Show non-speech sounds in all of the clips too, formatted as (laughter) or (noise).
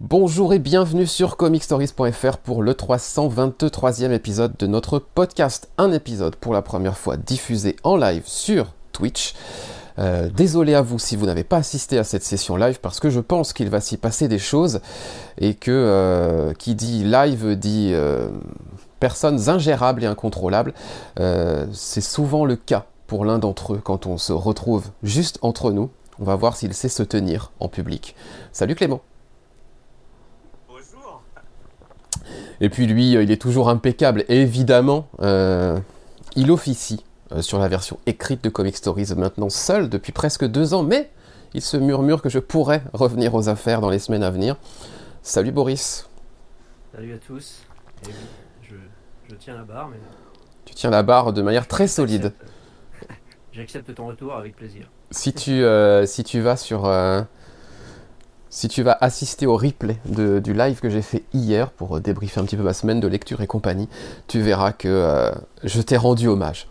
Bonjour et bienvenue sur comicstories.fr pour le 323e épisode de notre podcast. Un épisode pour la première fois diffusé en live sur Twitch. Euh, désolé à vous si vous n'avez pas assisté à cette session live parce que je pense qu'il va s'y passer des choses et que euh, qui dit live dit euh, personnes ingérables et incontrôlables. C'est souvent le cas pour l'un d'entre eux quand on se retrouve juste entre nous. On va voir s'il sait se tenir en public. Salut Clément. Et puis lui, euh, il est toujours impeccable. évidemment, euh, il officie euh, sur la version écrite de Comic Stories maintenant seul depuis presque deux ans, mais il se murmure que je pourrais revenir aux affaires dans les semaines à venir. Salut Boris. Salut à tous. je, tiens la barre, mais... Tu tiens la barre de manière très solide. J'accepte (laughs) ton retour avec plaisir. Si tu, si tu vas sur si tu vas assister au replay du live que j'ai fait hier pour débriefer un petit peu ma semaine de lecture et compagnie, tu verras que euh, je t'ai rendu hommage.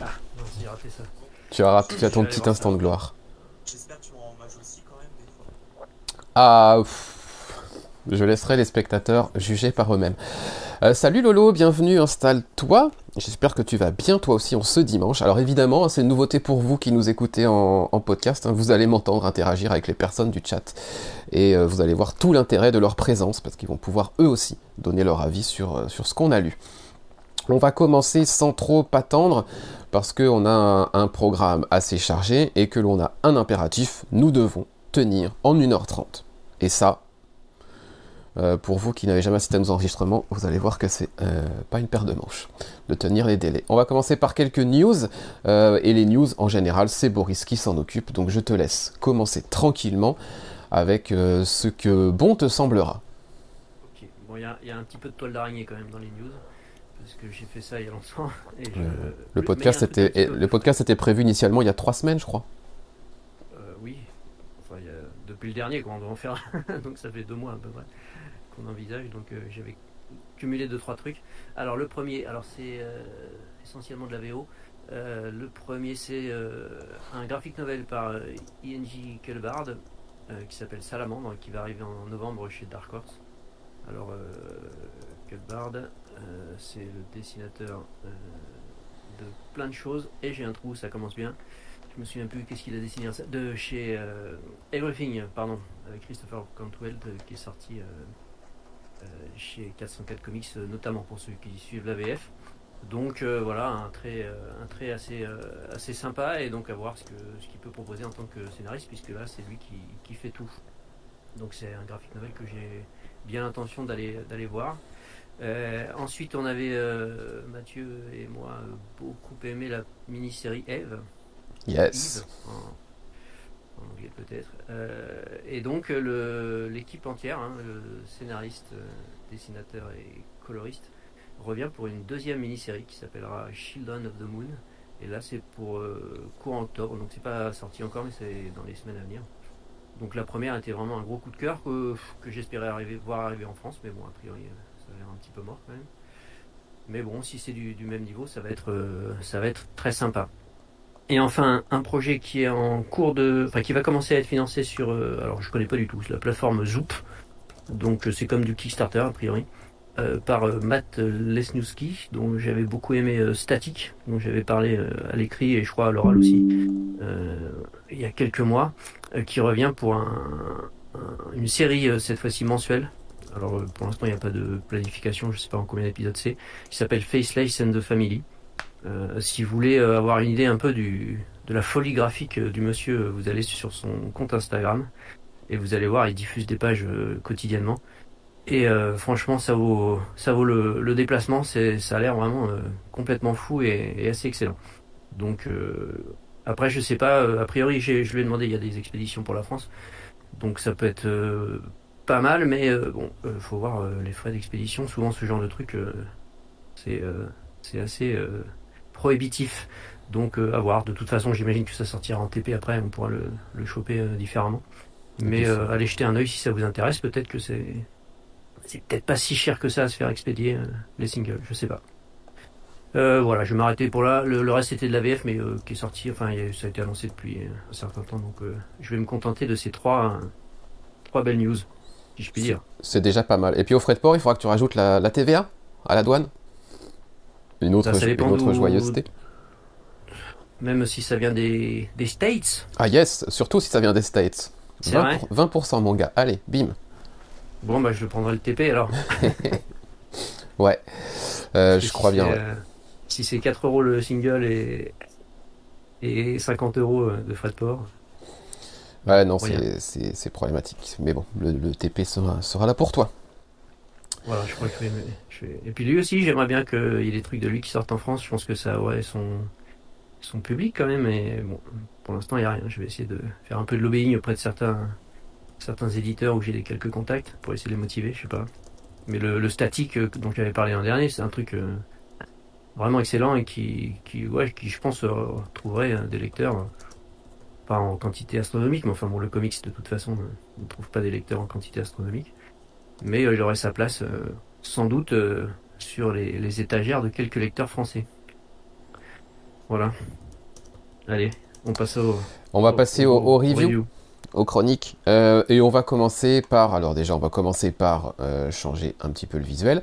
Ah, non, raté ça. Tu as, tu as ton petit instant de gloire. J'espère que tu rends hommage aussi quand même des fois. Ah, je laisserai les spectateurs juger par eux-mêmes. Euh, salut Lolo, bienvenue, installe-toi. J'espère que tu vas bien toi aussi en ce dimanche. Alors évidemment, c'est une nouveauté pour vous qui nous écoutez en, podcast. Hein. Vous allez m'entendre interagir avec les personnes du chat et euh, vous allez voir tout l'intérêt de leur présence parce qu'ils vont pouvoir eux aussi donner leur avis sur, euh, sur ce qu'on a lu. On va commencer sans trop attendre parce qu'on a un, programme assez chargé et que l'on a un impératif. Nous devons tenir en 1h30. Et ça, euh, pour vous qui n'avez jamais assisté à nos enregistrements, vous allez voir que c'est euh, pas une paire de manches de tenir les délais. On va commencer par quelques news, euh, et les news en général, c'est Boris qui s'en occupe, donc je te laisse commencer tranquillement avec ce que bon te semblera. Ok, bon, il y, a un petit peu de toile d'araignée quand même dans les news, parce que j'ai fait ça il y a longtemps. (laughs) le, podcast était, le podcast était prévu initialement il y a trois semaines, je crois. oui, enfin, depuis le dernier, quand on doit en faire, (laughs) donc ça fait deux mois à peu près qu'on envisage. Donc euh, j'avais cumulé deux trois trucs. Alors le premier, alors c'est euh, essentiellement de la VO. Euh, le premier c'est un graphic novel par ING Kelbard qui s'appelle Salamandre qui va arriver en novembre chez Dark Horse. Alors Kelbard c'est le dessinateur de plein de choses et j'ai un trou, ça commence bien. Je me souviens plus qu'est-ce qu'il a dessiné de chez Everything, pardon, avec Christopher Cantwell qui est sorti chez 404 Comics, euh, notamment pour ceux qui suivent la VF. Donc euh, voilà, un trait, un trait assez, assez sympa et donc à voir ce qu'il ce peut proposer en tant que scénariste, puisque là c'est lui qui, qui, fait tout. Donc c'est un graphic novel que j'ai bien l'intention d'aller voir. ensuite, on avait Mathieu et moi beaucoup aimé la mini-série Eve. Yes Euh, et donc l'équipe entière, hein, le scénariste, euh, dessinateur et coloriste, revient pour une deuxième mini-série qui s'appellera Children of the Moon. Et là c'est pour euh, courant octobre, donc c'est pas sorti encore mais c'est dans les semaines à venir. Donc la première était vraiment un gros coup de cœur que, j'espérais voir arriver en France, mais bon a priori ça a l'air un petit peu mort quand même. Mais bon, si c'est du, même niveau, ça va être très sympa. Et enfin, un projet qui est en cours de, enfin, qui va commencer à être financé sur, euh, alors je connais pas du tout, la plateforme Zoop. Donc euh, c'est comme du Kickstarter a priori, euh, par Matt Lesniewski, dont j'avais beaucoup aimé Static, dont j'avais parlé à l'écrit et je crois à l'oral aussi, il y a quelques mois, qui revient pour un, une série cette fois-ci mensuelle. Alors pour l'instant il n'y a pas de planification, je sais pas en combien d'épisodes c'est, qui s'appelle Faceless and the Family. Euh, si vous voulez euh, avoir une idée un peu de la folie graphique euh, du monsieur, vous allez sur son compte Instagram et vous allez voir, il diffuse des pages quotidiennement. Et franchement, ça vaut, ça vaut le, déplacement. C'est, ça a l'air vraiment complètement fou et, assez excellent. Donc après, je sais pas. a priori, je lui ai demandé, il y a des expéditions pour la France, donc ça peut être pas mal, mais bon, faut voir les frais d'expédition. Souvent, ce genre de truc, c'est, c'est assez prohibitif. Donc euh, à voir. De toute façon, j'imagine que ça sortira en TP après, on pourra le, le choper euh, différemment. Mais euh, allez jeter un oeil si ça vous intéresse. Peut-être que c'est c'est peut-être pas si cher que ça à se faire expédier les singles. Je sais pas. voilà, je vais m'arrêter pour là. Le, reste c'était de la VF, mais qui est sorti. Enfin, ça a été annoncé depuis un certain temps, donc je vais me contenter de ces trois trois belles news. si je puis dire. C'est déjà pas mal. Et puis au frais de port, il faudra que tu rajoutes la, TVA à la douane? Une autre, joyeuseté. Même si ça vient des, des States. Ah yes, surtout si ça vient des States. 20%, 20% mon gars, allez, bim. Bon, bah je prendrai le TP alors. (laughs) ouais, euh, je crois bien. Euh, si c'est 4 euros le single et, et 50 euros euh, de frais de port. Ouais, non, c'est problématique. Mais bon, le, TP sera, sera, là pour toi. Voilà, je crois que je vais, Et puis lui aussi, j'aimerais bien qu'il y ait des trucs de lui qui sortent en France. Je pense que ça aurait son, son public quand même. Mais bon, pour l'instant, il n'y a rien. Je vais essayer de faire un peu de lobbying auprès de certains, certains éditeurs où j'ai des quelques contacts pour essayer de les motiver, je sais pas. Mais le, statique euh, dont j'avais parlé l'an dernier, c'est un truc euh, vraiment excellent et qui, qui, ouais, qui je pense, euh, trouverait des lecteurs, pas en quantité astronomique, mais enfin bon, le comics de toute façon ne trouve pas des lecteurs en quantité astronomique. Mais il aurait sa place sans doute sur les, étagères de quelques lecteurs français. Voilà. Allez, on passe au. On va passer au, review aux chroniques. Euh, et on va commencer par, alors déjà on va commencer par euh, changer un petit peu le visuel.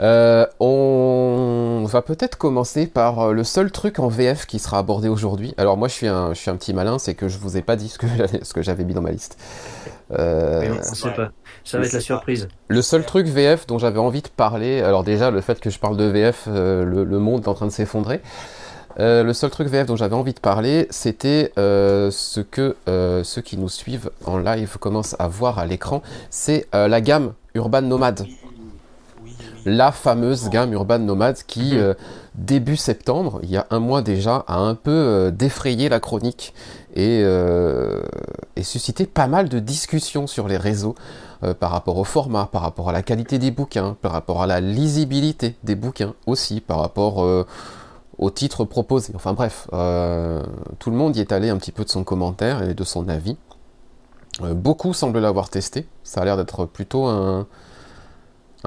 Euh, on va peut-être commencer par le seul truc en VF qui sera abordé aujourd'hui. Alors moi je suis un, je suis un petit malin, c'est que je vous ai pas dit ce que, (laughs) ce que j'avais mis dans ma liste. sait pas. Ça va être la surprise. Le seul truc VF dont j'avais envie de parler, alors déjà le fait que je parle de VF, le, le, monde est en train de s'effondrer. Euh, le seul truc VF dont j'avais envie de parler, c'était euh, ce que euh, ceux qui nous suivent en live commencent à voir à l'écran, c'est la gamme Urban Nomad. La fameuse gamme Urban Nomad qui, début septembre, il y a un mois déjà, a un peu défrayé la chronique et, suscité pas mal de discussions sur les réseaux par rapport au format, par rapport à la qualité des bouquins, par rapport à la lisibilité des bouquins aussi, par rapport au titre proposé. Enfin bref, euh, tout le monde y est allé un petit peu de son commentaire et de son avis. Euh, beaucoup semblent l'avoir testé. Ça a l'air d'être plutôt un,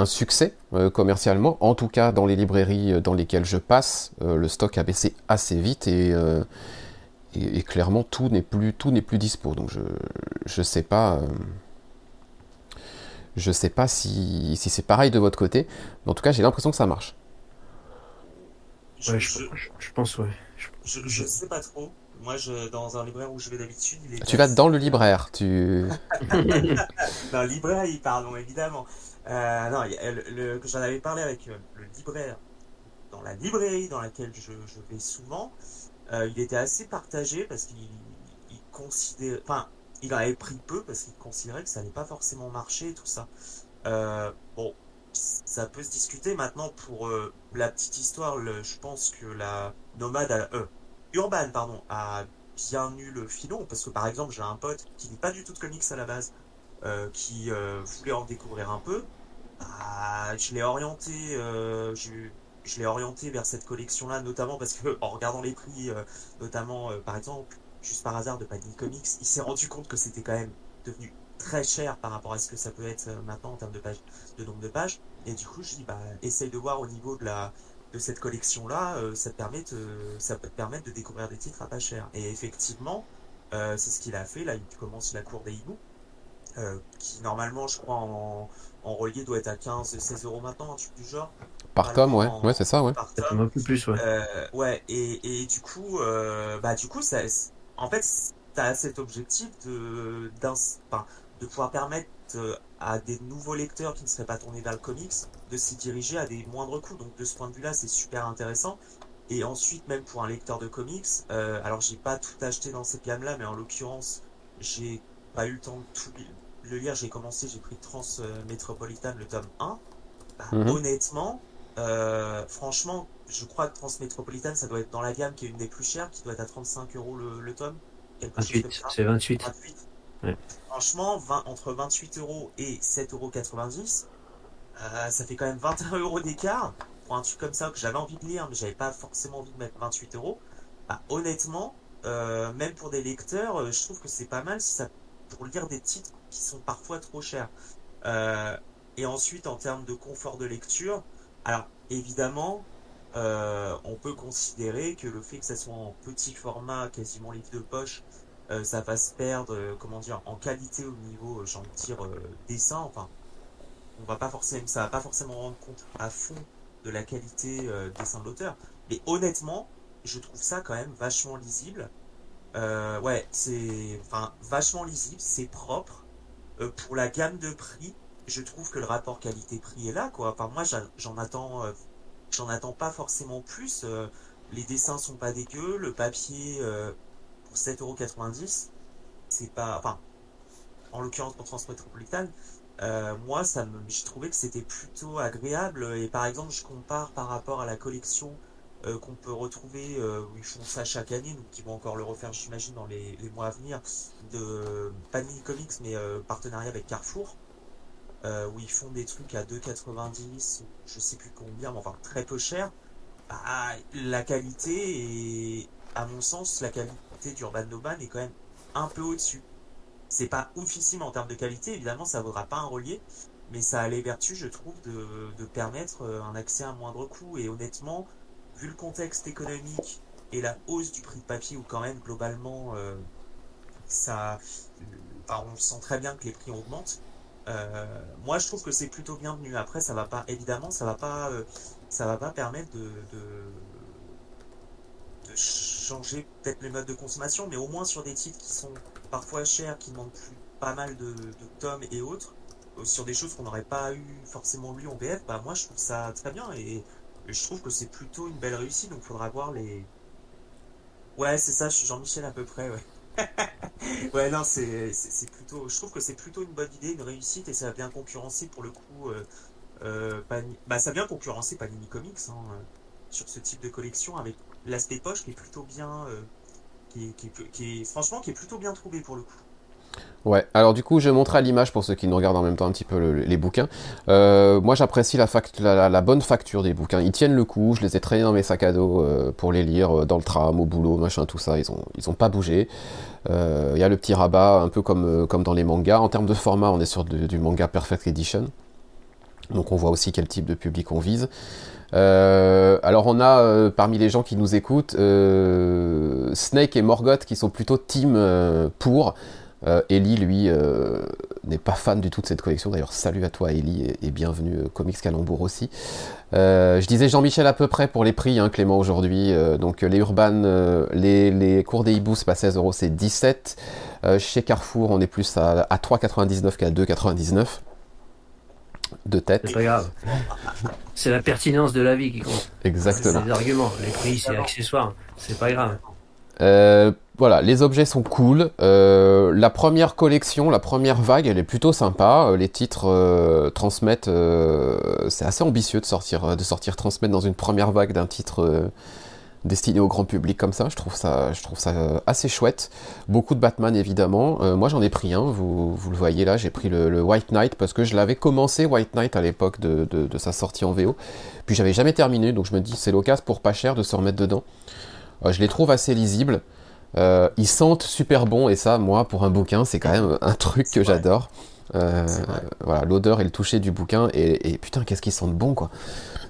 succès euh, commercialement. En tout cas, dans les librairies dans lesquelles je passe, le stock a baissé assez vite et, clairement tout n'est plus dispo. Donc je je sais pas. Je sais pas si, si c'est pareil de votre côté, mais en tout cas j'ai l'impression que ça marche. Je, je, pense, ouais. Je, je, sais pas trop. Moi, je, dans un libraire où je vais d'habitude, il est. Tu vas (laughs) dans le libraire, tu. dans le libraire, pardon, évidemment. Euh, non, le, que j'en avais parlé avec euh, le libraire, dans la librairie dans laquelle je, je vais souvent, euh, il était assez partagé parce qu'il il considérait. Enfin, il avait pris peu parce qu'il considérait que ça n'allait pas forcément marcher et tout ça. Euh, bon, ça peut se discuter maintenant pour euh, la petite histoire. je pense que la nomade, euh, urban, pardon, a bien eu le filon parce que par exemple, j'ai un pote qui n'est pas du tout de comics à la base, qui voulait en découvrir un peu. Bah, je l'ai orienté, je l'ai orienté vers cette collection-là, notamment parce que (laughs) en regardant les prix, notamment par exemple, juste par hasard de Panini Comics, il s'est rendu compte que c'était quand même devenu très cher par rapport à ce que ça peut être euh, maintenant en termes de pages, de nombre de pages. Et du coup, je dis, bah, essaye de voir au niveau de la, de cette collection là, euh, ça te permet ça peut te permettre de découvrir des titres à pas cher. Et effectivement, euh, c'est ce qu'il a fait. Là, il commence la cour des hiboux, qui normalement, je crois en, en relié doit être à 15, 16 euros maintenant, un truc du genre. Par tome, ouais, ouais, c'est ça, ouais. Par Un peu plus, ouais. ouais, et, et du coup, bah, du coup, ça, en fait, t'as cet objectif de, d'un, de pouvoir permettre euh, à des nouveaux lecteurs qui ne seraient pas tournés vers le comics de s'y diriger à des moindres coûts. Donc de ce point de vue-là, c'est super intéressant. Et ensuite, même pour un lecteur de comics, euh, alors j'ai pas tout acheté dans cette gamme-là, mais en l'occurrence, j'ai pas eu le temps de tout le lire. J'ai commencé, j'ai pris Trans euh, Metropolitan, le tome 1. Bah, mhm. Honnêtement, euh, franchement, je crois que Trans Metropolitan, ça doit être dans la gamme qui est une des plus chères, qui doit être à 35 euros le, tome. 28, c'est 28. 28. Franchement, entre 28 euros et 7,90 euros, euh, ça fait quand même 21 euros d'écart pour un truc comme ça que j'avais envie de lire, mais j'avais pas forcément envie de mettre 28 euros. Bah, honnêtement, euh, même pour des lecteurs, euh, je trouve que c'est pas mal si ça, pour lire des titres qui sont parfois trop chers. et ensuite, en termes de confort de lecture, alors évidemment, on peut considérer que le fait que ça soit en petit format, quasiment livre de poche, ça va se perdre, comment dire, en qualité au niveau, j'ai envie de dire, dessin. Enfin, on va pas forcément, ça va pas forcément rendre compte à fond de la qualité dessin de l'auteur. Mais honnêtement, je trouve ça quand même vachement lisible. ouais, c'est, enfin, vachement lisible, c'est propre. pour la gamme de prix, je trouve que le rapport qualité-prix est là, quoi. Enfin, moi, j'en attends, euh, j'en attends pas forcément plus. Euh, les dessins sont pas dégueux, le papier euh, pour 7,90€, c'est pas, enfin, en l'occurrence pour Transmétropolitane, moi, ça j'ai trouvé que c'était plutôt agréable. Et par exemple, je compare par rapport à la collection qu'on peut retrouver, où ils font ça chaque année, donc ils vont encore le refaire, j'imagine, dans les, les, mois à venir, de Panini Comics, mais partenariat avec Carrefour. Euh, où ils font des trucs à 2,90, je sais plus combien, mais enfin très peu cher, bah, la qualité à mon sens, la qualité d'Urban Noban est quand même un peu au-dessus. C'est pas oufissime en termes de qualité, évidemment, ça vaudra pas un relier, mais ça a les vertus, je trouve, de, permettre euh, un accès à moindre coût. Et honnêtement, vu le contexte économique et la hausse du prix de papier, où quand même globalement, euh, ça, on sent très bien que les prix augmentent. Euh, moi, je trouve que c'est plutôt bienvenu. Après, ça va pas, évidemment, ça va pas, euh, ça va pas permettre de, de, changer peut-être les modes de consommation, mais au moins sur des titres qui sont parfois chers, qui demandent plus pas mal de, tomes et autres, euh, sur des choses qu'on n'aurait pas eu forcément lu en BF, bah moi je trouve ça très bien et, je trouve que c'est plutôt une belle réussite. Donc, faudra voir les. Ouais, c'est ça. Je suis Jean-Michel à peu près. Ouais. Ouais, non, c'est plutôt. Je trouve que c'est plutôt une bonne idée, une réussite, et ça va bien concurrencer pour le coup. Euh, euh bah, ça vient concurrencer Panini Comics hein, sur ce type de collection avec l'aspect poche qui est plutôt bien. Euh, qui, qui, qui, est, franchement, qui est plutôt bien trouvé pour le coup. Ouais, alors du coup, je montrer à l'image pour ceux qui nous regardent en même temps un petit peu les bouquins. Euh, moi, j'apprécie la, bonne facture des bouquins. Ils tiennent le coup, je les ai traînés dans mes sacs à dos euh, pour les lire euh, dans le tram, au boulot, machin, tout ça. Ils ont, ils ont pas bougé. Il y a le petit rabat, un peu comme, comme dans les mangas. En termes de format, on est sur du manga Perfect Edition. Donc on voit aussi quel type de public on vise. alors on a parmi les gens qui nous écoutent Snake et Morgoth qui sont plutôt team pour. Euh, Ellie, lui, euh, n'est pas fan du tout de cette collection. D'ailleurs, salut à toi, Ellie, et, bienvenue euh, Comics Calembour aussi. je disais Jean-Michel à peu près pour les prix, hein, Clément, aujourd'hui. donc, les Urban, les, cours des hiboux, c'est pas 16 euros, c'est 17. chez Carrefour, on est plus à, à 3,99 qu'à 2,99 de tête. C'est pas grave. C'est la pertinence de la vie qui compte. Exactement. C'est des arguments. Les prix, c'est accessoire. C'est pas grave. Euh, voilà, les objets sont cool. Euh, la première collection, la première vague, elle est plutôt sympa. Euh, les titres transmettent, c'est assez ambitieux de sortir, de transmettre dans une première vague d'un titre destiné au grand public comme ça. Je trouve ça, assez chouette. Beaucoup de Batman évidemment. moi j'en ai pris un, vous, le voyez là, j'ai pris le, White Knight parce que je l'avais commencé White Knight à l'époque de, de, sa sortie en VO. Puis j'avais jamais terminé, donc je me dis c'est l'occasion pour pas cher de se remettre dedans. Euh, je les trouve assez lisibles. Euh, ils sentent super bon et ça, moi, pour un bouquin, c'est quand même un truc que j'adore. Euh, voilà, l'odeur et le toucher du bouquin et, putain, qu'est-ce qu'ils sentent bon quoi.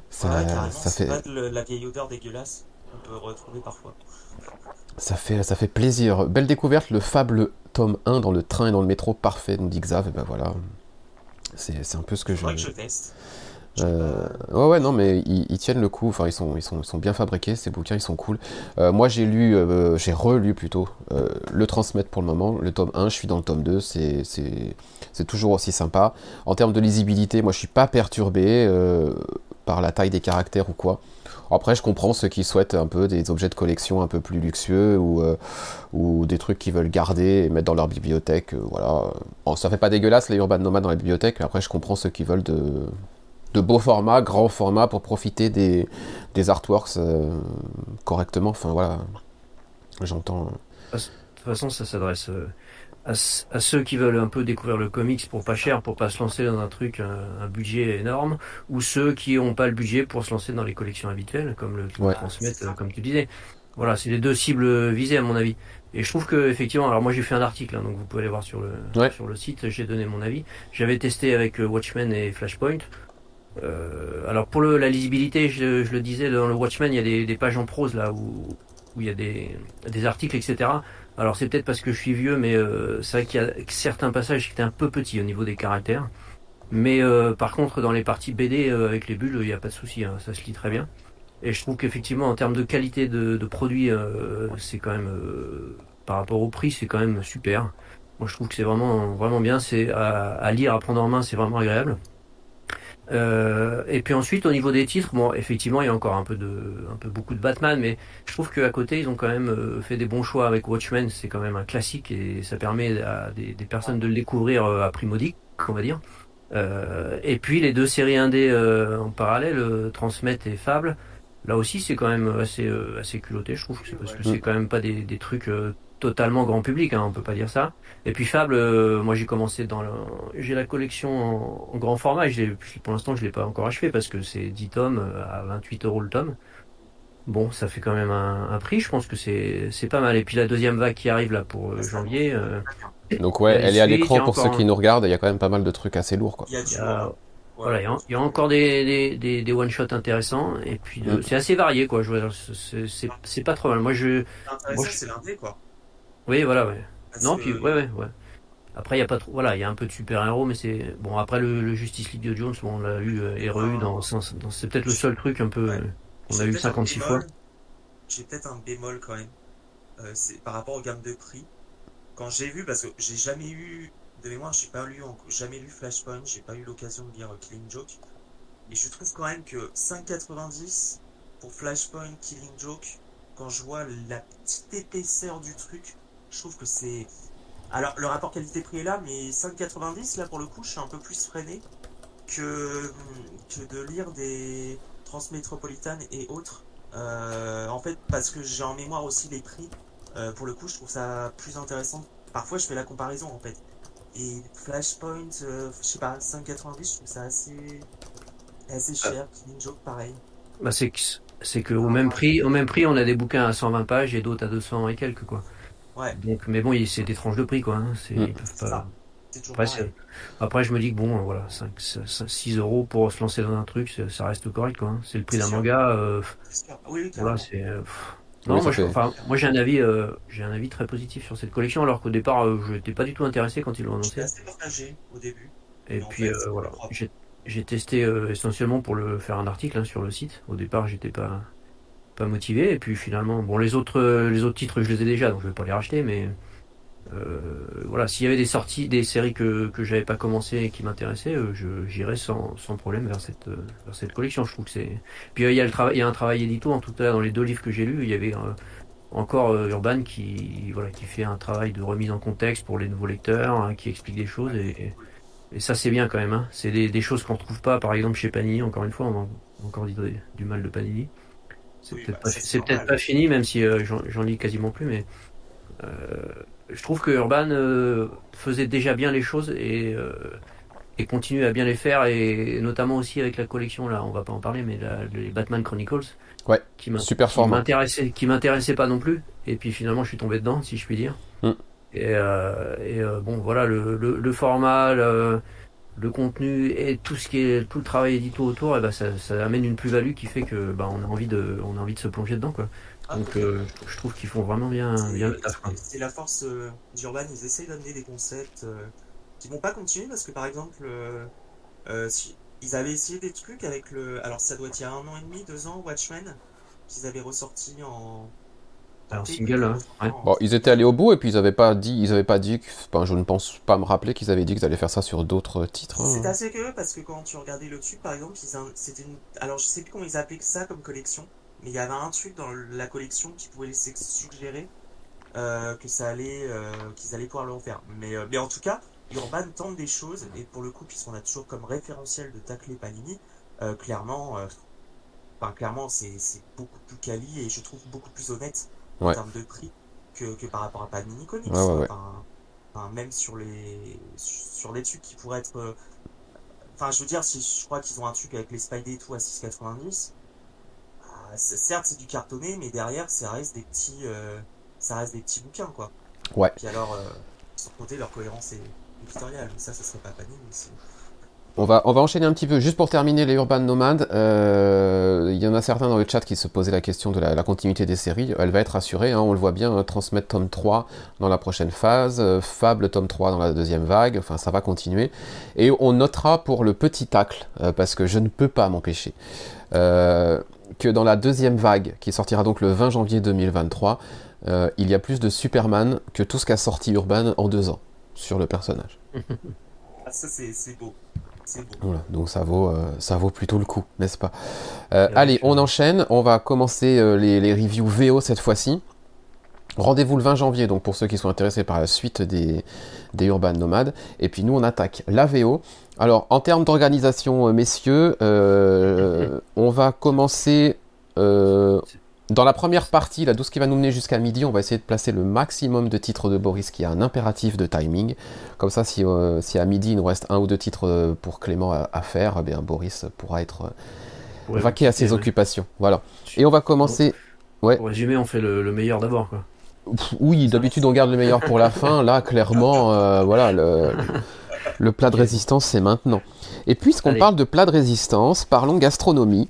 Ça, ça fait pas la vieille odeur dégueulasse qu'on peut retrouver parfois. Ça fait, ça fait plaisir. Belle découverte, le fable tome 1 dans le train et dans le métro, parfait, nous dit Xav. Et ben voilà, c'est un peu ce que je. que je teste. Euh, ouais, ouais, non, mais ils, tiennent le coup. Enfin, ils sont, bien fabriqués. Ces bouquins, ils sont cool. Euh, moi, j'ai lu, euh, j'ai relu plutôt le transmettre pour le moment. Le tome 1, je suis dans le tome 2. C'est, toujours aussi sympa. En termes de lisibilité, moi, je suis pas perturbé par la taille des caractères ou quoi. Après, je comprends ceux qui souhaitent un peu des objets de collection un peu plus luxueux ou, ou des trucs qu'ils veulent garder et mettre dans leur bibliothèque. voilà. ça fait pas dégueulasse les Urban Nomad dans la bibliothèque. Après, je comprends ceux qui veulent de de beau format, grand format pour profiter des, des artworks euh, correctement. Enfin voilà, j'entends. De toute façon, ça s'adresse euh, à, ceux qui veulent un peu découvrir le comics pour pas cher, pour pas se lancer dans un truc, un, budget énorme, ou ceux qui n'ont pas le budget pour se lancer dans les collections habituelles, comme le transmettre, euh, comme tu disais. Voilà, c'est les deux cibles visées à mon avis. Et je trouve que effectivement, alors moi j'ai fait un article, hein, donc vous pouvez aller voir sur le sur le site. J'ai donné mon avis. J'avais testé avec Watchmen et Flashpoint. Euh, alors pour le, la lisibilité, je, je, le disais dans le Watchmen, il y a des, des pages en prose là où, où il y a des, des articles, etc. Alors c'est peut-être parce que je suis vieux, mais euh, c'est vrai qu'il y a certains passages qui étaient un peu petits au niveau des caractères. Mais euh, par contre, dans les parties BD euh, avec les bulles, il n'y a pas de souci, hein, ça se lit très bien. Et je trouve qu'effectivement, en termes de qualité de, de produit, c'est quand même, par rapport au prix, c'est quand même super. Moi, je trouve que c'est vraiment, vraiment bien. C'est à, à, lire, à prendre en main, c'est vraiment agréable. Euh, et puis ensuite, au niveau des titres, bon, effectivement, il y a encore un peu de, un peu beaucoup de Batman, mais je trouve qu'à côté, ils ont quand même euh, fait des bons choix avec Watchmen. C'est quand même un classique et ça permet à des, des personnes de le découvrir euh, à prix modique, on va dire. Euh, et puis les deux séries indées euh, en parallèle, Transmet et Fable. Là aussi, c'est quand même assez, assez culotté, je trouve, parce que c'est quand même pas des, des trucs totalement grand public, hein, on peut pas dire ça. Et puis Fable, euh, moi j'ai commencé dans le... j'ai la collection en, grand format. pour l'instant, je l'ai pas encore achevé parce que c'est 10 tomes euh, à 28 euros le tome. Bon, ça fait quand même un, prix. Je pense que c'est c'est pas mal. Et puis la deuxième vague qui arrive là pour euh, janvier. Donc ouais, elle est à l'écran pour ceux qui nous regardent. Il y a quand même pas mal de trucs assez lourds quoi. Il y a, voilà, il y, a, encore des, des, des, one shots intéressants et puis mm. c'est assez varié quoi. Je c'est pas trop mal. Moi je. c'est l'indé quoi. Oui, voilà, ouais. non, puis, ouais, ouais, ouais. Après, il y a pas trop, voilà, il y a un peu de super-héros, mais c'est, bon, après le, Justice League de Jones, bon, on l'a eu euh, et re dans, dans c'est peut-être le seul truc un peu, on a eu 56 fois. J'ai peut-être un bémol quand même, euh, c'est par rapport aux gammes de prix. Quand j'ai vu, parce que j'ai jamais eu, de mémoire, j'ai pas lu, jamais lu Flashpoint, j'ai pas eu l'occasion de lire euh, Killing Joke. Et je trouve quand même que 5,90 pour Flashpoint, Killing Joke, quand je vois la petite épaisseur du truc, je trouve que c'est. Alors, le rapport qualité-prix est là, mais 5,90, là, pour le coup, je suis un peu plus freiné que, que de lire des Transmétropolitanes et autres. Euh, en fait, parce que j'ai en mémoire aussi les prix. Euh, pour le coup, je trouve ça plus intéressant. Parfois, je fais la comparaison, en fait. Et Flashpoint, euh, je sais pas, 5,90, je trouve ça assez, assez cher. Killing Joke, pareil. Bah, c'est c'est qu'au même prix, au même prix, on a des bouquins à 120 pages et d'autres à 200 et quelques, quoi. Ouais. Donc, mais bon, c'est des tranches de prix, quoi. Hein. C'est, mm. Après, après, je me dis que bon, voilà, 5, 6 euros pour se lancer dans un truc, ça reste correct, quoi. Hein. C'est le prix d'un manga. Euh, oui, voilà, c'est. Euh, non, moi, enfin, moi j'ai un avis, euh, j'ai un avis très positif sur cette collection, alors qu'au départ, euh, je n'étais pas du tout intéressé quand ils l'ont annoncé. Assez partagé au début. Et, puis voilà, j'ai testé essentiellement pour le faire un article hein, sur le site. Au départ, j'étais pas motivé. Et puis finalement, bon, les autres, les autres titres, je les ai déjà, donc je vais pas les racheter. Mais euh, voilà, s'il y avait des sorties, des séries que que j'avais pas commencé et qui m'intéressaient, euh, j'irais sans, sans problème vers cette euh, vers cette collection. Je trouve que c'est. Puis il y a le travail, il y a un travail édito en tout cas dans les deux livres que j'ai lus, il y avait encore Urban qui voilà qui fait un travail de remise en contexte pour les nouveaux lecteurs, hein, qui explique des choses et, ça c'est bien quand même. Hein. C'est des, choses qu'on retrouve pas par exemple chez Panini. Encore une fois, on a encore dit du mal de Panini. C'est peut-être bah, pas, pas, fini, même si euh, j'en lis quasiment plus, mais euh, je trouve que Urban euh, faisait déjà bien les choses et, et continue à bien les faire, et notamment aussi avec la collection, là, on va pas en parler, mais les Batman Chronicles. Ouais, qui super m'intéressait, qui m'intéressait pas non plus, et puis finalement je suis tombé dedans, si je puis dire. Mm. Et, et bon, voilà, le, le, le format, le, le contenu et tout ce qui est tout le travail édito autour, et eh ben ça, ça amène une plus-value qui fait que bah, on a envie de on a envie de se plonger dedans quoi. Ah, Donc euh, je trouve qu'ils font vraiment bien bien C'est la force euh, d'Urban, ils essayent d'amener des concepts euh, qui vont pas continuer parce que par exemple si, ils avaient essayé des trucs avec le alors ça doit être il y a un an et demi, deux ans Watchmen qu'ils avaient ressorti en single, hein. Bon, ils étaient allés au bout et puis ils avaient pas dit, ils avaient pas dit, enfin, je ne pense pas me rappeler qu'ils avaient dit qu'ils allaient faire ça sur d'autres titres. Hein. C'est assez curieux parce que quand tu regardais le tube, par exemple, c'était une, alors je sais plus comment ils appelaient ça comme collection, mais il y avait un truc dans la collection qui pouvait laisser suggérer euh, que ça allait, euh, qu'ils allaient pouvoir le refaire. Mais, euh, mais en tout cas, Urban tente des choses et pour le coup, puisqu'on a toujours comme référentiel de tacler Panini, clairement, enfin clairement, c'est beaucoup plus quali et je trouve beaucoup plus honnête en termes de prix que, que, par rapport à Panini Comics. enfin, même sur les sur les trucs qui pourraient être euh, enfin je veux dire si je crois qu'ils ont un truc avec les Spidey et tout à 6,90 bah, certes c'est du cartonné mais derrière ça reste des petits euh, ça reste des petits bouquins quoi. Ouais. Puis alors euh, sans compter leur cohérence éditoriale. Mais ça ça serait pas Panini On va, on va enchaîner un petit peu. Juste pour terminer les Urban Nomades, euh, il y en a certains dans le chat qui se posaient la question de la, continuité des séries. Elle va être assurée, hein, on le voit bien, hein, transmettre tome 3 dans la prochaine phase, euh, Fable tome 3 dans la deuxième vague, enfin ça va continuer. Et on notera pour le petit tacle, euh, parce que je ne peux pas m'empêcher, que dans la deuxième vague, qui sortira donc le 20 janvier 2023, il y a plus de Superman que tout ce qu'a sorti Urban en deux ans sur le personnage. (laughs) ah, ça c'est beau. Voilà, donc ça vaut, euh, ça vaut plutôt le coup, n'est-ce pas? Euh, Allez, on enchaîne. On va commencer euh, les, reviews VO cette fois-ci. Rendez-vous le 20 janvier, donc pour ceux qui sont intéressés par la suite des, des Urban Nomades. Et puis nous, on attaque la VO. Alors, en termes d'organisation, messieurs, (laughs) on va commencer dans la première partie, là, tout ce qui va nous mener jusqu'à midi, on va essayer de placer le maximum de titres de Boris qui a un impératif de timing. Comme ça, si, euh, si à midi il nous reste un ou deux titres euh, pour Clément à, faire, eh bien Boris pourra être euh, vaqué à ses occupations. Voilà. Et on va commencer. Ouais. Pour résumer, on fait le, meilleur d'abord. Oui, d'habitude on garde le meilleur pour la fin. Là, clairement, voilà, le, le, plat de résistance, c'est maintenant. Et puisqu'on parle de plat de résistance, parlons gastronomie.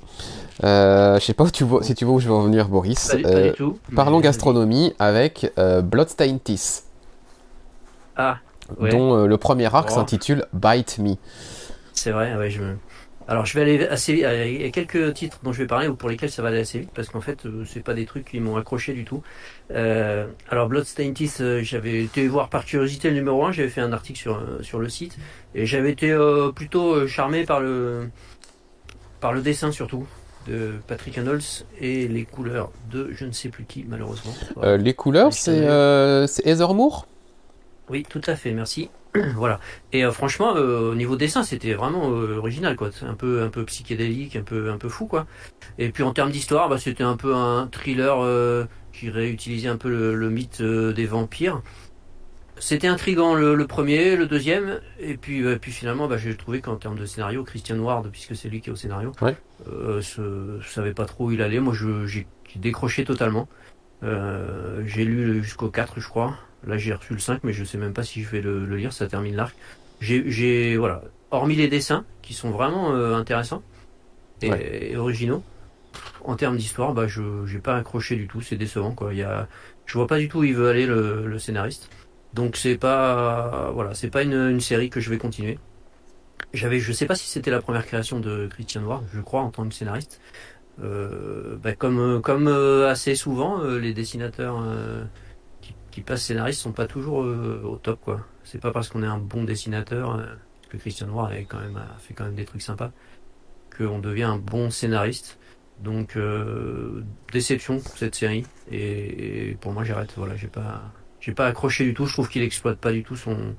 Euh, je sais pas où tu vois, si tu vois où je vais en venir, Boris. Euh, parlons gastronomie avec euh, Bloodstained Teeth. Ah, Dont euh, le premier arc oh. s'intitule Bite Me. C'est vrai, ouais, je Alors je vais aller assez vite. Il y a quelques titres dont je vais parler ou pour lesquels ça va aller assez vite parce qu'en fait c'est pas des trucs qui m'ont accroché du tout. alors Bloodstained Teeth, j'avais été voir par curiosité le numéro 1, j'avais fait un article sur, sur le site et j'avais été plutôt charmé par le par le dessin surtout de Patrick Annals et les couleurs de je ne sais plus qui, malheureusement. Euh, les couleurs, c'est euh, Heather Moore? Oui, tout à fait, merci. (clears throat) voilà. Et euh, franchement, euh, au niveau dessin, c'était vraiment original, quoi. Un peu, un peu psychédélique, un peu, un peu fou, quoi. Et puis en termes d'histoire, bah, c'était un peu un thriller qui réutilisait un peu le mythe des vampires. C'était intriguant le, premier, le deuxième, et puis, euh, puis finalement, bah, j'ai trouvé qu'en termes de scénario, Christian Ward, puisque c'est lui qui est au scénario, ouais. Euh, savait pas trop où il allait. Moi, j'ai décroché totalement. Euh, j'ai lu jusqu'au 4, je crois. Là, j'ai reçu le 5, mais je sais même pas si je vais le, lire, ça termine l'arc. J'ai, voilà, hormis les dessins, qui sont vraiment euh, intéressants et, originaux, en termes d'histoire, bah, je j'ai pas accroché du tout, c'est décevant, quoi. Il y a, je vois pas du tout où il veut aller le scénariste. Donc c'est pas voilà, c'est pas une, série que je vais continuer. J'avais, je sais pas si c'était la première création de Christian Noir, je crois en tant que scénariste. Euh, bah, comme comme euh, assez souvent, euh, les dessinateurs qui, passent scénaristes sont pas toujours au top quoi. C'est pas parce qu'on est un bon dessinateur que Christian Noir a fait quand même des trucs sympas qu'on devient un bon scénariste. Donc déception pour cette série et, et pour moi j'arrête. Voilà, j'ai pas j'ai pas accroché du tout. Je trouve qu'il exploite pas du tout son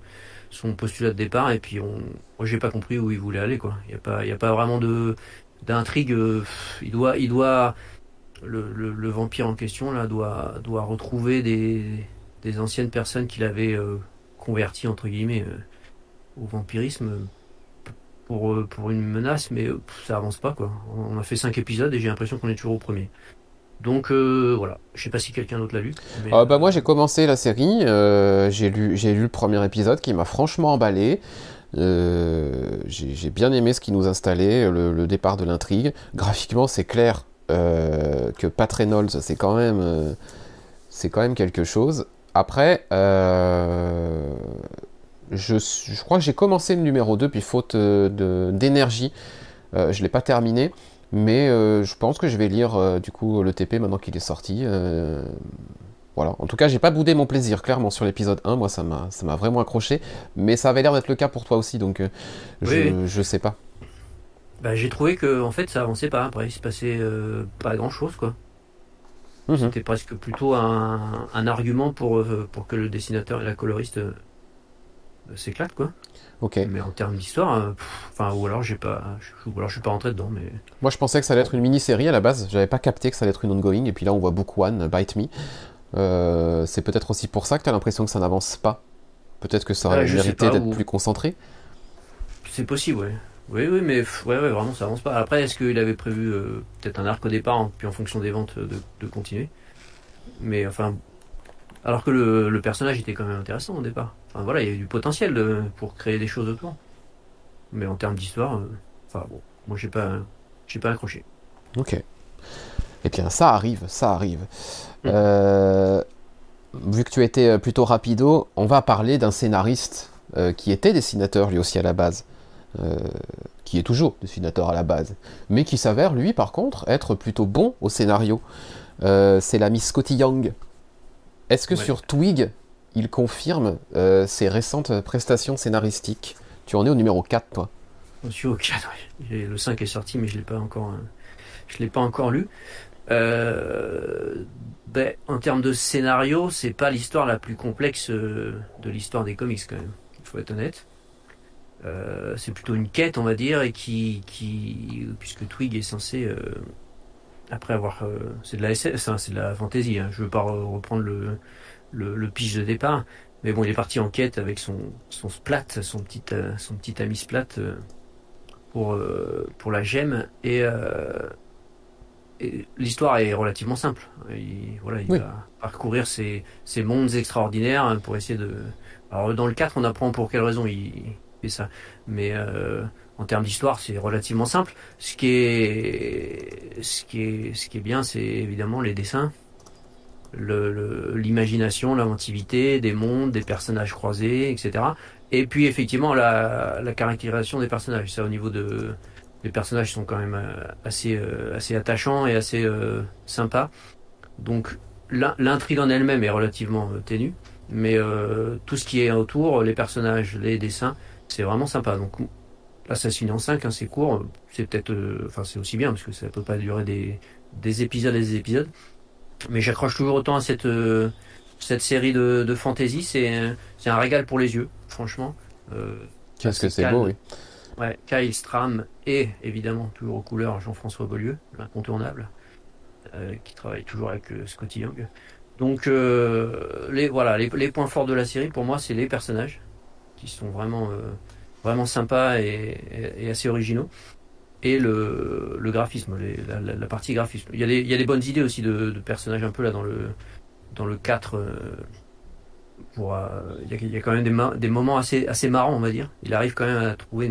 son postulat de départ. Et puis on, j'ai pas compris où il voulait aller quoi. Il y a pas il y a pas vraiment de d'intrigue. Il doit il doit le, le, vampire en question là doit doit retrouver des des anciennes personnes qu'il avait euh, converties entre guillemets euh, au vampirisme pour pour une menace, mais ça avance pas quoi. On a fait cinq épisodes et j'ai l'impression qu'on est toujours au premier. Donc euh, voilà, je sais pas si quelqu'un d'autre l'a lu. Ah, bah moi j'ai commencé la série, euh, j'ai lu, lu le premier épisode qui m'a franchement emballé. Euh, j'ai bien aimé ce qui nous installait, le, départ de l'intrigue. Graphiquement c'est clair que Pat Reynolds c'est quand même c'est quand même quelque chose. Après, je, je, crois que j'ai commencé le numéro 2 puis faute d'énergie, je l'ai pas terminé. Mais euh, je pense que je vais lire euh, du coup le TP maintenant qu'il est sorti. Euh, voilà. En tout cas, j'ai pas boudé mon plaisir clairement sur l'épisode 1. Moi, ça m'a, ça m'a vraiment accroché. Mais ça avait l'air d'être le cas pour toi aussi, donc je, je sais pas. Bah, j'ai trouvé que en fait ça avançait pas. Après, il se passait pas grand chose quoi. Mhm. C'était presque plutôt un, un argument pour, pour que le dessinateur et la coloriste s'éclatent quoi. Mais en termes d'histoire, euh, enfin, ou alors j'ai pas, ou alors je suis pas rentré dedans, mais. Moi, je pensais que ça allait être une mini-série à la base. J'avais pas capté que ça allait être une ongoing. Et puis là, on voit Book One, Bite Me. Euh, c'est peut-être aussi pour ça que tu as l'impression que ça n'avance pas. Peut-être que ça aurait mérité d'être plus concentré. C'est possible, oui. Oui, oui, mais ouais, ouais, vraiment, ça avance pas. Après, est-ce qu'il avait prévu euh, peut-être un arc au départ, puis en fonction des ventes, de, de continuer? Mais enfin, alors que le, personnage était quand même intéressant au départ. Enfin voilà, il y a eu du potentiel pour créer des choses autour. Mais en termes d'histoire, enfin bon, moi j'ai pas, j'ai pas accroché. Ok. Eh bien, ça arrive, ça arrive. Mm. vu que tu étais plutôt rapido, on va parler d'un scénariste qui était dessinateur lui aussi à la base. qui est toujours dessinateur à la base, mais qui s'avère lui par contre être plutôt bon au scénario. c'est l'ami Scotty Young. Est-ce que sur Twig, il confirme euh, ses récentes prestations scénaristiques? Tu en es au numéro 4, toi Je suis au 4, oui. Le 5 est sorti, mais je ne l'ai pas encore, euh, je l'ai pas encore lu. Euh, ben, en termes de scénario, c'est pas l'histoire la plus complexe de l'histoire des comics, quand même. Il faut être honnête. c'est plutôt une quête, on va dire, et qui, qui puisque Twig est censé après avoir, euh, c'est de la SF, c'est de la fantasy. Hein. Je veux pas reprendre le, le, le, pitch de départ, mais bon, il est parti en quête avec son, son splat, son petit, euh, son petit ami splat euh, pour, pour la gemme et, l'histoire est relativement simple. Il, voilà, il va parcourir ces, ces mondes extraordinaires hein, pour essayer de. Alors dans le 4, on apprend pour quelle raison il, fait ça, mais en termes d'histoire, c'est relativement simple. Ce qui est, ce qui est, ce qui est bien, c'est évidemment les dessins, l'imagination, l'inventivité des mondes, des personnages croisés, etc. Et puis effectivement la, caractérisation des personnages. Ça, au niveau de, les personnages sont quand même euh, assez, euh, assez attachants et assez euh, sympas. Donc l'intrigue en elle-même est relativement ténue, mais tout ce qui est autour, les personnages, les dessins, c'est vraiment sympa. Donc Finit en 5, hein, c'est court. C'est peut-être. Euh, enfin, c'est aussi bien, parce que ça peut pas durer des, des épisodes et des épisodes. Mais j'accroche toujours autant à cette, euh, cette série de, de fantasy. C'est un régal pour les yeux, franchement. Euh, Qu'est-ce que c'est beau, oui. Ouais, Kyle Stram et évidemment toujours aux couleurs Jean-François Beaulieu, l'incontournable, qui travaille toujours avec Scotty Young. Donc les voilà les, les, points forts de la série pour moi c'est les personnages qui sont vraiment vraiment sympa et, assez originaux. Et le, graphisme, la, partie graphisme. Il y, a des, bonnes idées aussi de, personnages un peu là dans le, dans le 4. Euh, euh, il, y a, quand même des, moments assez, marrants, on va dire. Il arrive quand même à trouver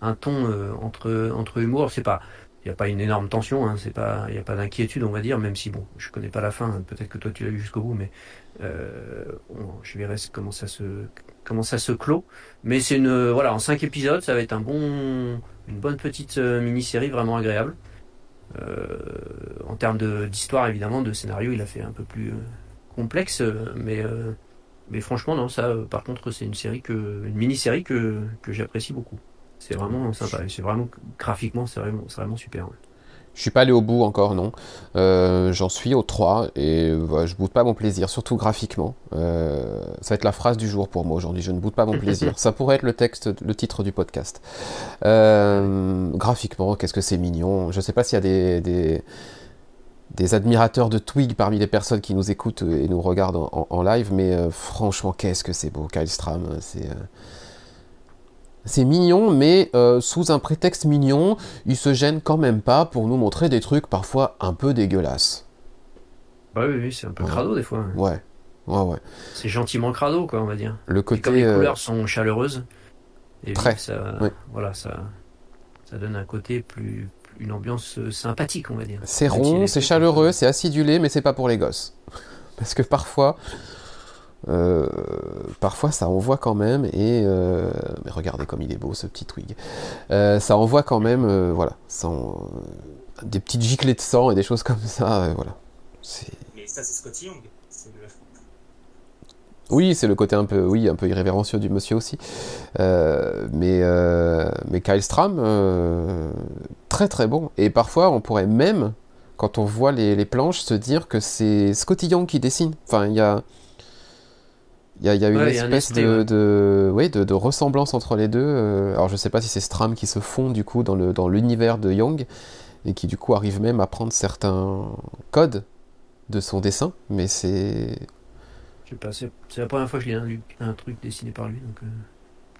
un ton euh, entre, humour. Pas, il n'y a pas une énorme tension, hein, pas, il n'y a pas d'inquiétude, on va dire, même si bon, je connais pas la fin, peut-être que toi tu l'as vu jusqu'au bout, mais je verrai comment ça se, comment ça se clôt. Mais c'est une voilà en cinq épisodes, ça va être un bon, une bonne petite euh, mini-série vraiment agréable. Euh, en termes d'histoire évidemment, de scénario, il a fait un peu plus euh, complexe, mais mais franchement non, ça par contre c'est une série que une mini-série que que j'apprécie beaucoup. C'est vraiment sympa, c'est vraiment graphiquement c'est vraiment c'est vraiment super. Je suis pas allé au bout encore, non. Euh, j'en suis au 3 et voilà, je boude pas mon plaisir, surtout graphiquement. Euh, ça va être la phrase du jour pour moi aujourd'hui. Je ne boude pas mon plaisir. (laughs) ça pourrait être le texte, le titre du podcast. Euh, graphiquement, qu'est-ce que c'est mignon. Je sais pas s'il y a des, des, des, admirateurs de Twig parmi les personnes qui nous écoutent et nous regardent en, en live, mais franchement, qu'est-ce que c'est beau, Kyle Stram. C'est c'est mignon, mais euh, sous un prétexte mignon, il se gêne quand même pas pour nous montrer des trucs parfois un peu dégueulasses. Bah oui, oui c'est un peu crado des fois. Hein. Ouais, ouais, ouais. C'est gentiment crado, quoi, on va dire. Le côté. comme les euh, couleurs sont chaleureuses, et très. Ça, Voilà, ça, ça donne un côté plus, une ambiance euh, sympathique, on va dire. C'est rond, c'est chaleureux, c'est acidulé, mais c'est pas pour les gosses. (laughs) Parce que parfois, euh, parfois ça envoie quand même et euh, mais regardez comme il est beau ce petit twig. Euh, ça envoie quand même voilà des petites giclées de sang et des choses comme ça voilà. Mais ça c'est Scotty Young oui c'est le côté un peu oui un peu irrévérencieux du monsieur aussi. Mais mais Kyle Stram très très bon. Et parfois on pourrait même quand on voit les, les planches se dire que c'est Scotty Young qui dessine. Enfin il y a il y a, une espèce de, de, ressemblance entre les deux. Euh, alors je sais pas si c'est Stram qui se fond du coup dans, le, dans l'univers de Young et qui du coup arrive même à prendre certains codes de son dessin, mais c'est... Je sais pas, c'est, la première fois que je lis un, truc dessiné par lui, donc euh,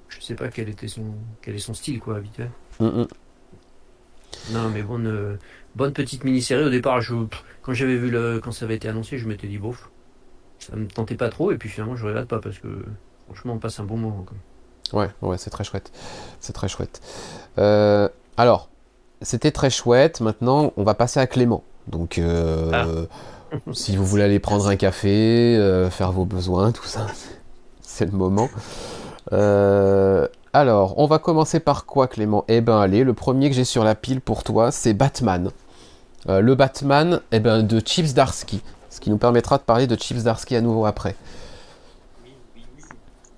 je sais pas quel, était son, quel est son style quoi habituel. Mm, mm. Non mais bonne, euh, bonne petite mini-série. Au départ, je, quand j'avais vu le, quand ça avait été annoncé, je m'étais dit bof ça me tentait pas trop et puis finalement je regrette pas parce que franchement on passe un bon moment. Ouais, ouais, c'est très chouette. C'est très chouette. alors, c'était très chouette. Maintenant, on va passer à Clément. Donc, ah. si vous voulez aller prendre un café, faire vos besoins, tout ça, (laughs) c'est le moment. alors, on va commencer par quoi, Clément? Eh ben, allez, le premier que j'ai sur la pile pour toi, c'est Batman. le Batman eh ben, de Chips Darsky qui nous permettra de parler de Chips Darsky à nouveau après. Oui, oui, oui.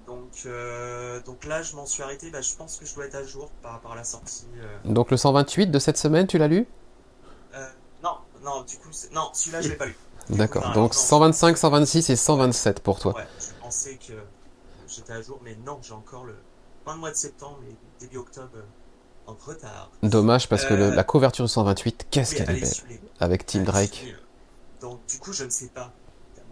Donc, euh, donc là, je m'en suis arrêté. Bah, je pense que je dois être à jour par rapport à la sortie. Euh. Donc le 128 de cette semaine, tu l'as lu? Euh, Non, non, du coup, non, celui-là, je l'ai pas lu. D'accord. Donc 125, 126 et 127 pour toi. Ouais, je pensais que j'étais à jour, mais non, j'ai encore le fin de mois de septembre et début octobre en retard. Dommage parce que la couverture de 128, qu'est-ce qu'elle est belle. Avec Tim Drake. Donc, du coup, je ne sais pas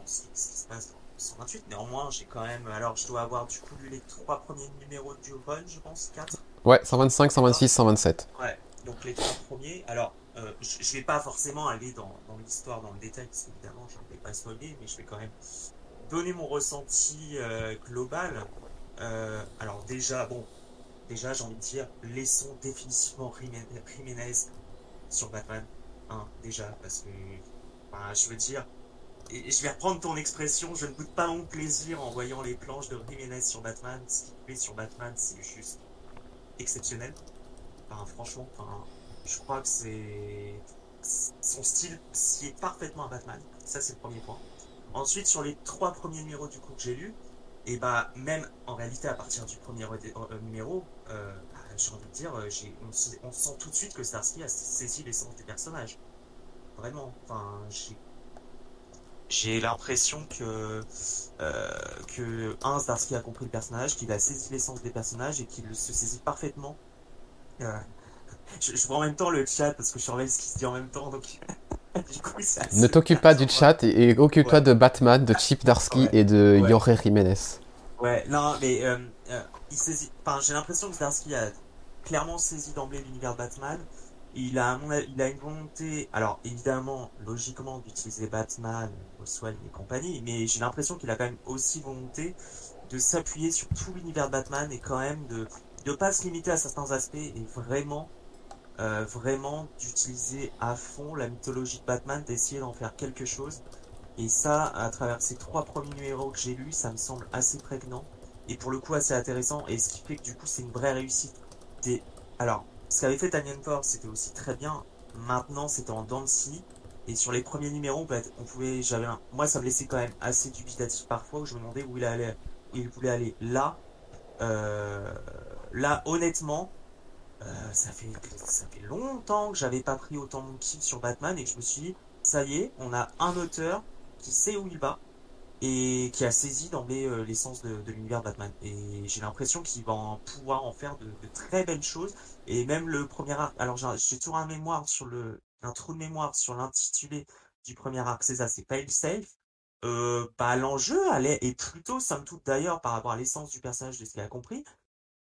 ce, qui, se passe dans 128. Néanmoins, j'ai quand même. Alors, je dois avoir du coup lu les trois premiers numéros du run, je pense, 4. Ouais, 125, 126, 127. Ouais, donc les trois premiers. Alors, euh, je ne vais pas forcément aller dans, l'histoire, dans le détail, parce qu'évidemment, je ne vais pas spoiler, mais je vais quand même donner mon ressenti euh, global. Euh, alors, déjà, bon, déjà, j'ai envie de dire, laissons définitivement Jiménez sur Batman. Hein, déjà, parce que je veux dire, et je vais reprendre ton expression, je ne goûte pas mon plaisir en voyant les planches de Jiménez sur Batman. Ce qu'il fait sur Batman, c'est juste exceptionnel. Franchement, je crois que c'est. Son style s'y est parfaitement à Batman. Ça, c'est le premier point. Ensuite, sur les trois premiers numéros du coup que j'ai lu, et bah, même en réalité, à partir du premier euh, numéro, euh, bah, j'ai envie de dire, euh, on, on, sent tout de suite que Starsky a saisi l'essence des personnages. Vraiment. Enfin, j'ai l'impression que euh, que un Starsky a compris le personnage, qu'il a saisi l'essence des personnages et qu'il se saisit parfaitement. Euh, je, vois en même temps le chat parce que je surveille ce qui se dit en même temps, donc (laughs) du coup, Ne t'occupe pas du chat et, occupe-toi de Batman, de Chip Darsky et de ouais. Jiménez. Ouais, non, mais euh, euh, il saisit. Enfin, j'ai l'impression que Darsky a clairement saisi d'emblée l'univers de Batman il a, il a une volonté, alors évidemment, logiquement, d'utiliser Batman, Oswald et compagnie, mais j'ai l'impression qu'il a quand même aussi volonté de s'appuyer sur tout l'univers de Batman et quand même de ne pas se limiter à certains aspects et vraiment, euh, vraiment d'utiliser à fond la mythologie de Batman, d'essayer d'en faire quelque chose. Et ça, à travers ces trois premiers numéros que j'ai lus, ça me semble assez prégnant et pour le coup assez intéressant et ce qui fait que du coup c'est une vraie réussite. Des... Alors, ce qu'avait fait Tanyan Force, c'était aussi très bien. Maintenant, c'était en Dancy. Et sur les premiers numéros, on pouvait, j'avais moi, ça me laissait quand même assez dubitatif parfois, où je me demandais où il allait, il voulait aller. Là, euh, là, honnêtement, euh, ça fait, ça fait longtemps que j'avais pas pris autant mon kiff sur Batman et que je me suis dit, ça y est, on a un auteur qui sait où il va et qui a saisi d'emblée euh, l'essence de, l'univers Batman. Et j'ai l'impression qu'il va pouvoir en faire de, très belles choses. Et même le premier arc, alors j'ai toujours un mémoire sur le, un trou de mémoire sur l'intitulé du premier arc, c'est ça, c'est Fail Safe. Euh, bah, l'enjeu est plutôt, somme toute d'ailleurs, par rapport à l'essence du personnage de ce qu'il a compris,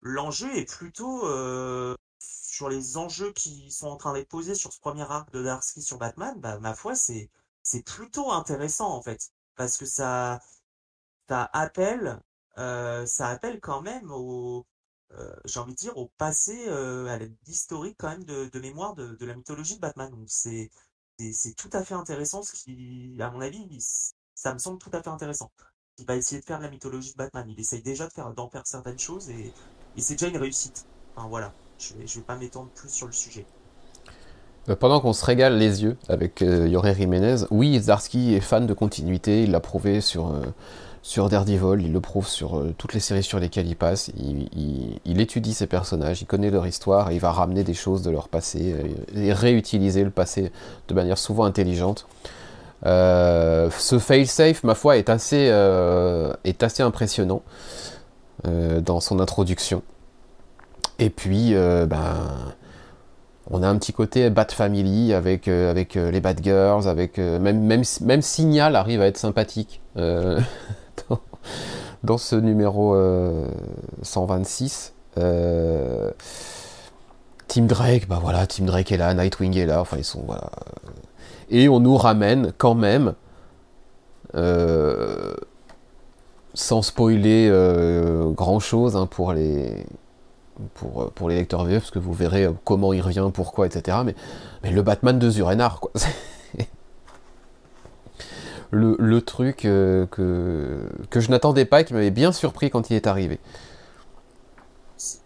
l'enjeu est plutôt euh, sur les enjeux qui sont en train d'être posés sur ce premier arc de Darsky sur Batman, bah, ma foi, c'est c'est plutôt intéressant en fait parce que ça, ça appelle, euh, ça appelle quand même au, euh, j'ai envie de dire, au passé, euh, à l'historique quand même de, mémoire de, la mythologie de Batman. Donc c'est, c'est tout à fait intéressant, ce qui, à mon avis, ça me semble tout à fait intéressant. Il va essayer de faire la mythologie de Batman. Il essaye déjà de faire, d'en faire certaines choses et, c'est déjà une réussite. Enfin voilà, je je vais pas m'étendre plus sur le sujet. Euh, pendant qu'on se régale les yeux avec euh, Yoré Jiménez, oui, Zdarsky est fan de continuité, il l'a prouvé sur, euh, sur Daredevil, il le prouve sur toutes les séries sur lesquelles il passe, il, étudie ses personnages, il connaît leur histoire, il va ramener des choses de leur passé, et réutiliser le passé de manière souvent intelligente. ce fail-safe, ma foi, est assez, est assez impressionnant dans son introduction. Et puis, ben on a un petit côté Bat Family avec, euh, euh, les Bad Girls, avec euh, même, Signal arrive à être sympathique (laughs) dans, ce numéro 126. Team Drake, bah voilà, Team Drake est là, Nightwing est là, enfin ils sont. Et on nous ramène quand même sans spoiler grand chose hein, pour les pour, pour les lecteurs vieux, parce que vous verrez comment il revient, pourquoi, etc. Mais, mais le Batman de Zurenar, quoi. (laughs) le, le, truc que, que je n'attendais pas et qui m'avait bien surpris quand il est arrivé.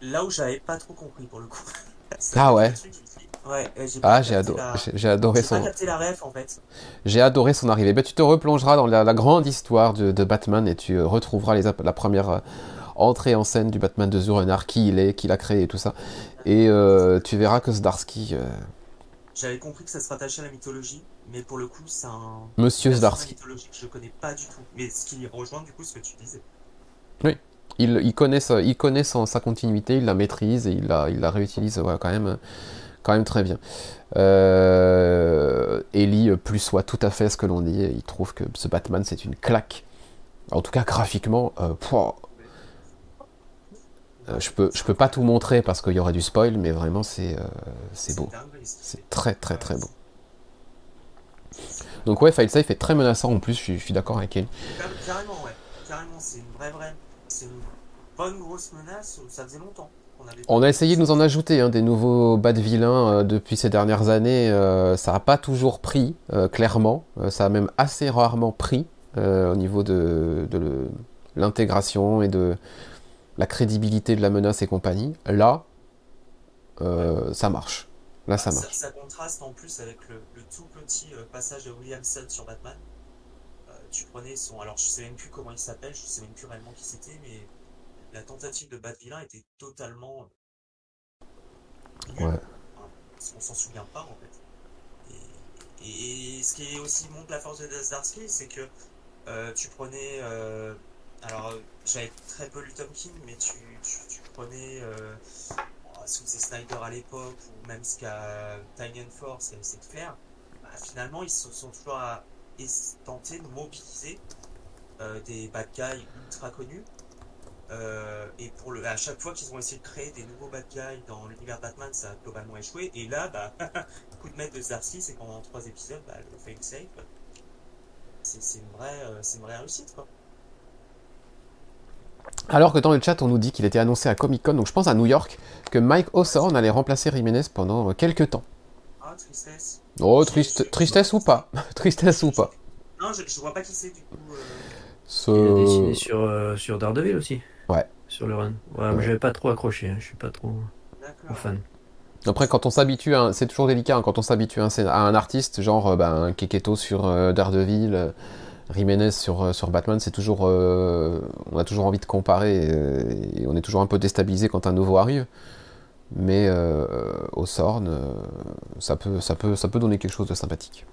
Là où j'avais pas trop compris pour le coup. (laughs) ah ouais. Ouais, ah, j'ai adoré, j'ai adoré son. en fait. J'ai adoré son arrivée. Ben, tu te replongeras dans la, grande histoire de, Batman et tu euh, retrouveras les, la première euh, entrée en scène du Batman de Zurenar, qui il est, qui l'a créé et tout ça. Et euh, tu verras que Zdarsky. J'avais compris que ça se rattachait à la mythologie, mais pour le coup, c'est un. Monsieur Zdarsky. mythologie que je connais pas du tout. Mais ce qui rejoint du coup ce que tu disais. Oui. Il, il connaît, sa, il connaît sa continuité, il la maîtrise et il la, il la réutilise quand même quand même très bien. Euh, Ellie plus soit tout à fait ce que l'on dit. Il trouve que ce Batman c'est une claque. En tout cas graphiquement, euh, euh, je peux je peux pas tout montrer parce qu'il y aurait du spoil, mais vraiment c'est euh, c'est beau. C'est très très très beau. Donc ouais, File Safe est très menaçant en plus. Je suis, d'accord avec elle. Carrément ouais, carrément c'est une vraie vraie, c'est une bonne grosse menace. Ça faisait longtemps. On a essayé de nous en ajouter hein, des nouveaux bas de vilains euh, depuis ces dernières années. Euh, ça n'a pas toujours pris, euh, clairement. ça a même assez rarement pris au niveau de, l'intégration et de la crédibilité de la menace et compagnie. Là, ça marche. Là, ça marche. Ça, contraste en plus avec le, tout petit passage de Williamson sur Batman. tu prenais son. Alors, je sais même plus comment il s'appelle, je sais même plus réellement qui c'était, mais la tentative de battre vilain était totalement. Ouais. on s'en souvient pas en fait. Et, ce qui est aussi montre la force de Darsky, c'est que euh, tu prenais. Euh, alors, j'avais très peu lu Tom King, mais tu, tu, prenais. Euh, c'est Snyder à l'époque, ou même ce qu'a Tiny Force, c'est clair. Bah, finalement, ils se sont toujours à, tenté de mobiliser euh, des bad guys ultra connus euh, et pour le, à chaque fois qu'ils ont essayé de créer des nouveaux bad guys dans l'univers Batman, ça a globalement échoué. Et là, bah, (laughs) coup de maître de Zarcy, c'est pendant trois épisodes, bah, le fail safe, c'est une vraie, euh, c'est une vraie réussite, quoi. Alors que dans le chat, on nous dit qu'il était annoncé à Comic Con, donc je pense à New York, que Mike Hawthorne allait remplacer Jiménez pendant quelques temps. Ah, tristesse. Oh, triste, tristesse ou pas? (laughs) Tristesse ou pas? Non, je, je, vois pas qui c'est du coup. Euh... Ce... Il a dessiné sur, euh, sur Daredevil aussi. Ouais. Sur le run. Ouais, mais j'avais pas trop accroché, hein. je suis pas trop, fan. Après, quand on s'habitue, c'est toujours délicat, hein, quand on s'habitue à, un artiste, genre euh, ben, Keketo sur euh, Daredevil, euh, Jiménez sur, sur Batman, c'est toujours, on a toujours envie de comparer et, on est toujours un peu déstabilisé quand un nouveau arrive. Mais au Sorn, ça, peut, donner quelque chose de sympathique.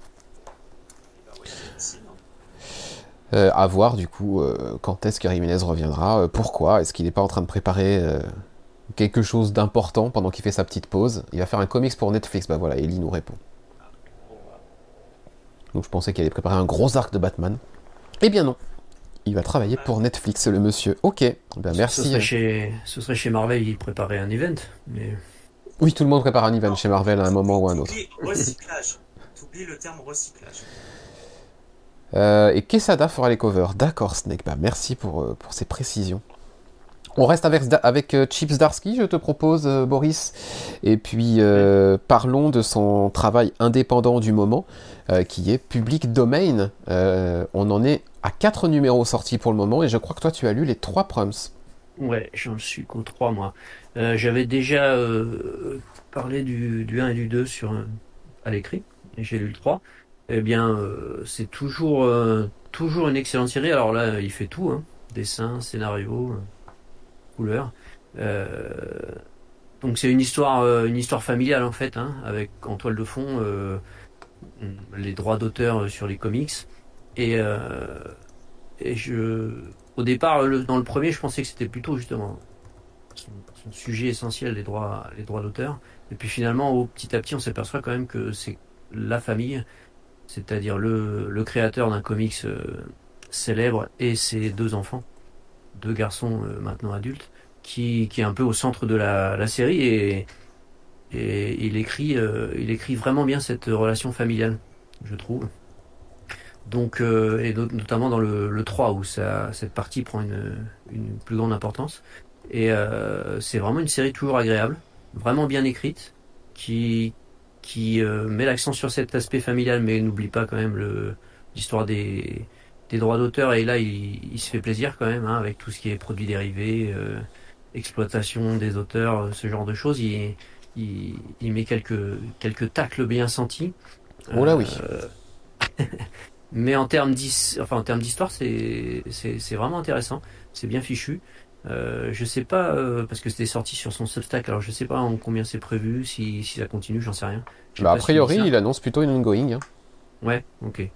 Euh, à voir du coup euh, quand est-ce que Jiménez reviendra, euh, pourquoi, est-ce qu'il n'est pas en train de préparer quelque chose d'important pendant qu'il fait sa petite pause? Il va faire un comics pour Netflix, bah voilà, Ellie nous répond. Donc je pensais qu'il allait préparer un gros arc de Batman. Eh bien non, il va travailler pour Netflix, le monsieur. Ok, ben merci. Ce serait, chez, ce serait chez Marvel, il préparait un event, mais... Oui, tout le monde prépare un event chez Marvel à un moment ou à un autre. Recyclage. T'oublies le terme recyclage. Euh, et Quesada fera les covers. D'accord, Snake. Bah, merci pour, euh, pour ces précisions. On reste avec, euh, Chips Darsky, je te propose, Boris. Et puis, parlons de son travail indépendant du moment, qui est Public Domain. on en est à quatre numéros sortis pour le moment, et je crois que toi, tu as lu les trois proms. Ouais, j'en suis qu'aux trois, moi. J'avais déjà parlé du, du 1 et du 2 sur, à l'écrit, et j'ai lu le 3 eh bien, euh, c'est toujours, euh, toujours une excellente série. Alors là, il fait tout, hein. dessin, scénario, euh, couleur. donc c'est une histoire, une histoire familiale en fait, hein, avec en toile de fond les droits d'auteur sur les comics. Et, je, au départ, dans le premier, je pensais que c'était plutôt justement son, sujet essentiel, les droits, les droits d'auteur. Et puis finalement, au petit à petit, on s'aperçoit quand même que c'est la famille c'est-à-dire le, créateur d'un comics euh, célèbre et ses deux enfants, deux garçons euh, maintenant adultes, qui, qui, est un peu au centre de la, série et, et il, écrit, euh, il écrit vraiment bien cette relation familiale, je trouve. Donc, et notamment dans le, 3 où ça, cette partie prend une, une plus grande importance. Et c'est vraiment une série toujours agréable, vraiment bien écrite, qui, qui met l'accent sur cet aspect familial, mais n'oublie pas quand même l'histoire des, des droits d'auteur. Et là, il, se fait plaisir quand même, hein, avec tout ce qui est produits dérivés, exploitation des auteurs, ce genre de choses. Il, il, met quelques, quelques tacles bien sentis. Oh là oui. (laughs) mais en termes d'histoire, c'est vraiment intéressant. C'est bien fichu. Euh, je sais pas, euh, parce que c'était sorti sur son Substack, alors je sais pas en combien c'est prévu, si, si ça continue, j'en sais rien. Bah, a priori, il annonce plutôt une ongoing. Hein. Ouais, ok.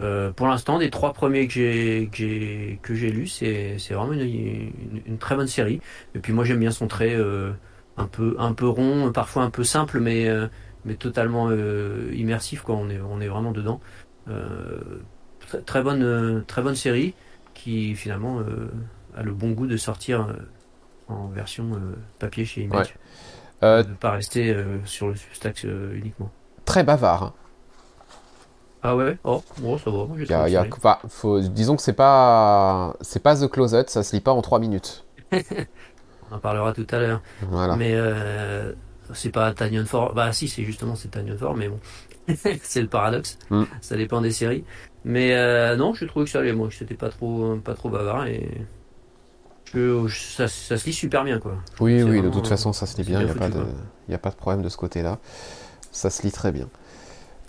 Euh, pour l'instant, des trois premiers que j'ai que j'ai lus, c'est vraiment une, une, très bonne série. Et puis moi, j'aime bien son trait un peu un peu rond, parfois un peu simple, mais mais totalement immersif. Quoi. On est on est vraiment dedans. Très, très, bonne très bonne série qui finalement a le bon goût de sortir euh, en version euh, papier chez Image. Euh, de ne pas rester sur le Substack uniquement. Très bavard. Ah ouais, oh, ça va. y a, faut, disons que c'est pas, c'est pas The Closet, ça se lit pas en 3 minutes. (laughs) On en parlera tout à l'heure. Voilà. Mais c'est pas Tanyon Fort. Bah si, c'est justement c'est Tanyon Fort, mais bon, (laughs) c'est le paradoxe. Mm. Ça dépend des séries. Mais non, je trouvais que ça allait. Moi, c'était pas trop, pas trop bavard et ça, se lit super bien. Quoi. Oui, oui, de toute façon, ça se lit bien. Il n'y a, pas de, a pas de problème de ce côté-là. Ça se lit très bien.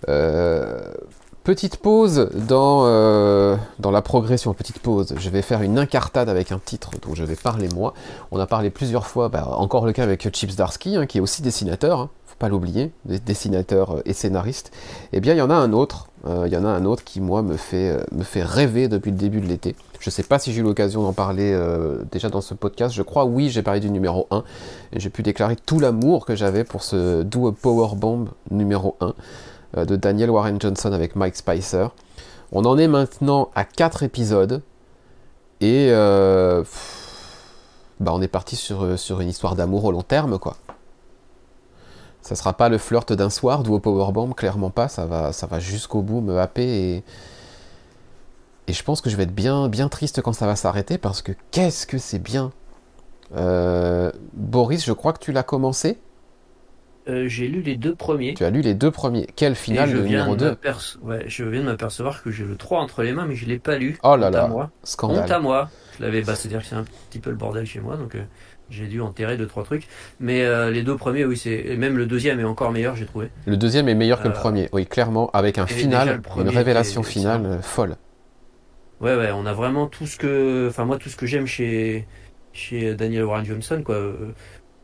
Euh, petite pause dans, euh, dans la progression. Petite pause. Je vais faire une incartade avec un titre dont je vais parler moi. On a parlé plusieurs fois, bah, encore le cas avec Chips Darsky, hein, qui est aussi dessinateur. Hein, faut pas l'oublier, dessinateur euh, et scénariste. Eh bien, il y en a un autre. Il y en a un autre qui, moi, me fait, rêver depuis le début de l'été. Je ne sais pas si j'ai eu l'occasion d'en parler euh, déjà dans ce podcast. Je crois oui, j'ai parlé du numéro 1. Et j'ai pu déclarer tout l'amour que j'avais pour ce duo Power Bomb numéro 1 euh, de Daniel Warren Johnson avec Mike Spicer. On en est maintenant à 4 épisodes. Et euh, bah on est parti sur, sur une histoire d'amour au long terme, quoi. Ça sera pas le flirt d'un soir, duo Powerbomb, clairement pas. Ça va, ça va jusqu'au bout me happer et et je pense que je vais être bien, bien triste quand ça va s'arrêter parce que qu'est-ce que c'est bien. Euh, Boris, je crois que tu l'as commencé? Euh, j'ai lu les deux premiers. Tu as lu les deux premiers. Quel final numéro 2 ouais, Je viens de m'apercevoir que j'ai le 3 entre les mains, mais je ne l'ai pas lu. Oh là là, moi. scandale. Honte à moi. Je l'avais, bah, c'est-à-dire que c'est un petit peu le bordel chez moi, donc euh, j'ai dû enterrer deux trois trucs. Mais les deux premiers, oui, c'est même le deuxième est encore meilleur, j'ai trouvé. Le deuxième est meilleur que le premier, oui, clairement, avec un final, une révélation finale folle. Ouais, ouais, on a vraiment tout ce que, enfin moi tout ce que j'aime chez chez Daniel Warren Johnson, quoi.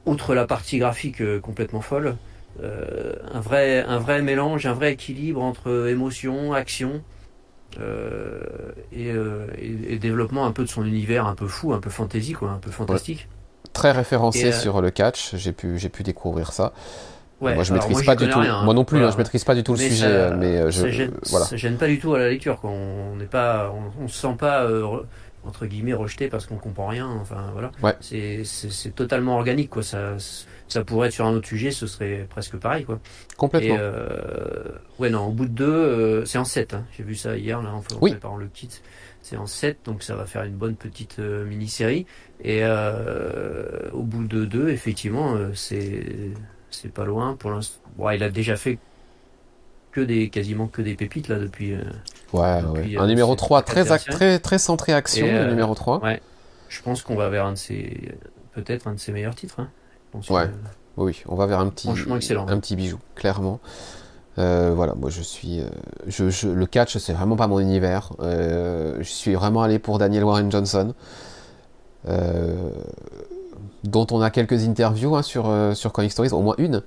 Euh, outre la partie graphique euh, complètement folle, euh, un vrai un vrai mélange, un vrai équilibre entre émotion, action. Et, et, développement un peu de son univers un peu fou, un peu fantasy quoi, un peu fantastique. Très référencé sur le catch, j'ai pu j'ai pu découvrir ça moi je maîtrise pas du tout. moi non plus, hein, je maîtrise pas du tout le sujet, euh, mais euh, je ça gêne, voilà. Ça gêne pas du tout à la lecture. Quoi. On n'est pas, on, se sent pas euh, entre guillemets rejeté parce qu'on comprend rien. Enfin voilà. C'est c'est totalement organique quoi. Ça ça pourrait être sur un autre sujet, ce serait presque pareil quoi. Complètement. Et, ouais non, au bout de deux, c'est en 7 hein. J'ai vu ça hier là en, oui. préparant le kit. C'est en 7, donc ça va faire une bonne petite mini-série. Et au bout de deux, effectivement, c'est c'est pas loin pour l'instant. il a déjà fait que des quasiment que des pépites là depuis. Euh, ouais, ouais. Euh, un numéro 3 très, très très centré action, le euh, numéro 3. Ouais. Je pense qu'on va vers un de ses peut-être un de ses meilleurs titres. Hein. ouais. Oui, on va vers un petit un petit bijou, clairement. voilà, moi je suis, je, le catch c'est vraiment pas mon univers. je suis vraiment allé pour Daniel Warren Johnson dont on a quelques interviews hein, sur, sur Comic Stories, au moins une.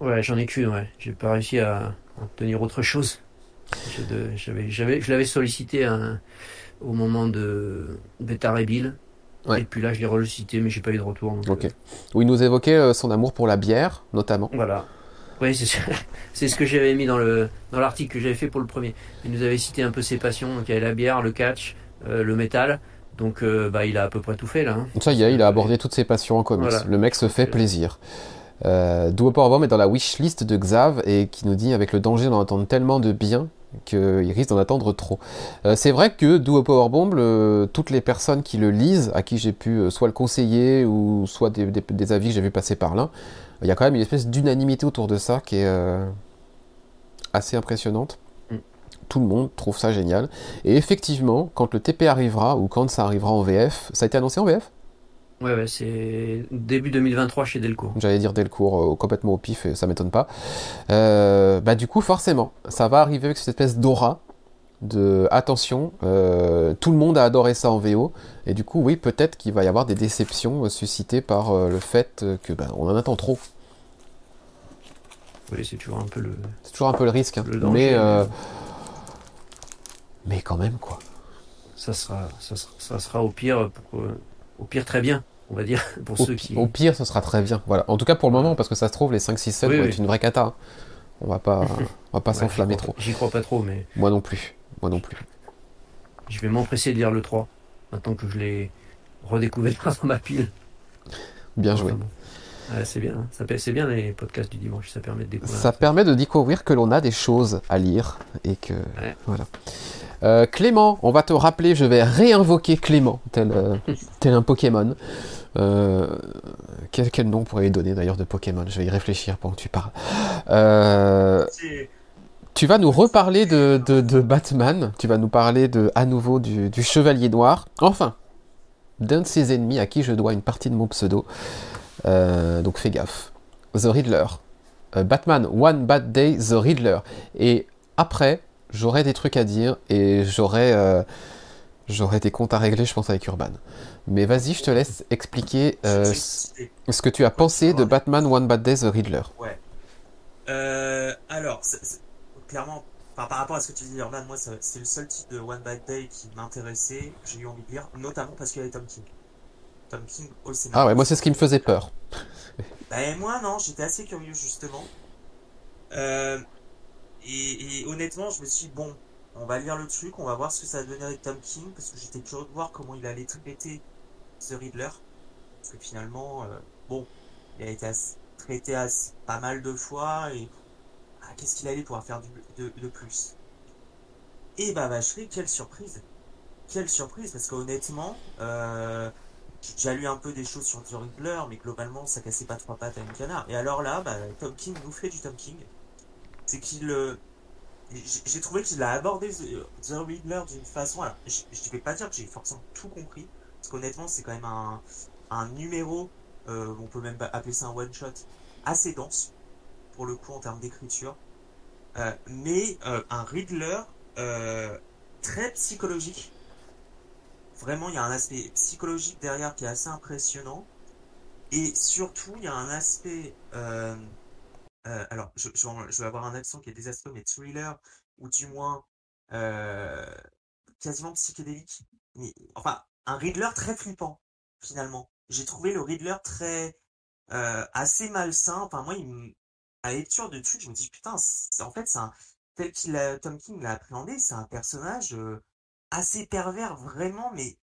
Ouais, j'en ai qu'une, ouais. J'ai pas réussi à obtenir autre chose. je l'avais sollicité au moment de Beta Rebill. Et puis là, je l'ai relicité, mais j'ai pas eu de retour. ok. Euh. Où il nous évoquait euh, son amour pour la bière, notamment. Voilà. Oui, (laughs) c'est ce que j'avais mis dans le dans l'article que j'avais fait pour le premier. Il nous avait cité un peu ses passions. Donc il y avait la bière, le catch, le métal. Donc euh, bah, il a à peu près tout fait là. Hein. Ça y est, il a abordé toutes ses passions en comics. Le mec se fait plaisir. Euh, Powerbomb est dans la wishlist de Xav et qui nous dit avec le danger d'en attendre tellement de bien qu'il risque d'en attendre trop. Euh, c'est vrai que Duo Powerbomb, toutes les personnes qui le lisent, à qui j'ai pu euh, soit le conseiller ou soit des, avis que j'ai vu passer par là, il y a quand même une espèce d'unanimité autour de ça qui est euh, assez impressionnante. Mm. Tout le monde trouve ça génial. Et effectivement, quand le TP arrivera ou quand ça arrivera en VF, ça a été annoncé en VF Ouais, c'est début 2023 chez Delcourt. J'allais dire Delcourt euh, complètement au pif, et ça m'étonne pas. Euh, bah du coup, forcément, ça va arriver avec cette espèce d'aura de attention. Euh, tout le monde a adoré ça en VO, et du coup, oui, peut-être qu'il va y avoir des déceptions suscitées par le fait que bah, on en attend trop. Oui, c'est toujours un peu le. C'est toujours un peu le risque, hein. mais mais quand même quoi. Ça sera, ça sera, ça sera au pire, pour, au pire très bien on va dire, (laughs) pour au, ceux qui. Au pire, ce sera très bien. Voilà. En tout cas, pour le moment, parce que ça se trouve, les 5, 6, 7 vont être une vraie cata. Hein. On va pas, (laughs) on va pas s'enflammer trop. J'y crois pas trop, mais. Moi non plus. Moi non plus. Je vais m'empresser de lire le 3, maintenant que je l'ai redécouvert (laughs) dans ma pile. Bien joué. c'est bien, hein. c'est bien les podcasts du dimanche, ça permet de découvrir. Ça permet de découvrir que l'on a des choses à lire et que voilà. Euh, Clément, on va te rappeler, je vais réinvoquer Clément, tel, euh, un Pokémon. Euh, quel, quel, nom pourrait donner d'ailleurs de Pokémon? Je vais y réfléchir pendant que tu parles. tu vas nous reparler de, Batman, tu vas nous parler à nouveau du, du Chevalier Noir, enfin, d'un de ses ennemis à qui je dois une partie de mon pseudo. donc fais gaffe. The Riddler. Batman One Bad Day, The Riddler. Et après, j'aurais des trucs à dire et j'aurais euh, j'aurais des comptes à régler, je pense, avec Urban. Mais vas-y, je te laisse expliquer euh, ce que tu as pensé de Batman One Bad Day The Riddler. Ouais. Euh, alors, clairement, par rapport à ce que tu dis, Urban, moi, c'est le seul titre de One Bad Day qui m'intéressait, j'ai eu envie de lire, notamment parce qu'il y avait Tom King. Tom King au scénario. Ah ouais, moi, c'est ce qui me faisait peur. Ben, moi, non, j'étais assez curieux, justement. Euh, et, honnêtement, je me suis dit, bon, on va lire le truc, on va voir ce que ça va devenir avec Tom King, parce que j'étais curieux de voir comment il allait traiter The Riddler. Parce que finalement, euh, bon, il a été traité pas mal de fois, et ah, qu'est-ce qu'il allait pouvoir faire de, plus? Et bah, vacherie, quelle surprise Quelle surprise, parce qu'honnêtement, euh, j'ai lu un peu des choses sur The Riddler, mais globalement, ça cassait pas trois pattes à une canard. Et alors là, bah, Tom King nous fait du Tom King c'est qu'il euh, j'ai trouvé qu'il a abordé The, Riddler d'une façon je, ne vais pas dire que j'ai forcément tout compris parce qu'honnêtement c'est quand même un, un numéro euh, on peut même appeler ça un one shot assez dense pour le coup en termes d'écriture. Euh, mais un Riddler très psychologique. Vraiment il y a un aspect psychologique derrière qui est assez impressionnant. Et surtout il y a un aspect euh, alors, je, je, vais avoir un accent qui est désastreux, mais thriller, ou du moins euh, quasiment psychédélique. Mais, enfin, un Riddler très flippant, finalement. J'ai trouvé le Riddler très euh, assez malsain. Enfin, moi, à lecture de trucs, je me dis putain, en fait, tel qu'il a Tom King l'a appréhendé, c'est un personnage assez pervers, vraiment, mais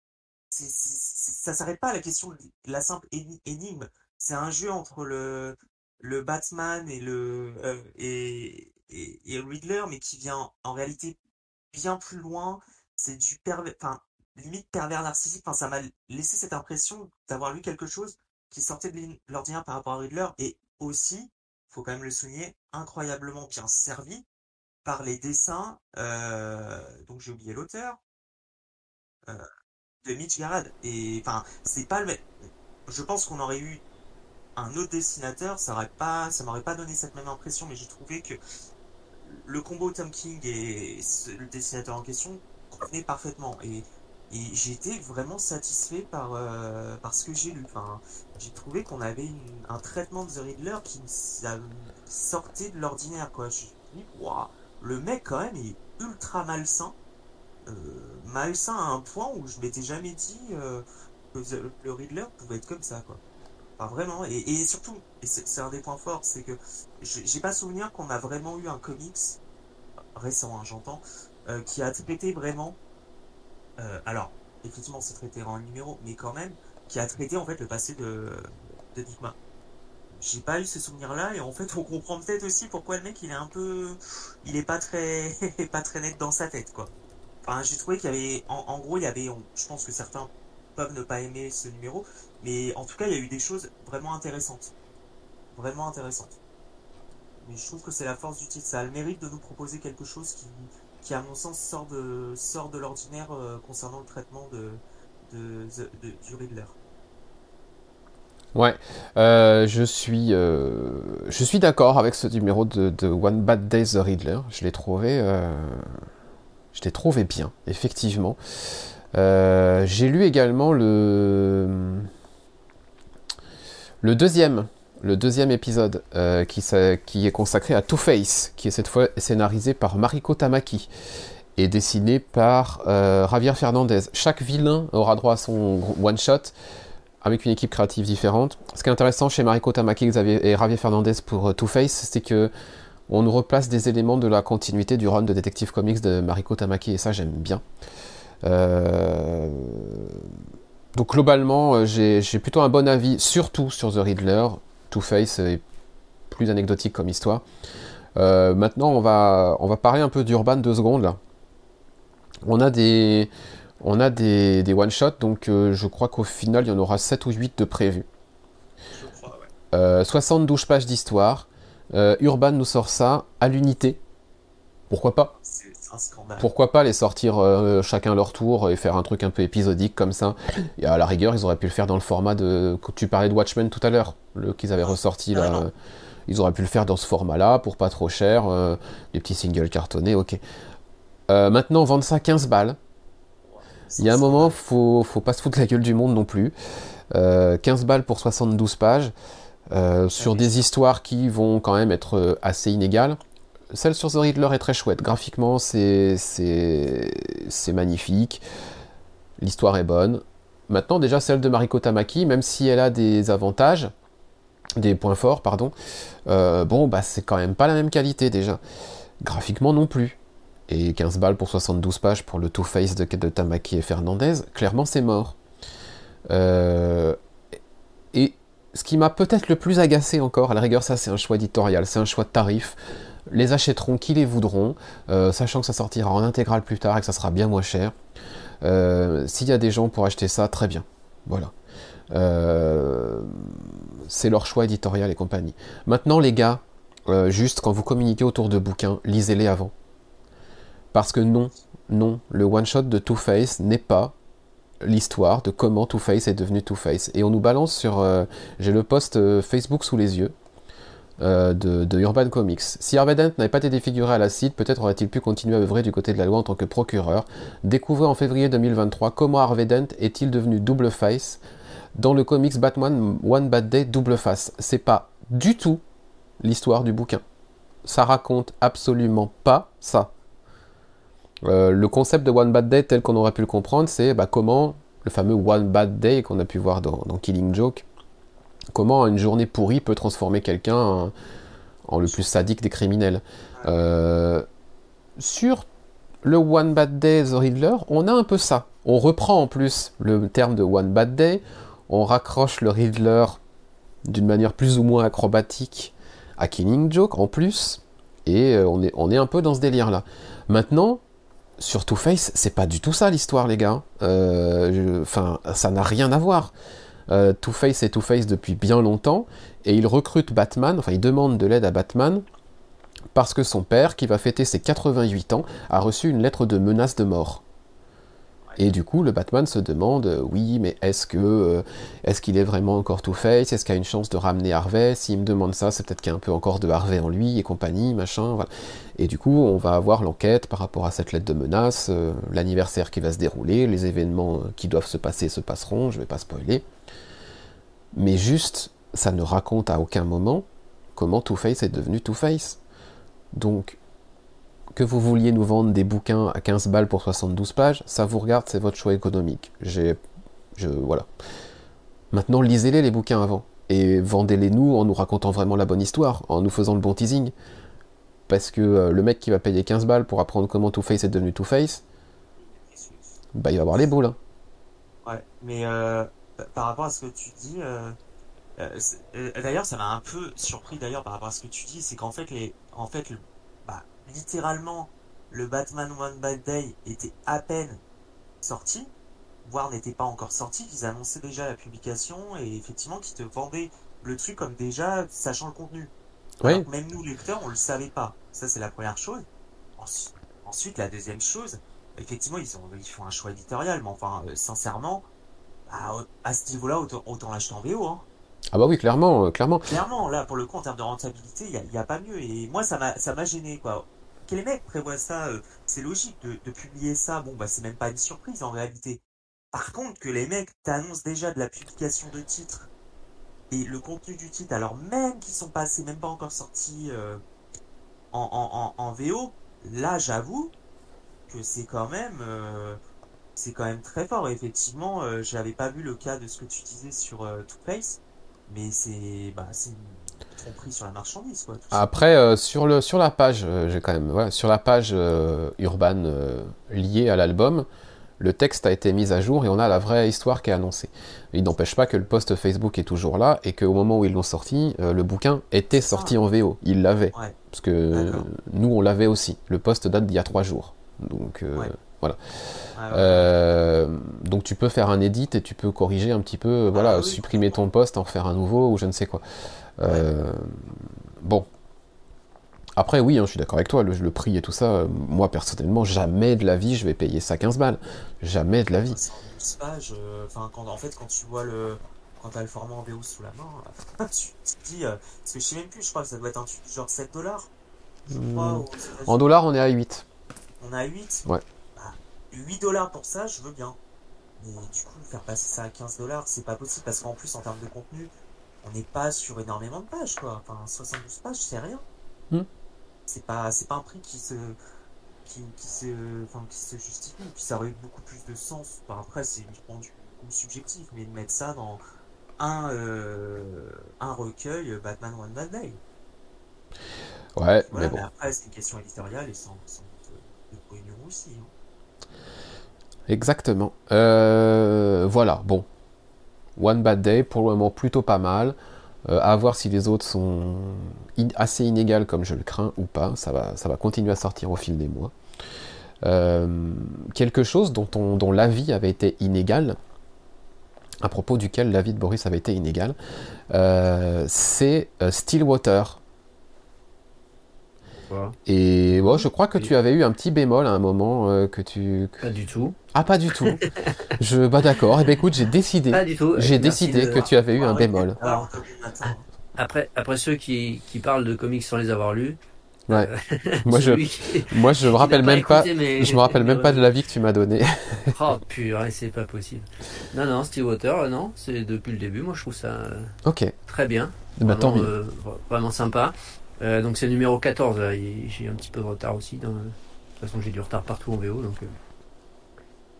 c'est, ça s'arrête pas à la question de la simple énigme. C'est un jeu entre le le Batman et le euh, et, et, Riddler, mais qui vient en réalité bien plus loin. C'est du pervers, enfin limite pervers narcissique. Enfin, ça m'a laissé cette impression d'avoir lu quelque chose qui sortait de l'ordinaire par rapport à Riddler et aussi, faut quand même le souligner, incroyablement bien servi par les dessins. Euh, donc j'ai oublié l'auteur. Euh, de Mitch Garad et enfin c'est pas le je pense qu'on aurait eu un autre dessinateur, ça aurait pas, ça m'aurait pas donné cette même impression, mais j'ai trouvé que le combo Tom King et le dessinateur en question convenaient parfaitement. Et, et j'ai été vraiment satisfait par, euh, ce que j'ai lu. Enfin, j'ai trouvé qu'on avait un traitement de The Riddler qui sortait de l'ordinaire, quoi. Je me le mec, quand même, est ultra malsain. Euh, malsain à un point où je m'étais jamais dit euh, que le Riddler pouvait être comme ça, quoi vraiment. Et, surtout, et c'est un des points forts, c'est que j'ai pas souvenir qu'on a vraiment eu un comics récent, hein, j'entends, euh, qui a traité vraiment. Euh, alors, effectivement, c'est traité en numéro, mais quand même, qui a traité en fait le passé de, de j'ai pas eu ce souvenir-là et en fait on comprend peut-être aussi pourquoi le mec il est un peu, il est pas très, (laughs) pas très net dans sa tête quoi. Enfin j'ai trouvé qu'il y avait, en, gros il y avait, je pense que certains peuvent ne pas aimer ce numéro, mais en tout cas il y a eu des choses vraiment intéressantes, vraiment intéressantes. Mais je trouve que c'est la force du titre, ça a le mérite de nous proposer quelque chose qui, qui à mon sens sort de, sort de l'ordinaire euh, concernant le traitement de, de, du Riddler. Ouais, euh, je suis, euh, je suis d'accord avec ce numéro de, One Bad Day The Riddler. Je l'ai trouvé, je l'ai trouvé bien, effectivement. J'ai lu également le, deuxième, le deuxième épisode qui, qui, est consacré à Two Face, qui est cette fois scénarisé par Mariko Tamaki et dessiné par Javier Fernandez. Chaque vilain aura droit à son one shot avec une équipe créative différente. Ce qui est intéressant chez Mariko Tamaki et Javier Fernandez pour euh, Two-Face, c'est que on nous replace des éléments de la continuité du run de Detective Comics de Mariko Tamaki, et ça j'aime bien. Euh, donc globalement, euh, j'ai plutôt un bon avis, surtout sur The Riddler. Two-Face est plus anecdotique comme histoire. maintenant, on va, on va parler un peu d'Urban deux secondes. Là. On a des, on a des, one-shots, donc euh, je crois qu'au final, il y en aura 7 ou 8 de prévus. 72 pages d'histoire. Euh, Urban nous sort ça à l'unité. Pourquoi pas? Pourquoi pas les sortir euh, chacun leur tour et faire un truc un peu épisodique comme ça Et à la rigueur, ils auraient pu le faire dans le format de. Tu parlais de Watchmen tout à l'heure, le qu'ils avaient ressorti là. Ils auraient pu le faire dans ce format-là pour pas trop cher, des petits singles cartonnés, ok. maintenant, vendre ça 15 balles. Il y a un moment, faut, faut pas se foutre la gueule du monde non plus. 15 euh, balles pour 72 pages, euh, sur des histoires qui vont quand même être euh, assez inégales. Celle sur The Riddler est très chouette. Graphiquement, c'est magnifique. L'histoire est bonne. Maintenant, déjà, celle de Mariko Tamaki, même si elle a des avantages, des points forts, pardon, bon, bah, c'est quand même pas la même qualité déjà. Graphiquement non plus et 15 balles pour 72 pages pour le Two-Face de, de, Tamaki et Fernandez, clairement c'est mort. Euh, et ce qui m'a peut-être le plus agacé encore, à la rigueur ça c'est un choix éditorial, c'est un choix de tarif, les achèteront qui les voudront, euh, sachant que ça sortira en intégrale plus tard et que ça sera bien moins cher. Euh, s'il y a des gens pour acheter ça, très bien. Voilà. c'est leur choix éditorial et compagnie. Maintenant les gars, juste quand vous communiquez autour de bouquins, lisez-les avant parce que non, non, le one-shot de Two-Face n'est pas l'histoire de comment Two-Face est devenu Two-Face. Et on nous balance sur... Euh, j'ai le post euh, Facebook sous les yeux. Euh, de, Urban Comics. Si Harvey Dent n'avait pas été défiguré à l'acide, peut-être aurait-il pu continuer à œuvrer du côté de la loi en tant que procureur. Découvrez en février 2023 comment Harvey Dent est-il devenu double face dans le comics Batman One Bad Day double face. C'est pas du tout l'histoire du bouquin. Ça raconte absolument pas ça. Euh, le concept de One Bad Day tel qu'on aurait pu le comprendre, c'est bah, comment le fameux One Bad Day qu'on a pu voir dans, Killing Joke, comment une journée pourrie peut transformer quelqu'un en, le plus sadique des criminels. Euh, sur le One Bad Day The Riddler, on a un peu ça. On reprend en plus le terme de One Bad Day, on raccroche le Riddler d'une manière plus ou moins acrobatique à Killing Joke en plus, et euh, on, est, on est un peu dans ce délire là. Maintenant, sur Two-Face, c'est pas du tout ça l'histoire, les gars. Euh, enfin, ça n'a rien à voir. Euh, Two-Face est Two-Face depuis bien longtemps, et il recrute Batman, enfin il demande de l'aide à Batman, parce que son père, qui va fêter ses 88 ans, a reçu une lettre de menace de mort. Et du coup, le Batman se demande, euh, oui, mais est-ce que euh, est-ce qu'il est vraiment encore Two-Face? Est-ce qu'il a une chance de ramener Harvey? S'il me demande ça, c'est peut-être qu'il y a un peu encore de Harvey en lui et compagnie, machin. Et du coup, on va avoir l'enquête par rapport à cette lettre de menace, euh, l'anniversaire qui va se dérouler, les événements qui doivent se passer se passeront, je vais pas spoiler. Mais juste, ça ne raconte à aucun moment comment Two-Face est devenu Two-Face. Donc, que vous vouliez nous vendre des bouquins à 15 balles pour 72 pages, ça vous regarde, c'est votre choix économique. J'ai. Je. Voilà. Maintenant, lisez-les les bouquins avant. Et vendez-les nous en nous racontant vraiment la bonne histoire, en nous faisant le bon teasing. Parce que euh, le mec qui va payer 15 balles pour apprendre comment Two-Face est devenu Two-Face, bah il va avoir les boules. Hein. Ouais, mais euh, par rapport à ce que tu dis, euh, d'ailleurs, ça m'a un peu surpris d'ailleurs par rapport à ce que tu dis, c'est qu'en fait, les, en fait, bah, littéralement, le Batman One Bad Day était à peine sorti, voire n'était pas encore sorti, qu'ils annonçaient déjà la publication et effectivement qu'ils te vendaient le truc comme déjà sachant le contenu. Oui. même nous lecteurs, on le savait pas. Ça c'est la première chose. Ensuite, la deuxième chose, effectivement ils, ont, ils font un choix éditorial, mais enfin euh, sincèrement, bah, à ce niveau-là, autant, l'acheter en VO. Hein. Ah bah oui, clairement, euh, clairement. Clairement, là, pour le coup, en termes de rentabilité, il n'y a, pas mieux. Et moi, ça m'a, ça m'a gêné, quoi. Que les mecs prévoient ça, euh, c'est logique de, publier ça. Bon, bah, c'est même pas une surprise en réalité. Par contre, que les mecs t'annoncent déjà de la publication de titres et le contenu du titre, alors même qu'ils sont passés, même pas encore sortis euh, en, en, en, VO, là, j'avoue que c'est quand même, c'est quand même très fort. effectivement, je n'avais pas vu le cas de ce que tu disais sur Two Face mais c'est bah, une tromperie sur la marchandise. Quoi, Après, euh, sur, le, sur la page, euh, j'ai quand même, voilà, sur la page euh, urbaine liée à l'album, le texte a été mis à jour et on a la vraie histoire qui est annoncée. Il n'empêche pas que le post Facebook est toujours là et qu'au moment où ils l'ont sorti, le bouquin était sorti en VO. Ils l'avaient. Parce que nous, on l'avait aussi. Le post date d'il y a trois jours. Donc, voilà. Euh, donc tu peux faire un edit et tu peux corriger un petit peu, ah voilà, supprimer ton poste, en refaire un nouveau ou je ne sais quoi. Euh, bon. Après oui, hein, je suis d'accord avec toi, le, prix et tout ça, euh, moi personnellement, jamais de la vie je vais payer ça 15 balles. Jamais de la vie. enfin, quand, en fait quand tu vois le, quand as le format en VO sous la main, (laughs) tu te dis, parce que je sais même plus, je crois que ça doit être un genre 7 dollars. Hmm. En dollars on est à 8. On est à 8 Ouais. 8 dollars pour ça, je veux bien. Mais du coup, faire passer ça à 15 dollars, c'est pas possible parce qu'en plus, en termes de contenu, on n'est pas sur énormément de pages, quoi. Enfin, 72 pages, c'est rien. Hmm. C'est pas, c'est pas un prix qui se, qui, se, enfin, qui se justifie. Puis ça aurait eu beaucoup plus de sens. après, c'est uniquement du subjectif, mais de mettre ça dans un, euh, un recueil Batman One Bad Day. Ouais, mais bon. après, c'est une question éditoriale et sans, sans de, de aussi. Hein. Exactement. Euh, voilà, bon. One Bad Day, pour le moment plutôt pas mal. Euh, à voir si les autres sont assez inégales comme je le crains ou pas. Ça va, ça va continuer à sortir au fil des mois. Euh, quelque chose dont, dont l'avis avait été inégal, à propos duquel l'avis de Boris avait été inégal, c'est Stillwater. Et bon, je crois que tu avais eu un petit bémol à un moment euh, que tu. Pas du tout. Ah, pas du tout. (laughs) je bah d'accord. Et eh ben écoute, j'ai décidé. J'ai décidé que tu avais eu un bémol. après, après ceux qui, qui, parlent de comics sans les avoir lus. Ouais. Euh, (laughs) moi je, moi je me rappelle même pas. Je me rappelle même pas de l'avis que tu m'as donné. (laughs) oh purée, c'est pas possible. Non non, Steve Water, non, c'est depuis le début. Moi je trouve ça. Ok. Très bien. Bah, vraiment, euh, vraiment sympa. Euh, donc c'est le numéro 14, j'ai un petit peu de retard aussi. De toute façon, j'ai du retard partout en VO. Donc, euh.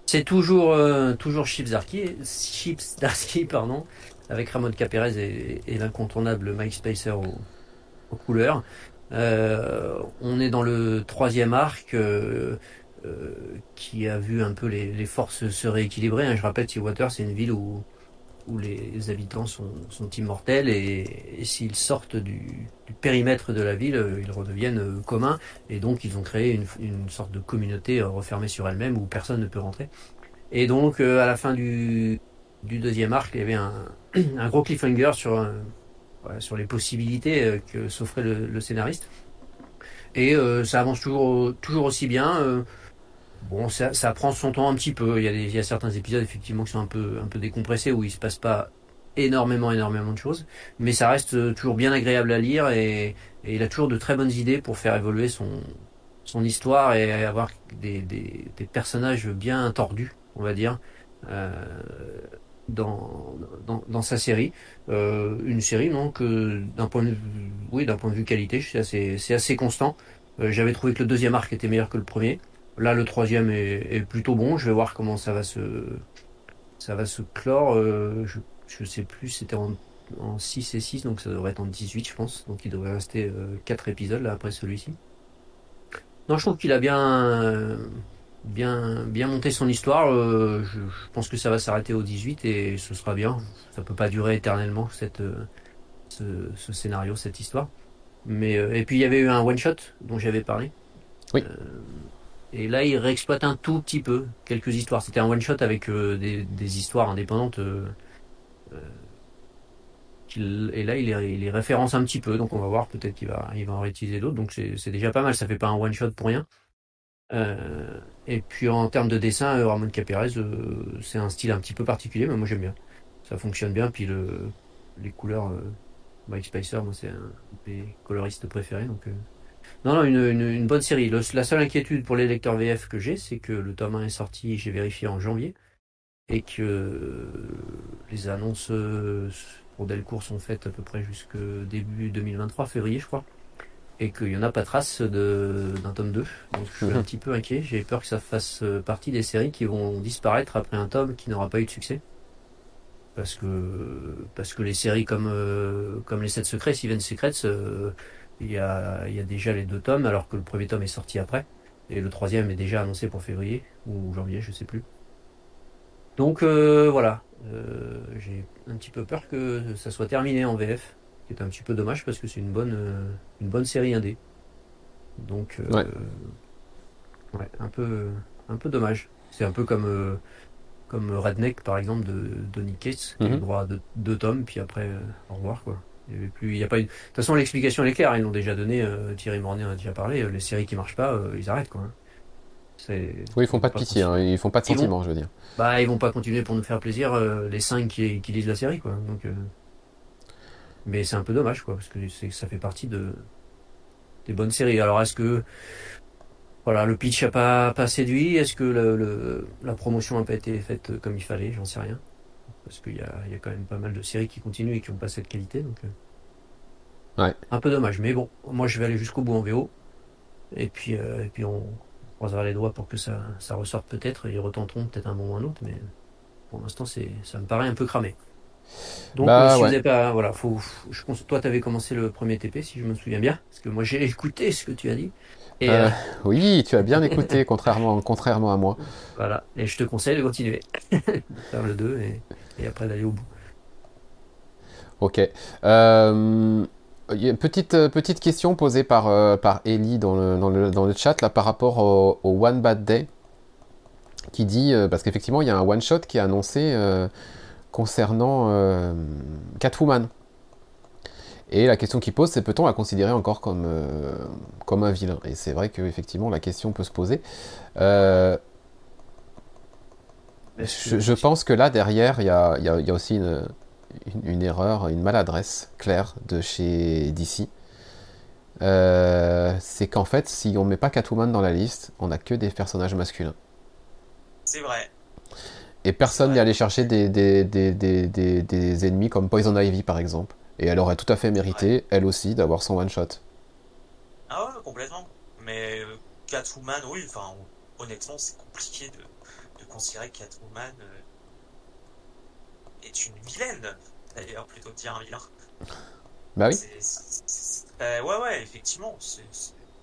C'est toujours, euh, toujours Chips Darsky, pardon, avec Ramon Capérez et, l'incontournable Mike Spacer aux, couleurs. on est dans le troisième arc qui a vu un peu les, forces se rééquilibrer. Hein. Je rappelle, Water, c'est une ville où où les habitants sont, immortels et, s'ils sortent du, périmètre de la ville, euh, ils redeviennent euh, communs et donc ils ont créé une, sorte de communauté euh, refermée sur elle-même où personne ne peut rentrer. Et donc à la fin du, deuxième arc, il y avait un, (clears throat) gros cliffhanger sur, les possibilités que s'offrait le, scénariste. Et ça avance toujours aussi bien. Bon, ça, ça, prend son temps un petit peu. Il y, a il y, a certains épisodes effectivement qui sont un peu, un peu décompressés où il se passe pas énormément, énormément de choses, mais ça reste toujours bien agréable à lire et, et il a toujours de très bonnes idées pour faire évoluer son, son histoire et avoir des, des, des personnages bien tordus, on va dire, euh, dans, dans, dans, sa série. Euh, une série non que d'un point de vue, oui, d'un point de vue qualité, c'est assez, assez constant. Euh, j'avais trouvé que le deuxième arc était meilleur que le premier. Là, le troisième est, plutôt bon. Je vais voir comment ça va se, ça va se clore. Euh, je, je sais plus, c'était en, 6 et 6, donc ça devrait être en 18, je pense. Donc il devrait rester 4 euh, épisodes là après celui-ci. Non, je trouve qu'il a bien, bien, bien monté son histoire. je, je, pense que ça va s'arrêter au 18 et ce sera bien. Ça peut pas durer éternellement cette, ce, ce scénario, cette histoire. Mais et puis il y avait eu un one shot dont j'avais parlé. Oui. Et là, il réexploite un tout petit peu quelques histoires. C'était un one shot avec euh, des, histoires indépendantes. Euh, euh et là, il les, référence un petit peu. Donc, on va voir. Peut-être qu'il va, il va en réutiliser d'autres. Donc, c'est déjà pas mal. Ça fait pas un one shot pour rien. Et puis, en termes de dessin, Ramon Capérez, c'est un style un petit peu particulier, mais moi j'aime bien. Ça fonctionne bien. Puis le, les couleurs, Mike Spicer, moi c'est un des coloristes préférés. Donc non, non, une, bonne série. la seule inquiétude pour les lecteurs VF que j'ai, c'est que le tome 1 est sorti, j'ai vérifié en janvier, et que les annonces euh, pour Delcourt sont faites à peu près jusque début 2023, février, je crois, et qu'il n'y en a pas trace d'un tome 2. Donc je suis un petit peu inquiet. J'ai peur que ça fasse partie des séries qui vont disparaître après un tome qui n'aura pas eu de succès. Parce que, parce que les séries comme, euh, comme Les 7 Secrets, Seven Secrets, euh, il y, a, il y a déjà les deux tomes, alors que le premier tome est sorti après. Et le troisième est déjà annoncé pour février ou janvier, je sais plus. Donc euh, voilà, euh, j'ai un petit peu peur que ça soit terminé en VF, qui est un petit peu dommage parce que c'est une bonne, euh, une bonne série indé. Donc ouais. ouais. un peu, un peu dommage. C'est un peu comme comme Redneck par exemple de Donny Cates, qui a le mhm. droit à deux, deux, tomes, puis après au revoir quoi. Il plus, il y a pas De toute façon, l'explication est claire. Ils l'ont déjà donné. Euh, Thierry Mornay en a déjà parlé. Euh, les séries qui marchent pas, euh, ils arrêtent quoi. Hein. Oui, ils font pas de pitié. Hein. Ils font pas de sentiments, je veux dire. Bah, ils vont pas continuer pour nous faire plaisir les cinq qui, lisent la série quoi. Donc, mais c'est un peu dommage quoi, parce que ça fait partie de des bonnes séries. Alors, est-ce que voilà, le pitch a pas, pas séduit? Est-ce que le, la promotion a pas été faite comme il fallait? J'en sais rien parce qu'il y a, y a, quand même pas mal de séries qui continuent et qui n'ont pas cette qualité. Donc, euh, ouais. Un peu dommage, mais bon, moi je vais aller jusqu'au bout en VO. Et puis, euh, et puis on croisera les doigts pour que ça, ça ressorte peut-être. Ils retenteront peut-être un moment ou un autre, mais pour l'instant, c'est, ça me paraît un peu cramé. Donc, bah, euh, si vous n'avez pas, voilà, faut, je pense, toi, tu avais commencé le premier TP, si je me souviens bien, parce que moi, j'ai écouté ce que tu as dit. Et, euh, oui, tu as bien écouté, (laughs) contrairement, contrairement à moi. Voilà, et je te conseille de continuer, (laughs) faire le 2 et, et après d'aller au bout. Ok. Euh, petite, euh, petite question posée par, euh, par Ellie dans le, dans, le, dans le chat là, par rapport au, One Bad Day qui dit, parce qu'effectivement il y a un one shot qui est annoncé concernant Catwoman. Et la question qui pose, c'est peut-on la considérer encore comme, comme un vilain? Et c'est vrai qu'effectivement la question peut se poser. Je, pense que là, derrière, il y a, aussi une, erreur, une maladresse claire de chez DC. Euh, c'est qu'en fait, si on ne met pas Catwoman dans la liste, on n'a que des personnages masculins. C'est vrai. Et personne n'est allé chercher des, des, ennemis comme Poison Ivy, par exemple. Et elle aurait tout à fait mérité, elle aussi, d'avoir son one-shot. Ah ouais, complètement. Mais euh, Catwoman, oui, enfin, honnêtement, c'est compliqué de considérer que Catwoman euh, est une vilaine, d'ailleurs, plutôt que dire un vilain. Bah oui. Euh, ouais, ouais, effectivement.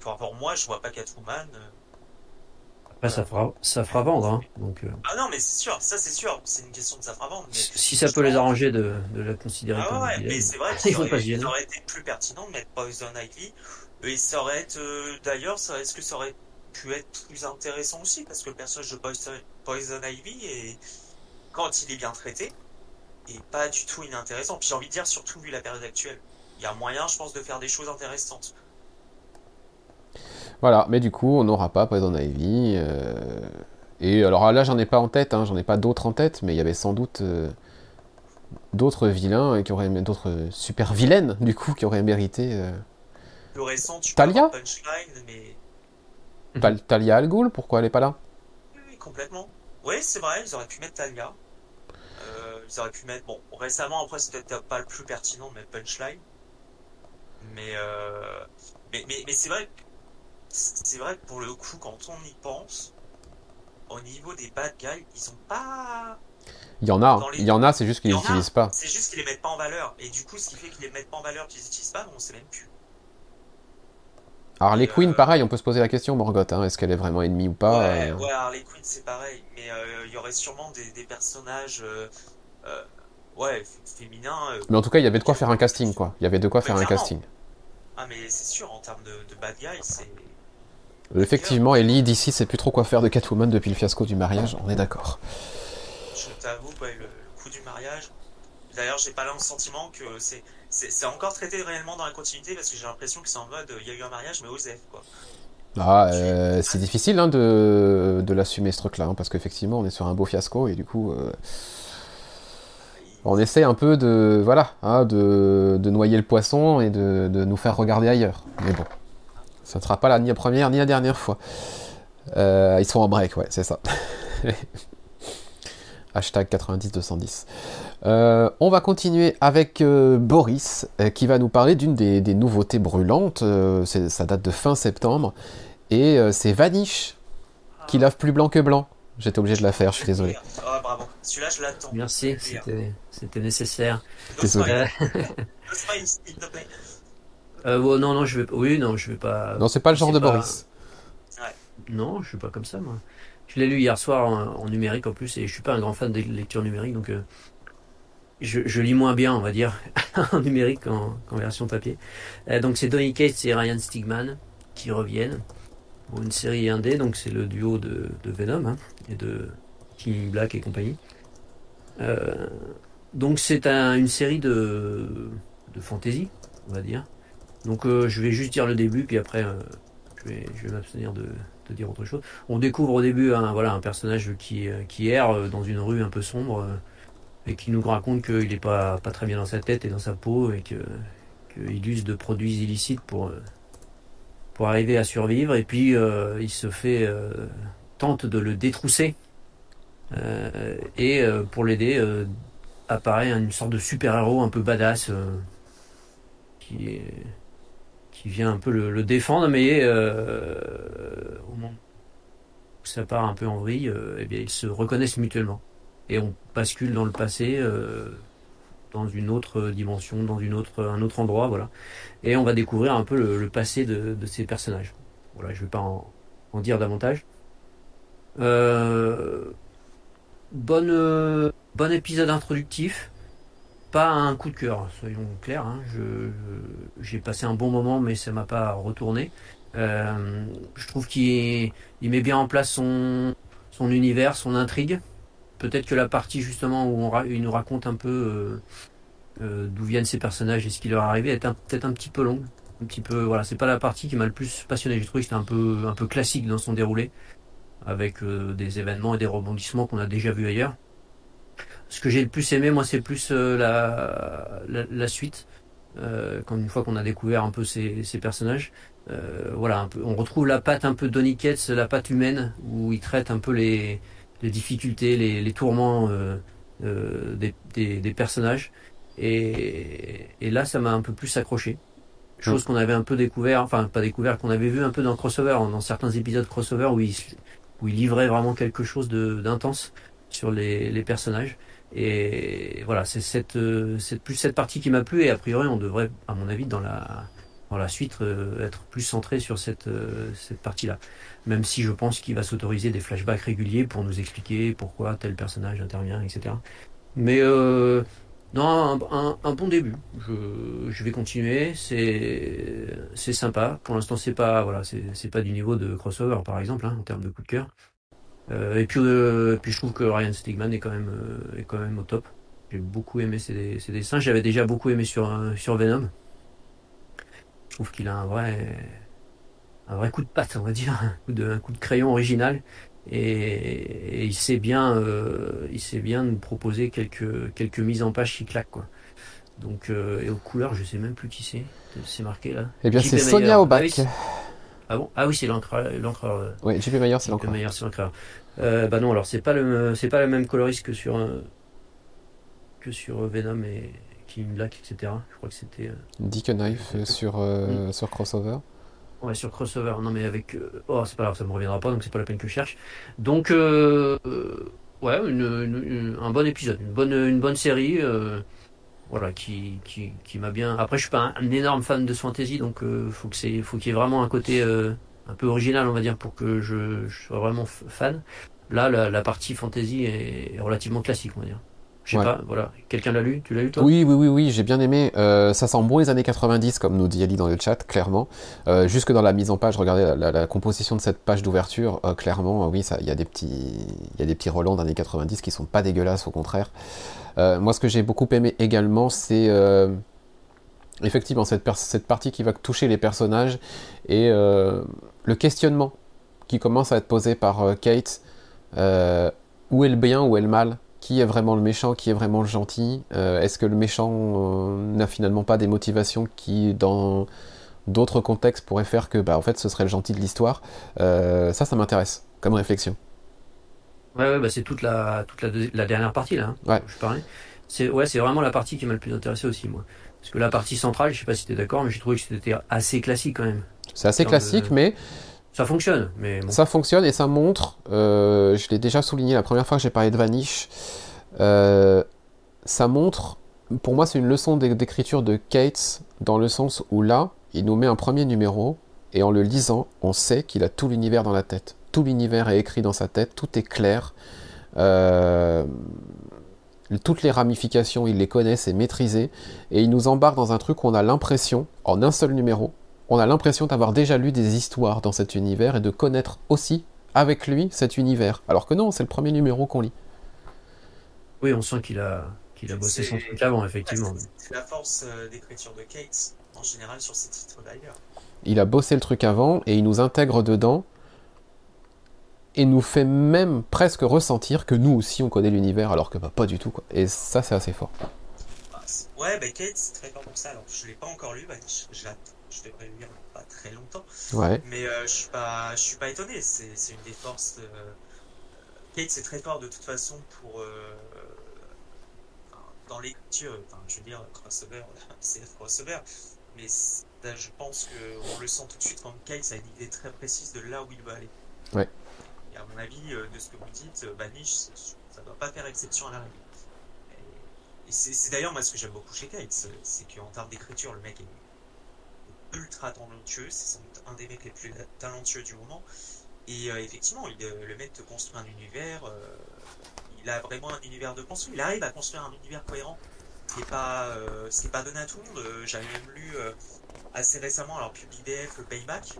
pour moi, je vois pas Catwoman. Euh, Après, ça fera, ça fera vendre. Hein, donc, Ah non, mais c'est sûr, ça c'est sûr, c'est une question de ça fera vendre. si ça peut les arranger de, de la considérer ah, comme ouais, mais c'est vrai qu'il aurait, aurait, été plus pertinent de mettre Poison Ivy. Et ça aurait été, d'ailleurs, est-ce que ça aurait pu être plus intéressant aussi? Parce que le personnage de Poison, Ivy est, quand il est bien traité, est pas du tout inintéressant. Puis j'ai envie de dire, surtout vu la période actuelle, il y a moyen, je pense, de faire des choses intéressantes. Voilà, mais du coup, on n'aura pas Poison Ivy. Euh, et alors là, j'en ai pas en tête, hein, j'en ai pas d'autres en tête, mais il y avait sans doute euh, d'autres vilains qui auraient d'autres super vilaines du coup qui auraient mérité. Euh, Le récent, tu Talia Punchline, mais Talia Al Ghul, pourquoi elle est pas là? Oui, complètement. Oui, c'est vrai, ils auraient pu mettre Talia. Euh, ils auraient pu mettre. Bon, récemment, après, c'était peut-être pas le plus pertinent de mettre Punchline. Mais, euh, mais, mais, c'est vrai, c'est vrai que pour le coup, quand on y pense, au niveau des bad guys, ils ont pas. Il y en a, il y en a, c'est juste qu'ils les utilisent pas. C'est juste qu'ils les mettent pas en valeur. Et du coup, ce qui fait qu'ils les mettent pas en valeur, qu'ils les utilisent pas, on sait même plus. Harley Quinn, pareil, on peut se poser la question, Morgoth, hein, est-ce qu'elle est vraiment ennemie ou pas Ouais, ouais Harley Quinn, c'est pareil, mais il y aurait sûrement des, personnages, ouais, féminins. mais en tout cas, il y avait de quoi faire un casting, quoi. Il y avait de quoi faire un casting. Ah, mais c'est sûr, en termes de, de bad guy, c'est. Effectivement, Ellie, d'ici, c'est plus trop quoi faire de Catwoman depuis le fiasco du mariage, on est d'accord. Je t'avoue, le, coup du mariage. D'ailleurs, j'ai pas le sentiment que c'est, c'est, encore traité réellement dans la continuité parce que j'ai l'impression que c'est en mode il y a eu un mariage, mais Osef, quoi. Ah, euh, c'est difficile hein, de, de l'assumer ce truc-là, hein, parce qu'effectivement, on est sur un beau fiasco et du coup. Euh, on essaie un peu de voilà hein, de, de, noyer le poisson et de, de, nous faire regarder ailleurs. Mais bon, ça ne sera pas la, ni la première ni la dernière fois. Euh, ils sont en break, ouais, c'est ça. (laughs) Hashtag 90-210. Euh, on va continuer avec euh, Boris, qui va nous parler d'une des, des, nouveautés brûlantes. ça date de fin septembre. Et c'est Vanish, qui lave plus blanc que blanc. J'étais obligé de la faire, je suis désolé. Ah, bravo. Celui-là, je l'attends. Merci, c'était nécessaire. Désolé. (laughs) Euh, non, non, je vais Oui, non, je vais pas. Non, c'est pas le genre de Boris. Non, je suis pas comme ça, moi. Je l'ai lu hier soir en, numérique en plus, et je suis pas un grand fan des lectures numériques, donc euh, je, lis moins bien, on va dire, (laughs) en numérique qu'en version papier. Euh, donc c'est Donny Cates et Ryan Stigman qui reviennent pour une série indé, donc c'est le duo de, Venom hein, et de King Black et compagnie. Euh, donc c'est une série de, de fantasy, on va dire. Donc euh, je vais juste dire le début, puis après euh, je vais, m'abstenir de, dire autre chose. On découvre au début un, voilà, un personnage qui, qui erre dans une rue un peu sombre et qui nous raconte qu'il n'est pas, très bien dans sa tête et dans sa peau et qu'il use de produits illicites pour, pour arriver à survivre. Et puis il se fait tente de le détrousser euh, et euh, pour l'aider, euh, apparaît une sorte de super-héros un peu badass qui, est, qui vient un peu le, défendre, mais au moment où ça part un peu en vrille, eh bien, ils se reconnaissent mutuellement. Et on bascule dans le passé, dans une autre dimension, dans une autre, un autre endroit, voilà. Et on va découvrir un peu le, passé de, ces personnages. Voilà, je ne vais pas en, dire davantage. Euh, bonne, euh, bon épisode introductif. Pas un coup de cœur, soyons clairs. Hein. j'ai passé un bon moment, mais ça m'a pas retourné. Euh, je trouve qu'il met bien en place son, son univers, son intrigue. Peut-être que la partie justement où on, il nous raconte un peu euh, d'où viennent ces personnages et ce qui leur est arrivé est peut-être un petit peu longue. Un petit peu, voilà, c'est pas la partie qui m'a le plus passionné. J'ai trouvé que c'était un peu, un peu classique dans son déroulé avec euh, des événements et des rebondissements qu'on a déjà vus ailleurs. Ce que j'ai le plus aimé, moi, c'est plus euh, la, la, suite. Euh, quand une fois qu'on a découvert un peu ces, ces personnages, voilà, un peu, on retrouve la patte un peu Donny la patte humaine, où il traite un peu les, les difficultés, les, les tourments des, des, des, personnages. Et, et là, ça m'a un peu plus accroché chose qu'on avait un peu découvert, enfin pas découvert, qu'on avait vu un peu dans crossover, dans certains épisodes crossover où il, où il livrait vraiment quelque chose d'intense sur les, les, personnages. Et voilà, c'est cette, euh, cette, plus cette partie qui m'a plu. Et a priori, on devrait, à mon avis, dans la, dans la suite, euh, être plus centré sur cette, euh, cette partie-là. Même si je pense qu'il va s'autoriser des flashbacks réguliers pour nous expliquer pourquoi tel personnage intervient, etc. Mais euh, non, un, un, bon début. Je, je vais continuer. C'est sympa. Pour l'instant, c'est pas voilà, c'est pas du niveau de crossover par exemple hein, en termes de coup de cœur. Euh, et puis euh, puis je trouve que Ryan Stigman est quand même euh, est quand même au top. J'ai beaucoup aimé ses, ses dessins. J'avais déjà beaucoup aimé sur sur Venom. Je trouve qu'il a un vrai un vrai coup de patte, on va dire, (laughs) un coup de, un coup de crayon original et, il sait bien, euh, il sait bien nous proposer quelques quelques mises en page qui claquent quoi. Donc euh, et aux couleurs, je sais même plus qui c'est. C'est marqué là. Eh bien, c'est Sonia Aubac. Ah, ah, bon? Ah oui, c'est l'encreur. Euh, oui, JP Mayer, c'est l'encreur. Mayer, c'est l'encreur. bah non, alors c'est pas le c'est pas le même coloriste que sur que sur Venom et King Black, etc. Je crois que c'était. Dick Knife sur sur crossover. Ouais, sur crossover. Non, mais avec. Euh, oh, c'est pas grave, ça me reviendra pas, donc c'est pas la peine que je cherche. Donc, euh, euh, ouais, une, un bon épisode, une bonne, une bonne série. Voilà, qui, qui, qui m'a bien. Après, je suis pas un, énorme fan de fantasy, donc euh, faut que c'est, faut qu'il y ait vraiment un côté euh, un peu original, on va dire, pour que je, je sois vraiment fan. Là, la, la, partie fantasy est relativement classique, on va dire. Je sais pas, voilà. Quelqu'un l'a lu? Tu l'as lu toi? Oui, oui, oui, oui, j'ai bien aimé. Euh, ça sent bon les années 90, comme nous dit Ali dans le chat, clairement. Euh, jusque dans la mise en page, regardez la, la, composition de cette page d'ouverture, euh, clairement, oui, il y a des petits, il y a des petits relents d'années 90 qui sont pas dégueulasses, au contraire. Moi, ce que j'ai beaucoup aimé également, c'est effectivement cette, cette, partie qui va toucher les personnages et le questionnement qui commence à être posé par Kate. où est le bien, où est le mal? Qui est vraiment le méchant, qui est vraiment le gentil Est-ce que le méchant n'a finalement pas des motivations qui, dans d'autres contextes, pourraient faire que, bah, en fait, ce serait le gentil de l'histoire Ça, ça m'intéresse comme réflexion. Ouais, ouais bah c'est toute la toute la, la, dernière partie là. Hein, ouais. Je parlais. C'est ouais, c'est vraiment la partie qui m'a le plus intéressé aussi moi. Parce que la partie centrale, je sais pas si tu es d'accord, mais j'ai trouvé que c'était assez classique quand même. C'est assez classique, mais ça fonctionne. Mais. Ça fonctionne et ça montre. Euh, je l'ai déjà souligné la première fois que j'ai parlé de Vanish. Euh, ça montre. Pour moi, c'est une leçon d'écriture de Kate dans le sens où là, il nous met un premier numéro et en le lisant, on sait qu'il a tout l'univers dans la tête tout l'univers est écrit dans sa tête, tout est clair. Euh, toutes les ramifications, il les connaît, c'est maîtrisé. Et il nous embarque dans un truc où on a l'impression, en un seul numéro, on a l'impression d'avoir déjà lu des histoires dans cet univers et de connaître aussi avec lui cet univers. Alors que non, c'est le premier numéro qu'on lit. Oui, on sent qu'il a, qu'il a bossé son truc avant, effectivement. C'est la force euh, d'écriture de Kate, en général, sur ces titres d'ailleurs. Il a bossé le truc avant et il nous intègre dedans et nous fait même presque ressentir que nous aussi on connaît l'univers alors que bah, pas du tout quoi. Et ça c'est assez fort. Bah, ouais, bah Kate c'est très fort pour ça. Alors je l'ai pas encore lu, bah, je, je, je le lire pas très longtemps. Ouais. Mais euh, je suis pas, je suis pas étonné. C'est une des forces. Euh... Kate c'est très fort de toute façon pour euh... dans l'écriture. Enfin, je veux dire crossover, (laughs) c'est crossover. Mais je pense qu'on le sent tout de suite quand Kate a une idée très précise de là où il va aller. Ouais à mon avis, euh, de ce que vous dites, Banish, ça doit pas faire exception à la règle. Et, c'est d'ailleurs moi ce que j'aime beaucoup chez Kate, c'est qu'en termes d'écriture, le mec est ultra talentueux, c'est un des mecs les plus talentueux du moment. Et euh, effectivement, euh, le mec te construit un univers, il a vraiment un univers de construit, il arrive à construire un univers cohérent, ce n'est pas, donné à tout le monde. J'avais même lu assez récemment, alors PubIBF, le Payback,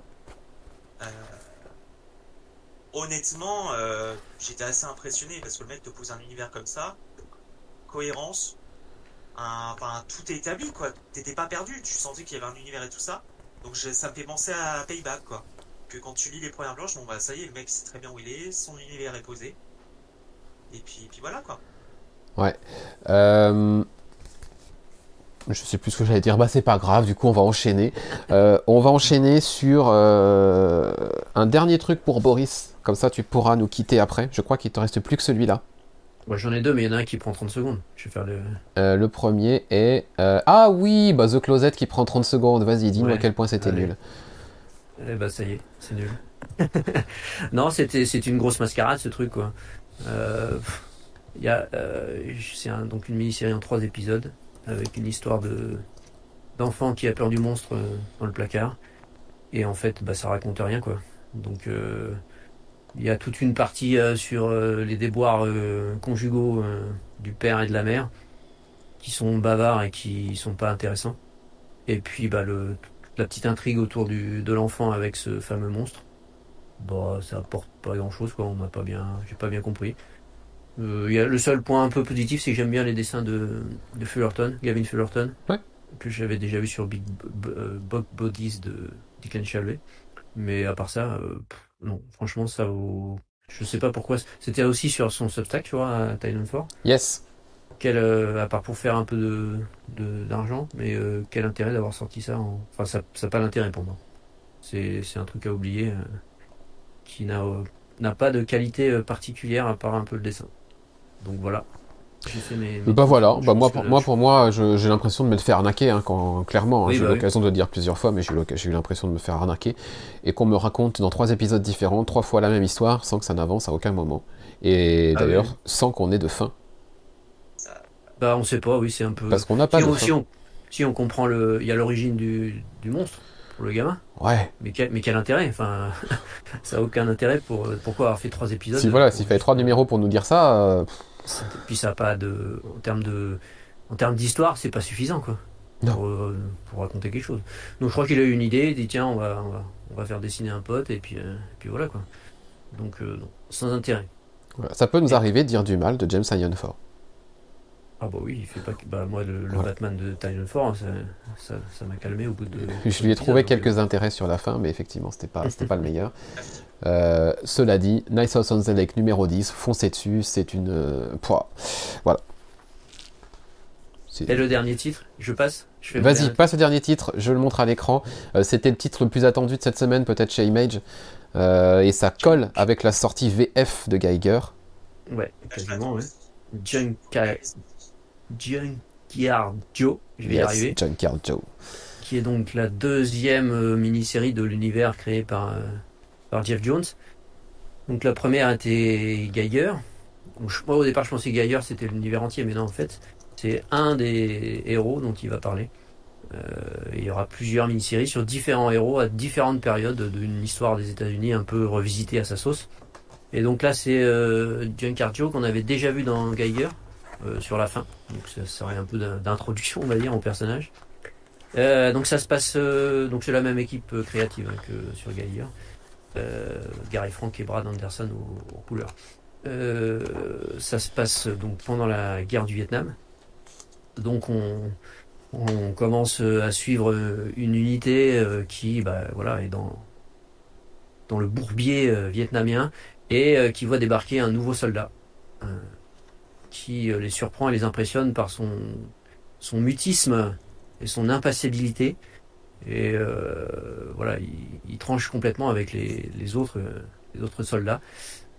honnêtement, euh, j'étais assez impressionné parce que le mec te pose un univers comme ça, cohérence, enfin tout est établi quoi. T'étais pas perdu, tu sentais qu'il y avait un univers et tout ça. Donc ça me fait penser à Payback quoi. Que quand tu lis les premières blanches, bon bah ça y est, le mec sait très bien où il est, son univers est posé. Et puis, puis voilà quoi. Ouais. Euh, je sais plus ce que j'allais dire, bah c'est pas grave, du coup on va enchaîner. (laughs) Euh, on va enchaîner sur euh, un dernier truc pour Boris, comme ça tu pourras nous quitter après. Je crois qu'il te reste plus que celui-là. Moi j'en ai deux, mais il y en a un qui prend 30 secondes. Je vais faire le. Euh, le premier est. Ah oui, bah The Closet qui prend 30 secondes. Vas-y, dis-nous à quel point c'était nul. Eh bah ça y est, c'est nul. (laughs) non, c'était c'est une grosse mascarade ce truc quoi. Il y a, c'est donc une mini-série en trois épisodes avec une histoire de d'enfant qui a peur du monstre euh, dans le placard. Et en fait, bah, ça raconte rien, quoi. Donc, euh, il y a toute une partie euh, sur les déboires conjugaux du père et de la mère qui sont bavards et qui sont pas intéressants. Et puis, bah, le, la petite intrigue autour du, de l'enfant avec ce fameux monstre. Bah, ça apporte pas grand chose, quoi. On m'a pas bien, j'ai pas bien compris. Euh, y a le seul point un peu positif, c'est que j'aime bien les dessins de, de Fullerton, Gavin Fullerton, que j'avais déjà vu sur Big euh, Bodies de Dickens Chalvet. Mais à part ça, euh, non, franchement, ça vaut. Je sais pas pourquoi. C'était aussi sur son Substack, tu vois, à 4. Yes. Quel, euh, à part pour faire un peu de d'argent, mais quel intérêt d'avoir sorti ça en... Enfin, ça n'a pas d'intérêt pour moi. C'est un truc à oublier qui n'a pas de qualité particulière à part un peu le dessin. Donc voilà. Bah voilà, bah moi, pour, moi pour moi, j'ai l'impression de me faire arnaquer, hein, quand, clairement. Hein, j'ai eu bah l'occasion de le dire plusieurs fois, mais j'ai eu l'impression de me faire arnaquer. Et qu'on me raconte dans trois épisodes différents, trois fois la même histoire, sans que ça n'avance à aucun moment. Et ah d'ailleurs, sans qu'on ait de fin. Bah, on sait pas, oui, c'est un peu. Parce qu'on n'a pas si de on, fin. si on, si on comprend le, il y a l'origine du, du monstre pour le gamin. Ouais. Mais quel, mais quel intérêt Enfin, (laughs) ça a aucun intérêt pour pourquoi avoir fait trois épisodes. Si voilà, s'il fallait trois numéros pour nous dire ça, euh, Puis ça a pas de, en termes de, en termes d'histoire, c'est pas suffisant quoi. Pour, euh, pour raconter quelque chose. Donc je crois qu'il a eu une idée, il dit tiens on va, on va, on va faire dessiner un pote et puis, euh, et puis voilà quoi. Donc euh, non, sans intérêt. voilà. ça peut nous arriver de dire du mal de James Iron Ford. Ah bah oui, il fait pas que, bah moi le, le Voilà. Batman de Tyrion Ford, ça, m'a calmé au bout de. Je lui ai trouvé donc, quelques intérêts sur la fin, mais effectivement, c'était pas, c'était pas le meilleur. (laughs) Euh, cela dit, Nice House on the Lake numéro 10, foncez dessus, c'est une. euh, pouah, voilà. C'est- Et le dernier titre, je passe. Vas-y, dernier- passe au dernier titre, je le montre à l'écran. Euh, C'était le titre le plus attendu de cette semaine, peut-être chez Image. Euh, et ça colle avec la sortie VF de Geiger. Ouais, m'attends. ouais. Junkyard Joe, je vais y arriver. Junkyard Joe. qui est donc la deuxième euh, mini-série de l'univers créé par, euh, par Jeff Jones. Donc la première était Geiger. Moi au départ je pensais que Geiger c'était l'univers entier, mais non en fait c'est un des héros dont il va parler. Euh, il y aura plusieurs mini-séries sur différents héros à différentes périodes d'une histoire des États-Unis un peu revisitée à sa sauce. Et donc là c'est euh, Junkyard Joe qu'on avait déjà vu dans Geiger euh, sur la fin. Donc ça serait un peu d'in- d'introduction on va dire au personnage. Euh, donc ça se passe, donc c'est la même équipe créative hein, que sur Geiger. Euh, Gary Frank et Brad Anderson aux, couleurs. Euh, ça se passe donc pendant la guerre du Vietnam. Donc on, commence à suivre une unité euh, qui, bah, voilà, est dans le bourbier vietnamien et qui voit débarquer un nouveau soldat qui les surprend et les impressionne par son mutisme et son impassibilité. Et euh, voilà, il, tranche complètement avec les, autres, les autres soldats.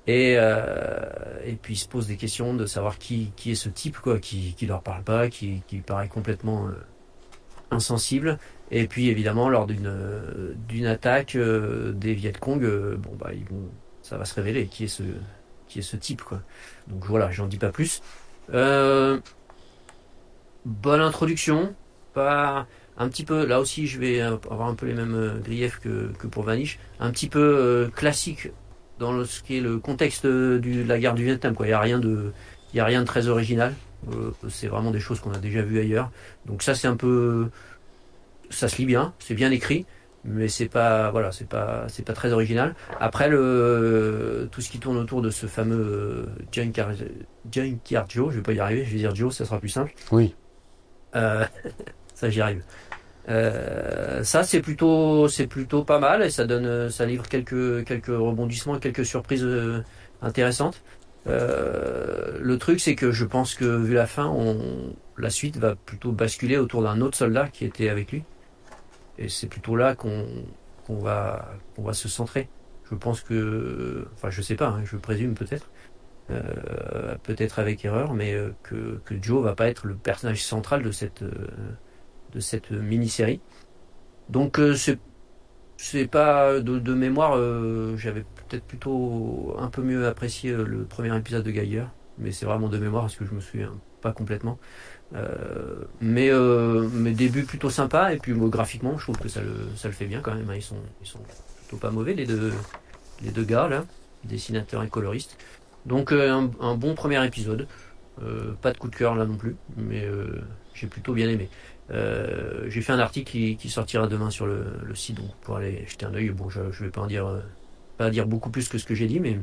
Et, euh, et puis il se pose des questions de savoir qui, qui est ce type, quoi, qui, qui leur parle pas, qui, qui paraît complètement euh, insensible. Et puis évidemment, lors d'une d'une attaque des Viet Cong, bon bah ça va se révéler qui est ce qui est ce type, quoi. Donc voilà, j'en dis pas plus. Bonne introduction, pas un petit peu là aussi je vais avoir un peu les mêmes euh, griefs que, que pour Vanish. Un petit peu euh, classique dans le, ce qui est le contexte de, du- de la guerre du Vietnam quoi. Il y a rien de il y a rien de très original. Euh, c'est vraiment des choses qu'on a déjà vues ailleurs. Donc ça c'est un peu ça se lit bien c'est bien écrit mais c'est pas voilà c'est pas c'est pas très original. Après le tout ce qui tourne autour de ce fameux euh, Joe je vais pas y arriver je vais dire Joe ça sera plus simple. Oui. euh, (laughs) ça j'y arrive. Euh, ça c'est plutôt c'est plutôt pas mal et ça donne ça livre quelques quelques rebondissements, quelques surprises euh, intéressantes. Euh, le truc c'est que je pense que vu la fin, on, la suite va plutôt basculer autour d'un autre soldat qui était avec lui et c'est plutôt là qu'on va qu'on va se centrer. Je pense que enfin je sais pas, hein, je présume peut-être. Peut-être avec erreur, mais que, que Joe va pas être le personnage central de cette de cette mini-série. Donc euh, c'est c'est pas de, de mémoire, euh, j'avais peut-être plutôt un peu mieux apprécié euh, le premier épisode de Geiger, mais c'est vraiment de mémoire parce que je me souviens pas complètement. Euh, mais euh, mais début plutôt sympa et puis graphiquement je trouve que ça le ça le fait bien quand même. hein. Ils sont ils sont plutôt pas mauvais les deux les deux gars là, dessinateurs et coloristes. Donc euh, un, un bon premier épisode. Euh, pas de coup de cœur là non plus, mais euh, j'ai plutôt bien aimé. Euh, j'ai fait un article qui, qui sortira demain sur le, le site, donc pour aller jeter un œil. Bon, je, je vais pas en dire euh, pas dire beaucoup plus que ce que j'ai dit, mais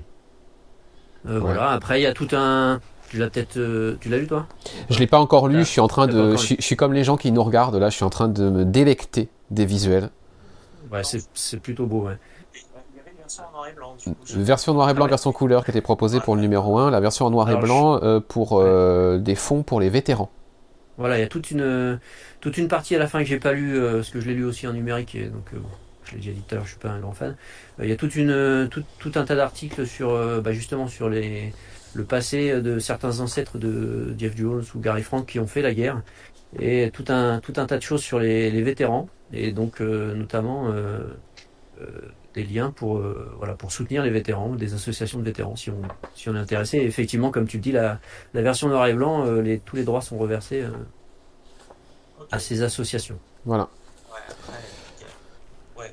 euh, voilà. Après, il y a tout un. Tu l'as peut-être. tu l'as lu toi? Je l'ai pas encore lu, je suis en train de. Je suis, je suis comme les gens qui nous regardent là, je suis en train de me délecter des visuels. Ouais, c'est plutôt beau. Ouais. Version noir et blanc, Version couleur qui était proposée pour le numéro 1, la version en noir et blanc pour des fonds pour les vétérans. Voilà, il y a toute une toute une partie à la fin que j'ai pas lu euh, parce que je l'ai lu aussi en numérique et donc euh, bon, je l'ai déjà dit tout à l'heure, je suis pas un grand fan. Euh, Il y a toute une euh, tout, tout un tas d'articles sur euh, bah, justement sur les le passé de certains ancêtres de Jeff Jones ou Gary Frank qui ont fait la guerre et tout un tout un tas de choses sur les, les vétérans et donc euh, notamment euh, des liens pour, voilà, pour soutenir les vétérans, des associations de vétérans si on, si on est intéressé. Et effectivement, comme tu le dis, la, la version noir et blanc, les, tous les droits sont reversés à ces associations. Voilà. Ouais,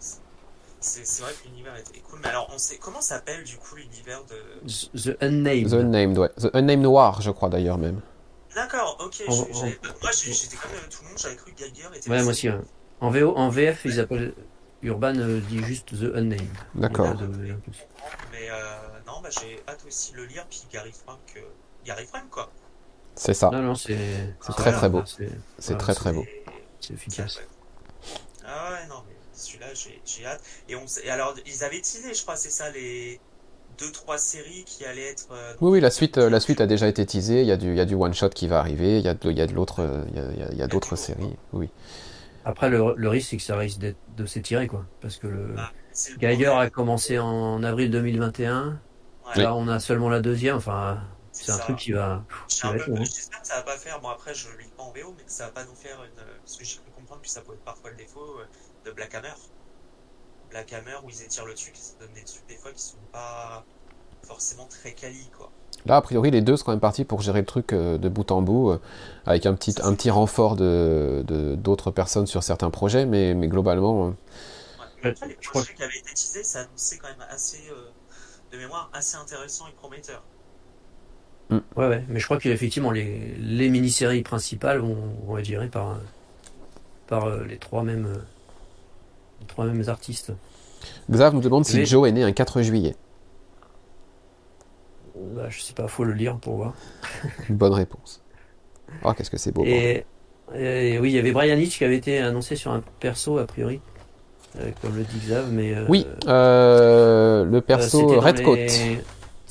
c'est vrai que l'univers est cool. Mais alors, on sait comment s'appelle du coup l'univers de. The Unnamed. The Unnamed, ouais. The Unnamed Noir, je crois d'ailleurs même. D'accord, ok. moi, j'étais comme tout le monde, j'avais cru que Geiger était. Ouais, moi aussi. En, VO, en VF, ils appellent. Urban euh, dit juste The Unnamed. D'accord. Mais euh, non, bah, j'ai hâte aussi de le lire, puis Gary Frank, euh, Gary Frank quoi. C'est ça. Non, non, c'est très très beau. C'est très très beau. C'est efficace. Ah ouais, non, mais celui-là, j'ai hâte. Et, on, et alors, ils avaient teasé, je crois, c'est ça, les deux trois séries qui allaient être. Euh, oui, oui, la suite, euh, la suite a déjà été teasée. Il y a du, il y a du one shot qui va arriver. Il y a de, il y a de l'autre, il y a, il y a d'autres séries. Oui. Après, le, le risque, c'est que ça risque de s'étirer, quoi. Parce que le, ah, Geiger a commencé en avril 2021. Là, on a seulement la deuxième. Enfin, c'est un truc qui va. Hein. J'espère que ça va pas faire. Bon, après, je lis pas en VO, mais que ça va pas nous faire une. Parce que j'ai cru comprendre que ça peut être parfois le défaut euh, de Black Hammer. Black Hammer où ils étirent le truc, se donnent des trucs des fois qui sont pas forcément très quali, quoi. Là, a priori, les deux sont quand même partis pour gérer le truc euh, de bout en bout, euh, avec un petit, un petit renfort de, d'autres personnes sur certains projets, mais, mais globalement. Ouais. Après, les projets qui avaient été teasés, ça annonçait quand même assez, de mémoire, assez intéressant et prometteur. Mm. Ouais, ouais, mais je crois qu'effectivement, les, les mini-séries principales vont, être gérées par, par euh, les trois mêmes, euh, les trois mêmes artistes. Xav nous demande si Joe est né un 4 juillet. Bah, je sais pas, faut le lire pour voir. Bonne réponse. Oh, qu'est-ce que c'est beau. Et, oui, il y avait Brian Hitch qui avait été annoncé sur un perso, a priori, euh, comme le dit Xav, mais. oui, le perso Redcoat.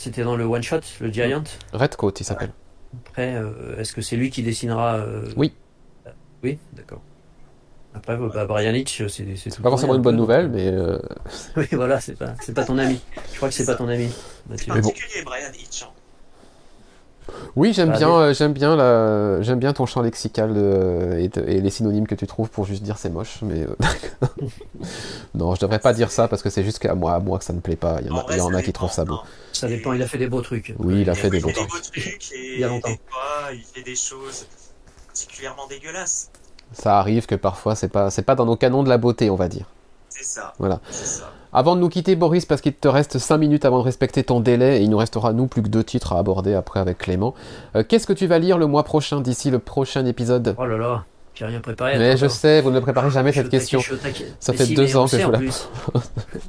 C'était dans le one shot, le Giant. Redcoat, il s'appelle. Après, euh, est-ce que c'est lui qui dessinera euh, Oui. Oui, d'accord. Après, bah, Brian Hitch, c'est c'est pas forcément une bonne nouvelle, mais. Euh, (laughs) oui, voilà, c'est pas, c'est pas ton ami. Je crois que c'est pas ton ami. c'est particulier, Brian Hitch. Hein. Oui, j'aime bien, euh, j'aime bien la, j'aime bien ton champ lexical et, les synonymes que tu trouves pour juste dire c'est moche, mais euh, (laughs) non, je devrais pas dire ça parce que c'est juste qu'à moi, à moi que ça ne plaît pas. Il y en a, qui trouvent ça beau. Ça dépend. Il a fait des beaux trucs. Oui, il a fait des beaux trucs. il y a longtemps. il fait des choses particulièrement dégueulasses. Ça arrive que parfois c'est pas, c'est pas dans nos canons de la beauté, on va dire. C'est ça. Voilà. Ça. Avant de nous quitter, Boris, parce qu'il te reste 5 minutes avant de respecter ton délai, et il nous restera, nous, plus que deux titres à aborder après avec Clément. Euh, qu'est-ce que tu vas lire le mois prochain, d'ici le prochain épisode? Oh là là, j'ai rien préparé. Mais je sais, vous ne préparez jamais cette question. Ça fait deux ans que je vous la (laughs)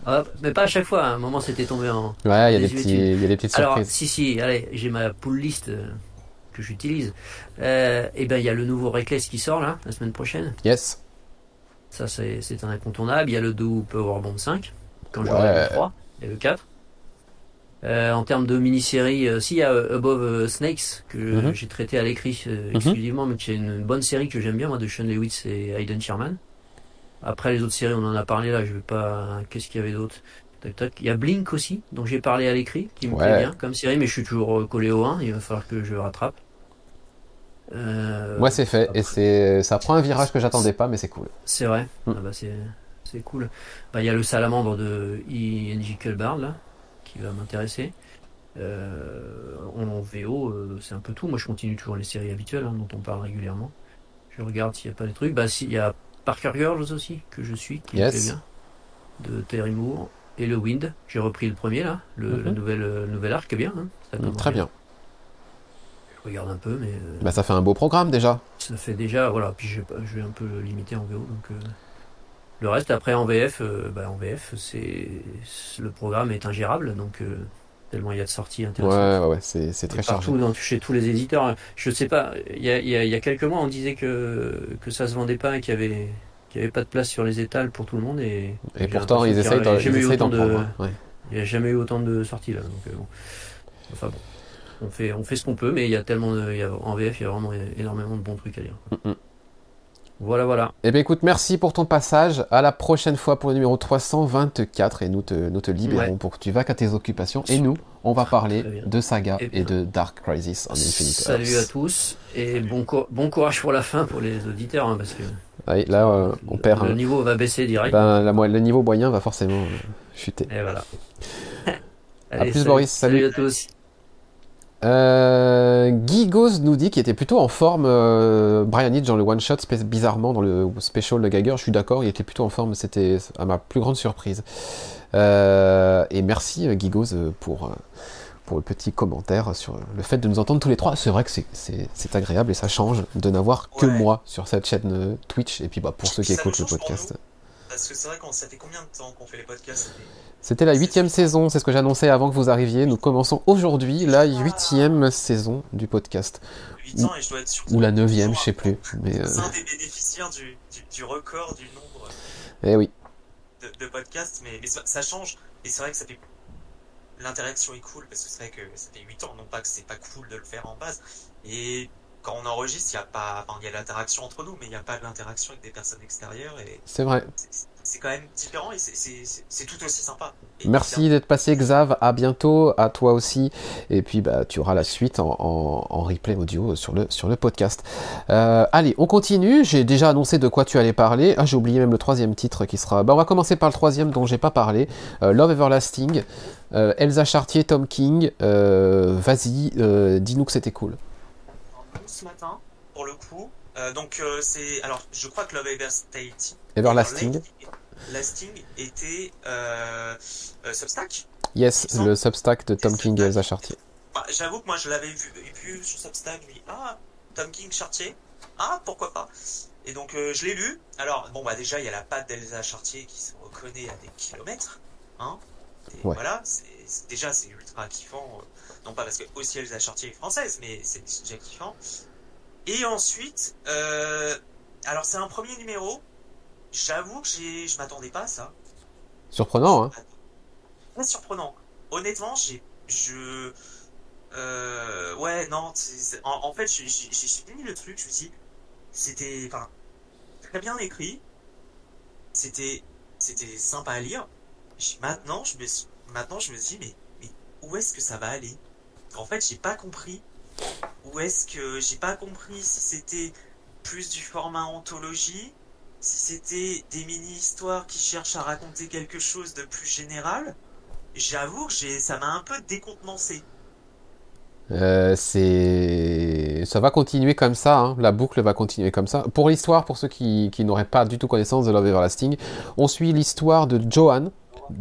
ah, Mais pas à chaque fois, à un moment c'était tombé en. Ouais, il y, a des petits, y a des petites Alors, surprises. si, si, allez, j'ai ma pool list euh, que j'utilise. Euh, et ben, il y a le nouveau Reckless qui sort là, la semaine prochaine. Yes. Ça, c'est un incontournable. Il y a le Do Powerbomb 5 quand j'aurai le 3 et le 4. Euh, en termes de mini-série, euh, s'il y a euh, Above Snakes, que mhm. j'ai traité à l'écrit mhm. exclusivement, mais qui est une bonne série que j'aime bien, moi, de Sean Lewis et Hayden Sherman. Après, les autres séries, on en a parlé là, je vais pas. Qu'est-ce qu'il y avait d'autre? Il y a Blink aussi, dont j'ai parlé à l'écrit, qui me plaît bien comme série, mais je suis toujours collé au 1, il va falloir que je rattrape. Moi, c'est fait, et c'est ça prend un virage que j'attendais pas, mais c'est cool. C'est vrai. Mm. Ah bah, c'est cool. Bah, il y a le salamandre de ING Kelbard, là, qui va m'intéresser. Euh, en VO, euh, c'est un peu tout. Moi, je continue toujours les séries habituelles hein, dont on parle régulièrement. Je regarde s'il n'y a pas des trucs. Bah, s'il y a Parker Girls aussi, que je suis, qui est bien, de Terry Moore. Et le Wind, j'ai repris le premier là, le, mhm. nouvel, euh, nouvel arc, bien. Hein. Très bien. Je regarde un peu, mais. bah, ça fait un beau programme déjà. Ça fait déjà, voilà. Puis je, je vais un peu limiter en VO, donc. Le reste, après, en VF, euh, bah, en VF, c'est le programme est ingérable, donc euh, tellement il y a de sorties intéressantes. Ouais, ouais, c'est, c'est très chargé. Partout, chez tous les éditeurs. Je sais pas, il y a, y a, quelques mois, on disait que, que ça se vendait pas et qu'il y avait, qu'il y avait pas de place sur les étals pour tout le monde. Et, et pourtant, ils essayent, d'en, prendre. Il n'y a jamais eu autant de sorties là. Donc, euh, bon. Enfin bon. On fait, on fait ce qu'on peut, mais il y a tellement de, il y a, en VF, il y a vraiment énormément de bons trucs à lire. Mm, mm. Voilà, voilà. Eh bien, écoute, merci pour ton passage. À la prochaine fois pour le numéro 324 et nous te, nous te libérons pour que tu vas qu'à tes occupations. Et nous, on va parler de Saga et, de Dark Crisis en Infinite Salut à tous et bon, bon courage pour la fin pour les auditeurs hein, parce que. Là, euh, on perd. Le niveau va baisser direct. Ben, le niveau moyen va forcément euh, chuter. Et voilà. à plus, Boris. Salut à tous. Euh, Guy nous dit qu'il était plutôt en forme. Euh, Brian Hitch dans le one shot, bizarrement dans le special de Gagger, je suis d'accord, il était plutôt en forme. C'était à ma plus grande surprise. Euh, et merci euh, Guy pour pour le petit commentaire sur le fait de nous entendre tous les trois. C'est vrai que c'est agréable et ça change de n'avoir que moi sur cette chaîne Twitch. Et puis bah, pour ceux qui écoutent le podcast. Parce que c'est vrai qu'on ça fait combien de temps qu'on fait les podcasts? C'était la huitième saison, c'est ce que j'annonçais avant que vous arriviez. Nous commençons aujourd'hui la huitième saison du podcast. 8 ans et je dois être Ou la neuvième, je sais plus. Mais euh... un des bénéficiaires du, du, record du nombre eh oui. de, de podcasts, mais, mais ça, change. Et c'est vrai que ça fait l'interaction est cool parce que c'est vrai que ça fait 8 ans, non pas que c'est pas cool de le faire en base. Et quand on enregistre, il y a pas, enfin, il y a l'interaction entre nous, mais il n'y a pas l'interaction avec des personnes extérieures. Et c'est vrai c'est quand même différent et c'est tout aussi sympa. Merci d'être passé Xav, à bientôt, à toi aussi. Et puis bah, tu auras la suite en, replay audio sur le, sur le podcast. Euh, allez, on continue. J'ai déjà annoncé de quoi tu allais parler. Ah, j'ai oublié même le troisième titre qui sera... Bah, on va commencer par le troisième dont j'ai pas parlé. Euh, Love Everlasting. Euh, Elsa Chartier, Tom King. Vas-y, dis-nous que c'était cool. Ce matin, pour le coup. donc c'est... Alors, je crois que Love Everlasting... Everlasting Lasting était euh, euh, Substack. Yes, le Substack de Tom King et Elsa Chartier. Bah, j'avoue que moi je l'avais vu, et sur Substack, je ah, Tom King Chartier, ah, pourquoi pas. Et donc euh, je l'ai lu. Alors, bon, bah déjà, il y a la patte d'Elsa Chartier qui se reconnaît à des kilomètres. Hein Voilà, c'est, déjà c'est ultra kiffant. non pas parce que aussi Elsa Chartier est française, mais c'est déjà kiffant. Et ensuite, alors c'est un premier numéro J'avoue que j'ai, je m'attendais pas à ça. Surprenant, hein Très surprenant. Honnêtement, j'ai, je, euh, ouais, non, en, fait, j'ai fini le truc, je me suis dit, c'était, enfin, très bien écrit, c'était, c'était sympa à lire. Maintenant, je me suis, maintenant, je me dis, mais, mais où est-ce que ça va aller? En fait, j'ai pas compris. Où est-ce que j'ai pas compris si c'était plus du format anthologie si c'était des mini-histoires qui cherchent à raconter quelque chose de plus général, j'avoue que ça m'a un peu décontenancé. Euh, ça va continuer comme ça, hein. la boucle va continuer comme ça. Pour l'histoire, pour ceux qui, n'auraient pas du tout connaissance de Love Everlasting, on suit l'histoire de Joanne.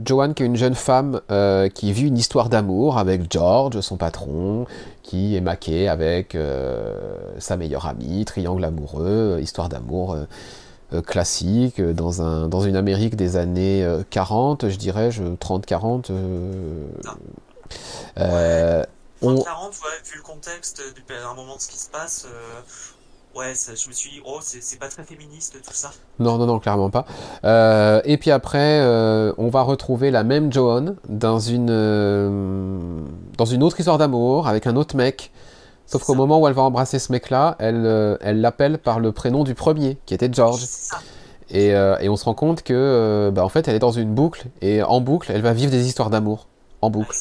Joanne qui est une jeune femme euh, qui vit une histoire d'amour avec George, son patron, qui est maqué avec euh, sa meilleure amie, triangle amoureux, histoire d'amour euh, classique, euh, dans, un, dans une Amérique des années 40, euh, je dirais, 30-40. Euh, 30-40, ouais, vu le contexte, du, un moment de ce qui se passe, ouais, je me suis dit, oh, c'est pas très féministe tout ça. Non, non, non, clairement pas. et puis après, on va retrouver la même Joan dans une, dans une autre histoire d'amour avec un autre mec Sauf qu'au moment où elle va embrasser ce mec-là, elle euh, elle l'appelle par le prénom du premier, qui était George. Et, euh, et, on se rend compte que, euh, bah, en fait, elle est dans une boucle, et en boucle, elle va vivre des histoires d'amour. En boucle.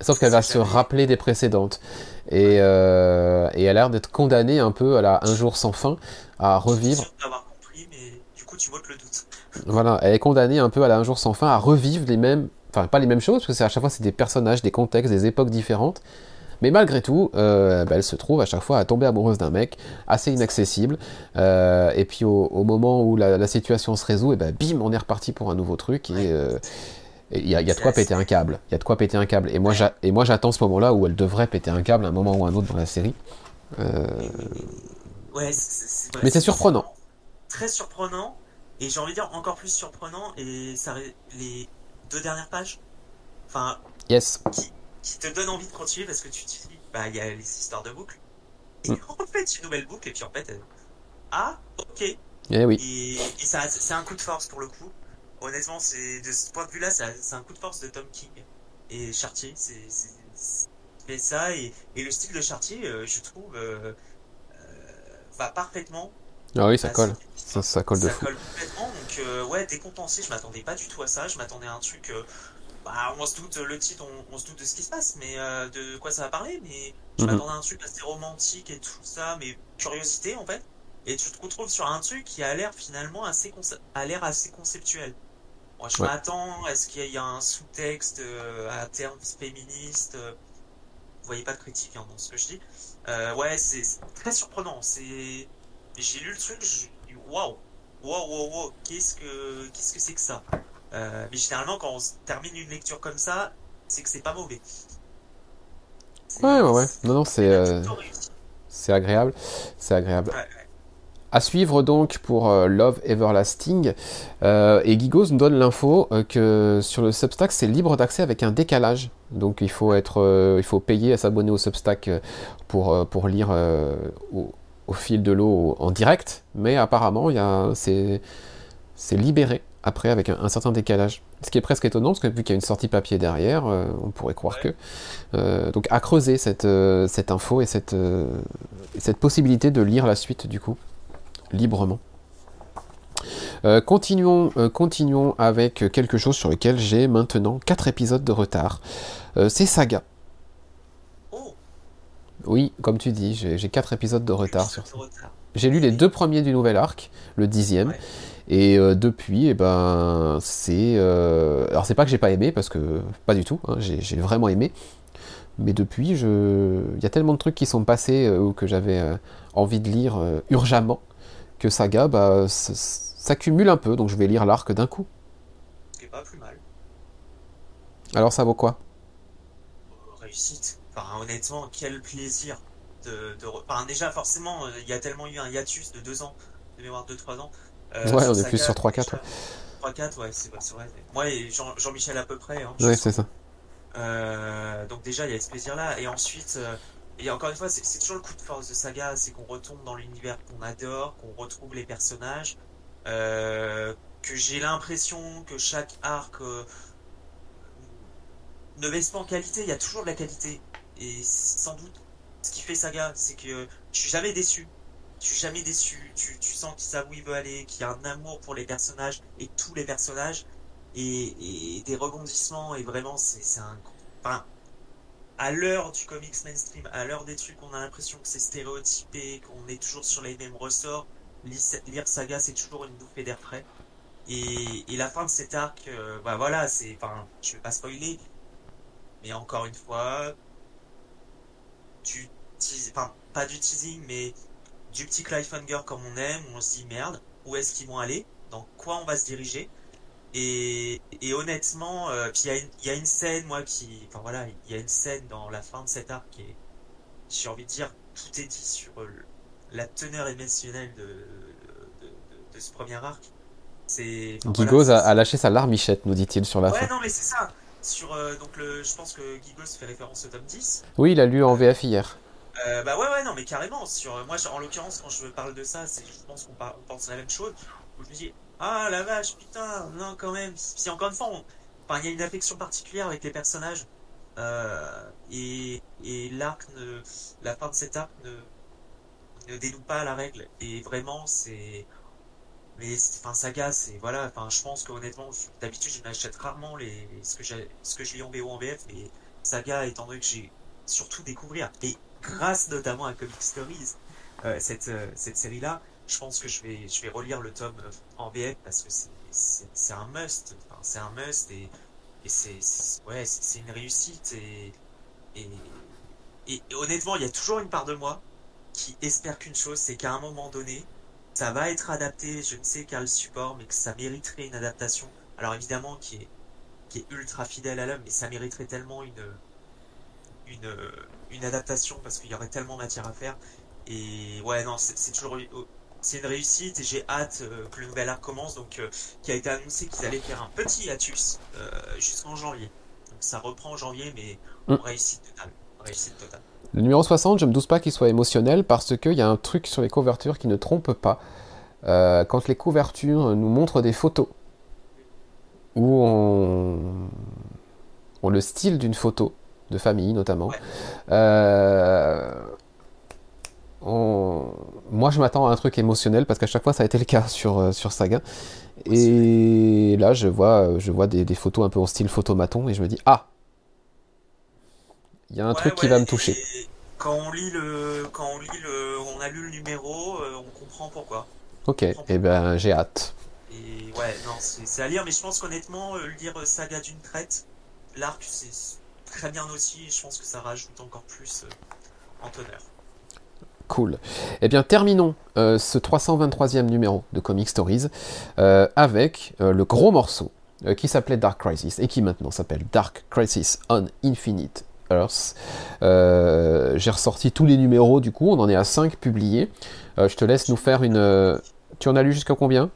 Sauf qu'elle va se rappeler des précédentes. Et, et elle a l'air d'être condamnée un peu à la un jour sans fin à revivre. compris, mais du coup, tu le doute. (laughs) Voilà, elle est condamnée un peu à la un jour sans fin à revivre les mêmes. Enfin, pas les mêmes choses, parce que à chaque fois, c'est des personnages, des contextes, des époques différentes. Mais malgré tout, euh, bah, elle se trouve à chaque fois à tomber amoureuse d'un mec assez inaccessible. Euh, et puis au, moment où la, situation se résout, et ben bim, on est reparti pour un nouveau truc. Et euh, il y a, de quoi péter un câble. Il y a de quoi péter un câble. Et moi, et moi, j'attends ce moment-là où elle devrait péter un câble à un moment ou un autre dans la série. Ouais, Mais c'est surprenant. Très surprenant. Et j'ai envie de dire encore plus surprenant. Et ça, les deux dernières pages. Enfin. Yes qui te donne envie de continuer parce que tu te dis, bah, il y a les histoires de boucle. Et mm. (laughs) en fait, une nouvelle boucle, et puis en fait, euh, ah, ok. Eh oui. Et, ça, c'est un coup de force pour le coup. Honnêtement, c'est de ce point de vue-là, c'est un coup de force de Tom King et Chartier. C'est fait ça et, et, le style de Chartier, euh, je trouve, euh, va parfaitement Ah oui, ça colle. Ça, ça colle de ça fou. colle complètement. Donc, euh, ouais, décompensé, je m'attendais pas du tout à ça. Je m'attendais à un truc. euh, bah, on se doute, le titre, on, on se doute de ce qui se passe, mais euh, de quoi ça va parler. Mais je Mhm. m'attendais à un truc assez romantique et tout ça, mais curiosité en fait. Et tu te retrouves sur un truc qui a l'air finalement assez, a l'air assez conceptuel. Moi, je Ouais. m'attends à ce qu'il y ait un sous-texte euh, à terme féministe. euh, vous voyez pas de critique hein, dans ce que je dis. Euh, ouais, c'est très surprenant. C'est, j'ai lu le truc, j'ai dit waouh, waouh, waouh, waouh, qu'est-ce que, qu'est-ce que c'est que ça? Euh, Mais généralement, quand on termine une lecture comme ça, c'est que c'est pas mauvais. Ouais, ouais, ouais. Non, non, c'est euh, c'est agréable. C'est agréable. Ouais, ouais. À suivre donc pour euh, Love Everlasting. Euh, et Gigos nous donne l'info euh, que sur le Substack, c'est libre d'accès avec un décalage. Donc il faut, être, il faut payer à s'abonner au Substack pour, pour lire au, au fil de l'eau en direct. Mais apparemment, il y a, c'est, c'est libéré après avec un, un certain décalage. Ce qui est presque étonnant, parce que vu qu'il y a une sortie papier derrière, on pourrait croire Ouais. que. Donc à creuser cette, cette info et cette, cette possibilité de lire la suite du coup librement. Euh, continuons, euh, continuons avec quelque chose sur lequel j'ai maintenant 4 épisodes de retard. Euh, c'est Saga. Oh, Oui, comme tu dis, j'ai 4 épisodes de retard sur ça. J'ai lu les deux premiers du nouvel arc, le dixième, Ouais. et depuis, eh ben, c'est. Alors, c'est pas que j'ai pas aimé, parce que pas du tout, hein, j'ai vraiment aimé. Mais depuis, je... il y a tellement de trucs qui sont passés ou que j'avais envie de lire urgemment que Saga bah, s'accumule un peu, donc je vais lire l'arc d'un coup. Ce qui est pas plus mal. Alors, ça vaut quoi? Euh, réussite. Enfin, honnêtement, quel plaisir de, de enfin, déjà, forcément, euh, il y a tellement eu un hiatus de deux ans, de mémoire de trois ans. Euh, Ouais, on est plus sur 3-4, déjà. 3-4, ouais, c'est c'est vrai. Moi et Jean- Jean-Michel à peu près. Hein, Ouais, c'est ça. Euh, donc déjà, il y a ce plaisir-là. Et ensuite, et encore une fois, c'est toujours le coup de force de Saga, c'est qu'on retombe dans l'univers qu'on adore, qu'on retrouve les personnages, euh, que j'ai l'impression que chaque arc euh, ne baisse pas en qualité, il y a toujours de la qualité. Et sans doute, ce qui fait Saga, c'est que je suis jamais déçu. Je suis jamais déçu. Tu, tu sens qu'ils savent où il veut aller, qu'il y a un amour pour les personnages et tous les personnages et, et des rebondissements et vraiment c'est un enfin à l'heure du comics mainstream à l'heure des trucs on a l'impression que c'est stéréotypé qu'on est toujours sur les mêmes ressorts. Lire saga c'est toujours une bouffée d'air frais. Et, et la fin de cet arc euh, bah voilà c'est enfin je vais pas spoiler mais encore une fois du enfin pas du teasing mais du petit cliffhanger comme on aime on se dit merde où est-ce qu'ils vont aller? Dans quoi on va se diriger? Et, et honnêtement, euh, puis il y, a une- il y a une scène, moi, qui. Enfin voilà, il y a une scène dans la fin de cet arc qui est. J'ai envie de dire, tout est dit sur euh, la teneur émotionnelle de, de, de- de ce premier arc. C'est. enfin, Gigos a, a lâché sa larmichette, nous dit-il sur la Ouais, fin. non, mais c'est ça. Sur, euh, donc, le, je pense que Gigos fait référence au tome 10. Oui, il a lu en VF hier. Euh, bah ouais, ouais, non, mais carrément. Sur, moi, en l'occurrence, quand je parle de ça, c'est, je pense qu'on pense à la même chose. Où je me dis, ah la vache, putain, non, quand même. Si encore une fois, on- enfin, il y a une affection particulière avec les personnages. Euh, et et l'arc, ne, la fin de cet arc ne, ne dénoue pas la règle. Et vraiment, c'est. Mais enfin, saga, c'est voilà. Enfin, je pense qu'honnêtement, d'habitude, je n'achète rarement les ce que ce que je lis en VO en VF. Et saga, étant donné que j'ai surtout découvrir et grâce notamment à Comic Stories, euh, cette euh, cette série-là, je pense que je vais je vais relire le tome en VF parce que c'est un must. Enfin, c'est un must et et c'est ouais, une réussite et et et, et honnêtement, il y a toujours une part de moi qui espère qu'une chose, c'est qu'à un moment donné, ça va être adapté, je ne sais quel support, mais que ça mériterait une adaptation. Alors évidemment, qui est, qui est ultra fidèle à l'homme, mais ça mériterait tellement une, une, une adaptation parce qu'il y aurait tellement matière à faire. Et ouais, non, c'est toujours, c'est une réussite et j'ai hâte euh, que le nouvel arc commence. Donc, euh, qui a été annoncé qu'ils allaient faire un petit hiatus euh, jusqu'en janvier. Donc ça reprend en janvier, mais Mm. réussite totale. Réussite totale. Le numéro 60, je me doute pas qu'il soit émotionnel parce qu'il y a un truc sur les couvertures qui ne trompe pas. Euh, quand les couvertures nous montrent des photos où on, on le style d'une photo de famille notamment, Ouais. euh, moi je m'attends à un truc émotionnel parce qu'à chaque fois ça a été le cas sur, euh, sur Saga. Et là je vois, je vois des, photos un peu en style photomaton et je me dis ah il y a un truc qui va me toucher. Quand on lit le, quand on lit le, on a lu le numéro, euh, on comprend pourquoi. Ok, et eh ben j'ai hâte. Et ouais, non, c'est à lire, mais je pense qu'honnêtement, euh, lire Saga d'une traite, l'arc c'est très bien aussi, et je pense que ça rajoute encore plus en teneur. Cool. Eh bien, terminons euh, ce 323e numéro de Comic Stories euh, avec euh, le gros morceau qui s'appelait Dark Crisis et qui maintenant s'appelle Dark Crisis on Infinite Earth. J'ai ressorti tous les numéros, du coup, on en est à 5 publiés. je te laisse nous faire une. Tu en as lu jusqu'à combien?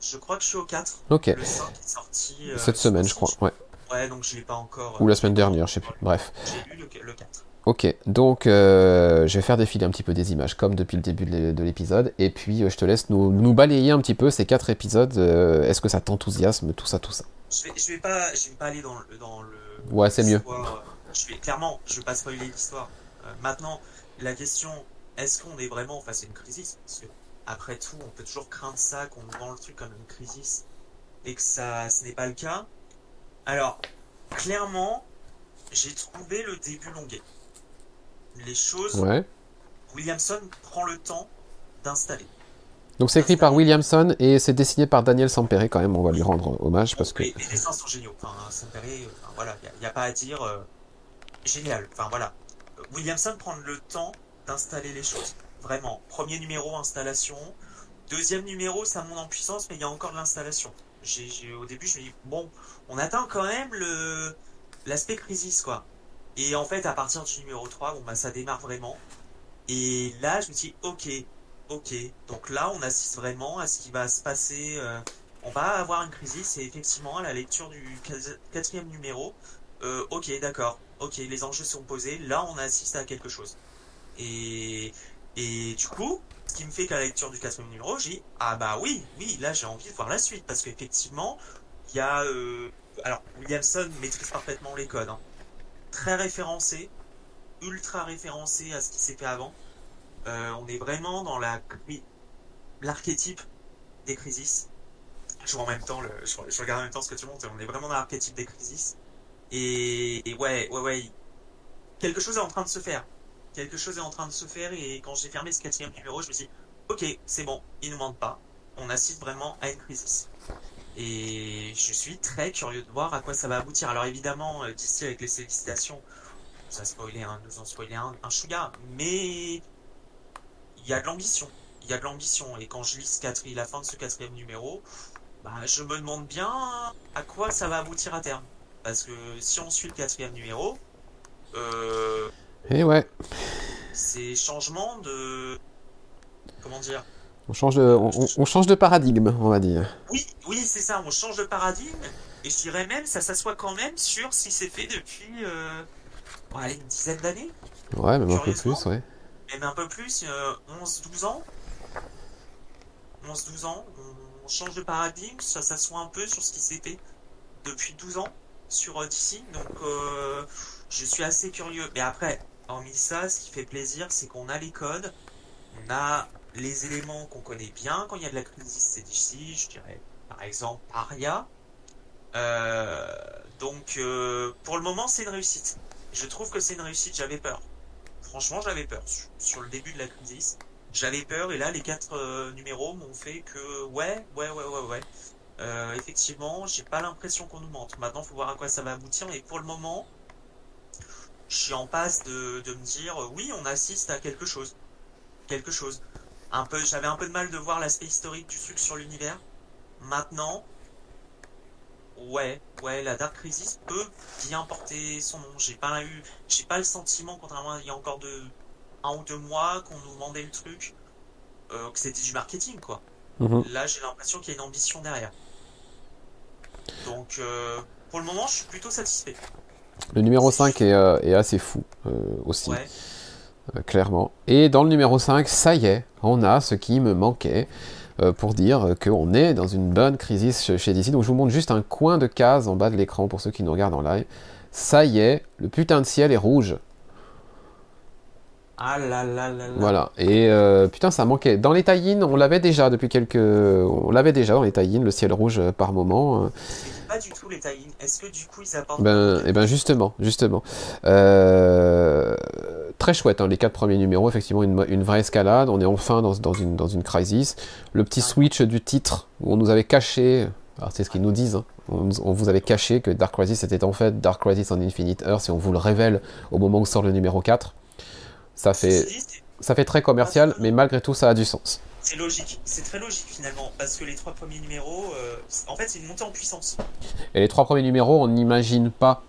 Je crois que je suis au 4. Ok. Le 5 est sorti. Cette semaine, je crois. Ouais. Ouais, donc je l'ai pas encore. Ou la semaine dernière, je sais plus. Bref. J'ai lu le 4. Ok, donc euh, je vais faire défiler un petit peu des images comme depuis le début de l'épisode, et puis euh, je te laisse nous, balayer un petit peu ces quatre épisodes. Euh, est-ce que ça t'enthousiasme, tout ça, tout ça? Je vais, vais pas, je vais pas aller dans le, dans le ouais, c'est mieux. Je vais clairement, je vais pas spoiler l'histoire. maintenant, la question, est-ce qu'on est vraiment face à une crise Parce que après tout, on peut toujours craindre ça, qu'on vend le truc comme une crise, et que ça, ce n'est pas le cas. Alors, clairement, j'ai trouvé le début longué les choses, Williamson prend le temps d'installer. Donc c'est écrit par Williamson et c'est dessiné par Daniel Sampere quand même, on va lui rendre hommage parce que... Les, dessins sont géniaux, enfin, Sampere, voilà, il n'y a, pas à dire, euh, génial, enfin voilà. Williamson prend le temps d'installer les choses, vraiment. Premier numéro, installation. Deuxième numéro, ça monte en puissance, mais il y a encore de l'installation. au début, je me dis, bon, on atteint quand même le l'aspect crisis, quoi. Et en fait, à partir du numéro 3, bon, bah, ça démarre vraiment. Et là, je me dis, ok, ok. Donc là, on assiste vraiment à ce qui va se passer. Euh, on va avoir une crise. Et effectivement, à la lecture du quatrième numéro, euh, ok, d'accord. Ok, les enjeux sont posés. Là, on assiste à quelque chose. Et, et du coup, ce qui me fait qu'à la lecture du quatrième numéro, j'ai ah bah oui, oui, là, j'ai envie de voir la suite. Parce qu'effectivement, il y a... Euh, alors, Williamson maîtrise parfaitement les codes. Hein très référencé, ultra référencé à ce qui s'est fait avant. Euh, on est vraiment dans la l'archétype des crises. Je en regarde en même temps ce que tu montres. On est vraiment dans l'archétype des crises. Et, ouais, ouais, ouais. Quelque chose est en train de se faire. Quelque chose est en train de se faire. Et quand j'ai fermé ce quatrième numéro, je me suis dit, ok, c'est bon, il nous manque pas. On assiste vraiment à une crise. Et je suis très curieux de voir à quoi ça va aboutir. Alors évidemment, euh, d'ici avec les sollicitations, nous, a spoilé un, nous en spoilé un, un chouïa, mais il y a de l'ambition. Il y a de l'ambition. Et quand je lis ce la fin de ce quatrième numéro, bah, je me demande bien à quoi ça va aboutir à terme. Parce que si on suit le quatrième numéro, euh, Et ouais. C'est changement de. Comment dire on change, de, on, change de paradigme, on va dire. Oui, oui, c'est ça, on change de paradigme. Et je dirais même, ça s'assoit quand même sur ce qui s'est fait depuis euh, une dizaine d'années. Ouais, même un peu plus, ouais. Même un peu plus, 11-12 ans. 11-12 ans, on change de paradigme, ça s'assoit un peu sur ce qui s'est fait depuis 12 ans sur euh, DC. Donc, euh, je suis assez curieux. Mais après, hormis ça, ce qui fait plaisir, c'est qu'on a les codes, on a les éléments qu'on connaît bien quand il y a de la crise, c'est d'ici, je dirais par exemple Aria. Euh, donc euh, pour le moment c'est une réussite. Je trouve que c'est une réussite, j'avais peur. Franchement j'avais peur sur le début de la crise. J'avais peur et là les quatre euh, numéros m'ont fait que ouais, ouais, ouais, ouais, ouais. Euh, effectivement, j'ai pas l'impression qu'on nous mente. Maintenant, faut voir à quoi ça va aboutir. Mais pour le moment, je suis en passe de me dire oui, on assiste à quelque chose. Quelque chose un peu, j'avais un peu de mal de voir l'aspect historique du truc sur l'univers. Maintenant, ouais, ouais, la Dark Crisis peut bien porter son nom. J'ai pas eu, j'ai pas le sentiment, contrairement à il y a encore de un ou deux mois, qu'on nous demandait le truc, euh, que c'était du marketing, quoi. Mhm. Là, j'ai l'impression qu'il y a une ambition derrière. Donc, euh, pour le moment, je suis plutôt satisfait. Le numéro 5 est, euh, est, assez fou aussi. Ouais. Euh, clairement. Et dans le numéro 5, ça y est, on a ce qui me manquait euh, pour dire qu'on est dans une bonne crise chez DC. Donc je vous montre juste un coin de case en bas de l'écran pour ceux qui nous regardent en live. Ça y est, le putain de ciel est rouge. Ah là là là là. Voilà. Et euh, putain, ça manquait. Dans les tie on l'avait déjà depuis quelques. On l'avait déjà dans les tie le ciel rouge euh, par moment. Pas du tout les tie Est-ce que du coup ils apportent. Ben, et eh ben justement, justement. Euh, très chouette, hein, les quatre premiers numéros, effectivement, une, une, vraie escalade. On est enfin dans, dans, une, dans une crisis. Le petit switch du titre où on nous avait caché. C'est ce qu'ils nous disent. Hein. On, on, vous avait caché que Dark Crisis était en fait Dark Crisis on Infinite Earth et on vous le révèle au moment où sort le numéro 4. Ça fait, ça fait très commercial, mais malgré tout, ça a du sens. C'est logique, c'est très logique finalement, parce que les trois premiers numéros, euh, en fait, c'est une montée en puissance. Et les trois premiers numéros, on n'imagine pas.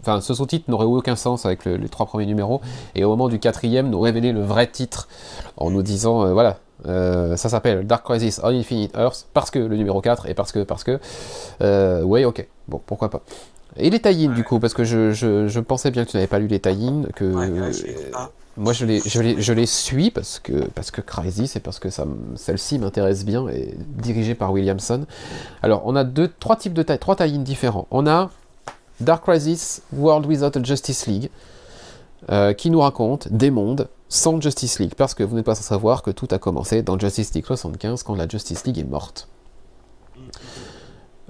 Enfin, ce sous-titre n'aurait aucun sens avec les trois premiers numéros, et au moment du quatrième, nous révéler le vrai titre en nous disant, euh, voilà, euh, ça s'appelle Dark Crisis on Infinite Earth, parce que le numéro 4, et parce que, parce que, ouais, ok, bon, pourquoi pas. Et les tie du coup, parce que je, je, je, pensais bien que tu n'avais pas lu les tie que moi je les, je, les, je les suis parce que, parce que Crisis et parce que celle-ci m'intéresse bien et dirigée par Williamson. Alors on a deux, trois types de tie, trois tie différents. On a Dark Crisis World Without a Justice League euh, qui nous raconte des mondes sans Justice League parce que vous n'êtes pas sans savoir que tout a commencé dans Justice League 75 quand la Justice League est morte.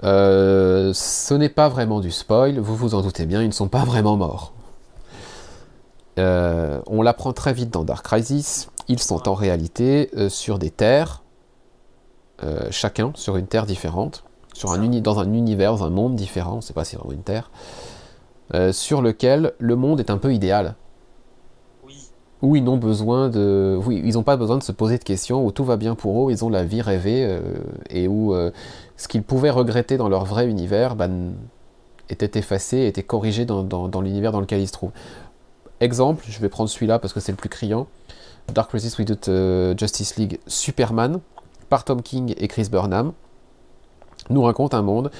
Euh, ce n'est pas vraiment du spoil, vous vous en doutez bien, ils ne sont pas vraiment morts. Euh, on l'apprend très vite dans Dark Crisis, ils sont en réalité sur des terres, chacun sur une terre différente, sur un dans un univers, dans un monde différent, on ne sait pas si c'est vraiment une terre, sur lequel le monde est un peu idéal. Où ils n'ont besoin de. Oui, ils n'ont pas besoin de se poser de questions, où tout va bien pour eux, ils ont la vie rêvée, et où ce qu'ils pouvaient regretter dans leur vrai univers ben, était effacé, était corrigé dans, l'univers dans lequel ils se trouvent. Exemple, je vais prendre celui-là parce que c'est le plus criant. Dark Crisis Without euh, Justice League Superman, par Tom King et Chris Burnham, nous raconte un monde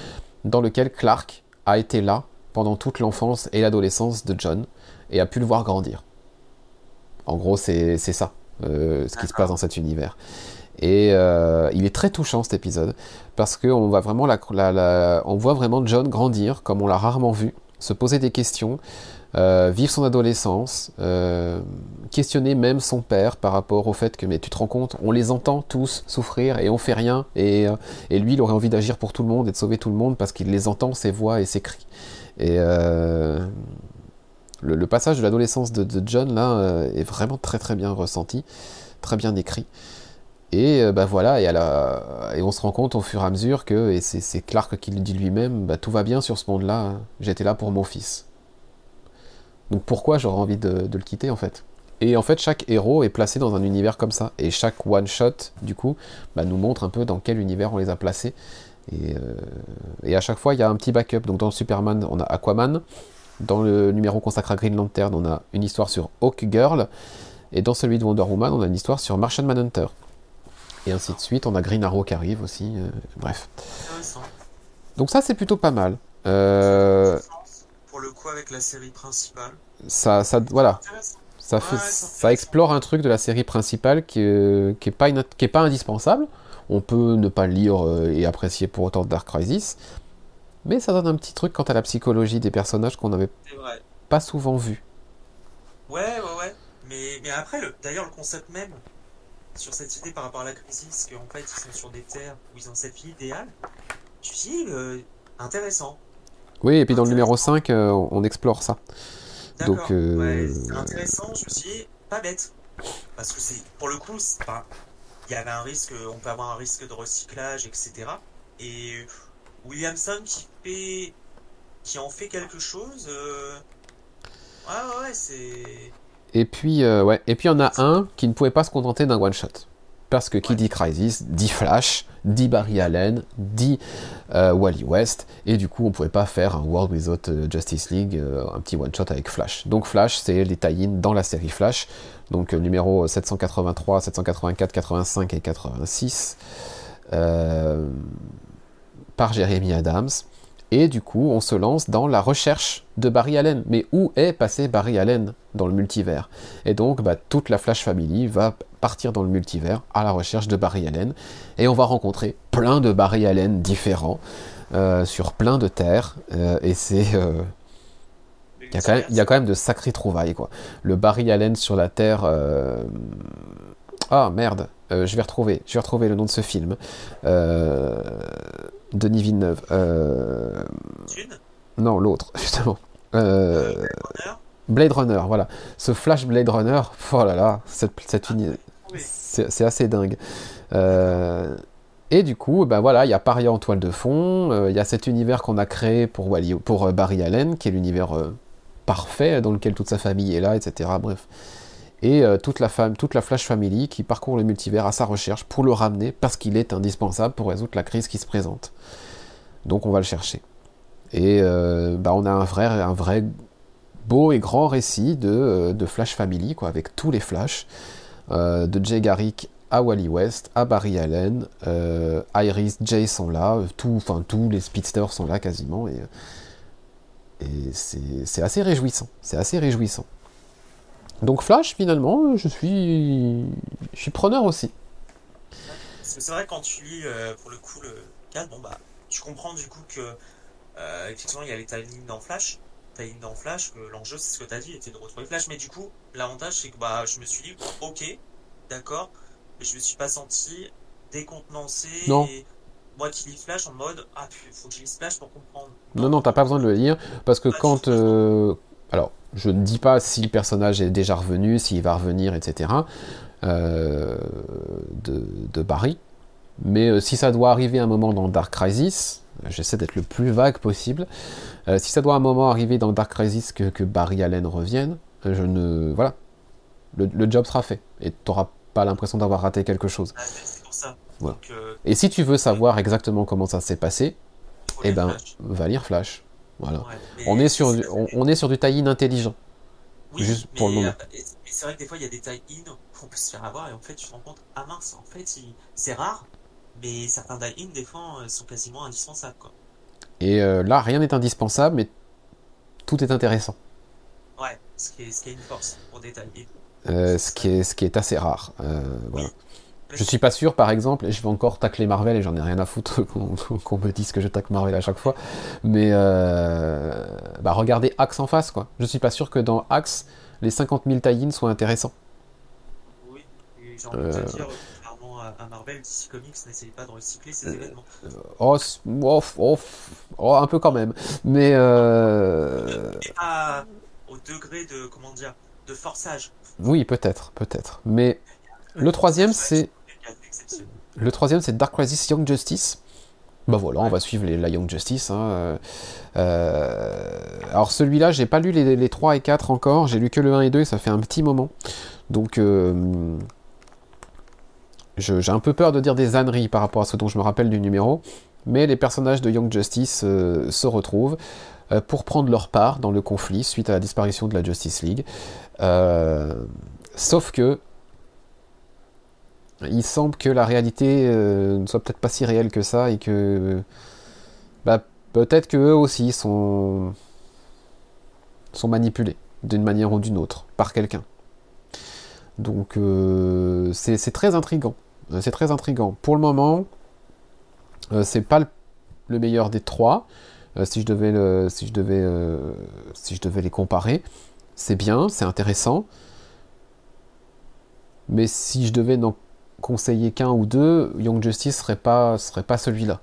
dans lequel Clark a été là pendant toute l'enfance et l'adolescence de John et a pu le voir grandir. En gros, c'est ça, euh, ce qui se passe dans cet univers. Et euh, il est très touchant cet épisode parce qu'on voit vraiment la, on voit vraiment John grandir comme on l'a rarement vu, se poser des questions, euh, vivre son adolescence, euh, questionner même son père par rapport au fait que mais tu te rends compte, on les entend tous souffrir et on fait rien et, et lui il aurait envie d'agir pour tout le monde et de sauver tout le monde parce qu'il les entend ses voix et ses cris. Et le, passage de l'adolescence de, John là est vraiment très très bien ressenti, très bien écrit. Et ben voilà, et, et, on se rend compte au fur et à mesure que, et c'est Clark qui le dit lui-même, bah, tout va bien sur ce monde-là, hein. j'étais là pour mon fils. Donc pourquoi j'aurais envie de, le quitter en fait? Et en fait, chaque héros est placé dans un univers comme ça, et chaque one-shot, du coup, bah, nous montre un peu dans quel univers on les a placés. Et, euh, et à chaque fois, il y a un petit backup. Donc dans le Superman, on a Aquaman. Dans le numéro consacré à Green Lantern, on a une histoire sur Hawk Girl. Et dans celui de Wonder Woman, on a une histoire sur Martian Manhunter et ainsi de suite. On a Green Arrow qui arrive aussi, euh, bref. Donc ça c'est plutôt pas mal. Euh, pour le coup avec la série principale. Ça, ça voilà. Ça, fait, ça, explore un truc de la série principale qui, n'est qui, est, pas qui est pas indispensable. On peut ne pas lire euh, et apprécier pour autant Dark Crisis, mais ça donne un petit truc quant à la psychologie des personnages qu'on n'avait pas souvent vu. Ouais, ouais, ouais. Mais, mais après, d'ailleurs, le concept même sur cette idée par rapport à la crise, qu'en fait ils sont sur des terres où ils ont cette vie idéale, me dis, euh, intéressant. Oui, et puis dans le numéro 5, euh, on explore ça. Donc, euh... c'est intéressant, je me suis dit, pas bête. Parce que c'est, pour le coup, il y avait un risque, on peut avoir un risque de recyclage, etc. Et Williamson qui fait, qui en fait quelque chose, euh... ouais, ouais, c'est, et puis, euh, ouais. Et puis, il y en a un qui ne pouvait pas se contenter d'un one-shot. Parce que qui dit Crisis, dit Flash, dit Barry Allen, dit euh, Wally West, et du coup on pouvait pas faire un World Without euh, Justice League, un petit one-shot avec Flash. Donc Flash, c'est les tie dans la série Flash, donc numéro 783, 784, 85 et 86, par Jeremy Adams. Et du coup, on se lance dans la recherche de Barry Allen. Mais où est passé Barry Allen dans le multivers? Et donc, bah, toute la Flash Family va partir dans le multivers à la recherche de Barry Allen. Et on va rencontrer plein de Barry Allen différents euh, sur plein de terres. Euh, et c'est. Euh, Il y, a quand même, de sacrées trouvailles, quoi. Le Barry Allen sur la Terre. Ah merde, je vais retrouver, je vais retrouver le nom de ce film. Denis Villeneuve. Euh, Non, l'autre, (laughs) justement. Euh, Runner, Blade Runner, voilà. Ce Flash Blade Runner, (laughs) oh là là, cette, cette oui. c'est assez dingue. Euh, et du coup, ben voilà, il y a Paria en toile de fond, euh, il y a cet univers qu'on a créé pour, Wally, pour Barry Allen, qui est l'univers parfait dans lequel toute sa famille est là, etc. Bref. Et euh, toute, la femme, toute la Flash Family qui parcourt le multivers à sa recherche pour le ramener parce qu'il est indispensable pour résoudre la crise qui se présente. Donc on va le chercher. Et euh, bah, on a un vrai, un vrai beau et grand récit de, euh, de Flash Family, quoi, avec tous les Flash, de Jay Garrick à Wally West, à Barry Allen, Iris, Jay sont là, tout, tous les speedsters sont là quasiment, et, et c'est assez réjouissant, c'est assez réjouissant. Donc Flash, finalement, je suis, je suis preneur aussi. Parce que c'est vrai quand tu lis euh, pour le coup le 4, bon bah tu comprends du coup que euh, effectivement il y a les timings dans Flash, timings dans Flash, que l'enjeu c'est ce que tu as dit, était de retrouver Flash, mais du coup l'avantage c'est que bah je me suis dit bon, ok, d'accord, mais je me suis pas senti décontenancé Non. et moi qui lis Flash en mode ah faut que je lise Flash pour comprendre. Non, non, t'as pas besoin de le lire, parce que quand... euh, alors, je ne dis pas si le personnage est déjà revenu, s'il va revenir, etc. euh, de, de Barry. Mais euh, si ça doit arriver un moment dans Dark Crisis, j'essaie d'être le plus vague possible, euh, si ça doit un moment arriver dans Dark Crisis que, que Barry Allen revienne, je ne... Voilà. Le, le job sera fait. Et t'auras pas l'impression d'avoir raté quelque chose. Ah, c'est pour ça. Voilà. Donc, Et si tu veux savoir exactement comment ça s'est passé, eh ben, va lire Flash. Voilà. Ouais, mais On est sur, on, on est sur du tie-in intelligent. Oui, Juste mais, pour le moment. euh, et- mais c'est vrai que des fois, il y a des tie-in où on peut se faire avoir et en fait, tu te rends compte, ah mince, en fait, c'est rare, mais certains tie-in, des fois, euh, sont quasiment indispensables. Quoi. Et euh, là, rien n'est indispensable, mais tout est intéressant. Ouais, ce qui, est, ce qui est une force pour des tie-in. Euh, ce, qui est, ce qui est assez rare. Euh, voilà. Je suis pas sûr, par exemple, et je vais encore tacler Marvel et j'en ai rien à foutre (laughs) qu'on me dise que je tacle Marvel à chaque fois, mais euh, bah regardez Axe en face, quoi. Je suis pas sûr que dans Axe, les 50 000 tie soient intéressants. Oui, et j'ai envie de Euh. te dire, contrairement à, à Marvel, DC Comics n'essaye pas de recycler ses Euh. événements. Oh, oh, oh, oh, un peu quand même. Mais euh, Et pas au degré de, comment dire, de forçage. oui, peut-être, peut-être. Mais le troisième, c'est Le troisième, c'est Dark Crisis Young Justice. Bah voilà, on va suivre les, la Young Justice. hein, euh, euh, alors celui-là, j'ai pas lu les, les 3 et 4 encore, j'ai lu que le 1 et 2 et ça fait un petit moment. Donc euh, j'ai un peu peur de dire des âneries par rapport à ce dont je me rappelle du numéro. Mais les personnages de Young Justice se retrouvent pour prendre leur part dans le conflit suite à la disparition de la Justice League. Sauf que il semble que la réalité euh, ne soit peut-être pas si réelle que ça et que bah, peut-être que eux aussi sont sont manipulés d'une manière ou d'une autre par quelqu'un. Donc euh, c'est très intrigant. Euh, C'est très intrigant. Pour le moment, c'est pas le, le meilleur des trois. Si je devais si je devais si je devais les comparer, c'est bien, c'est intéressant. Mais si je devais n'en conseiller qu'un ou deux, Young Justice serait pas, serait pas celui-là.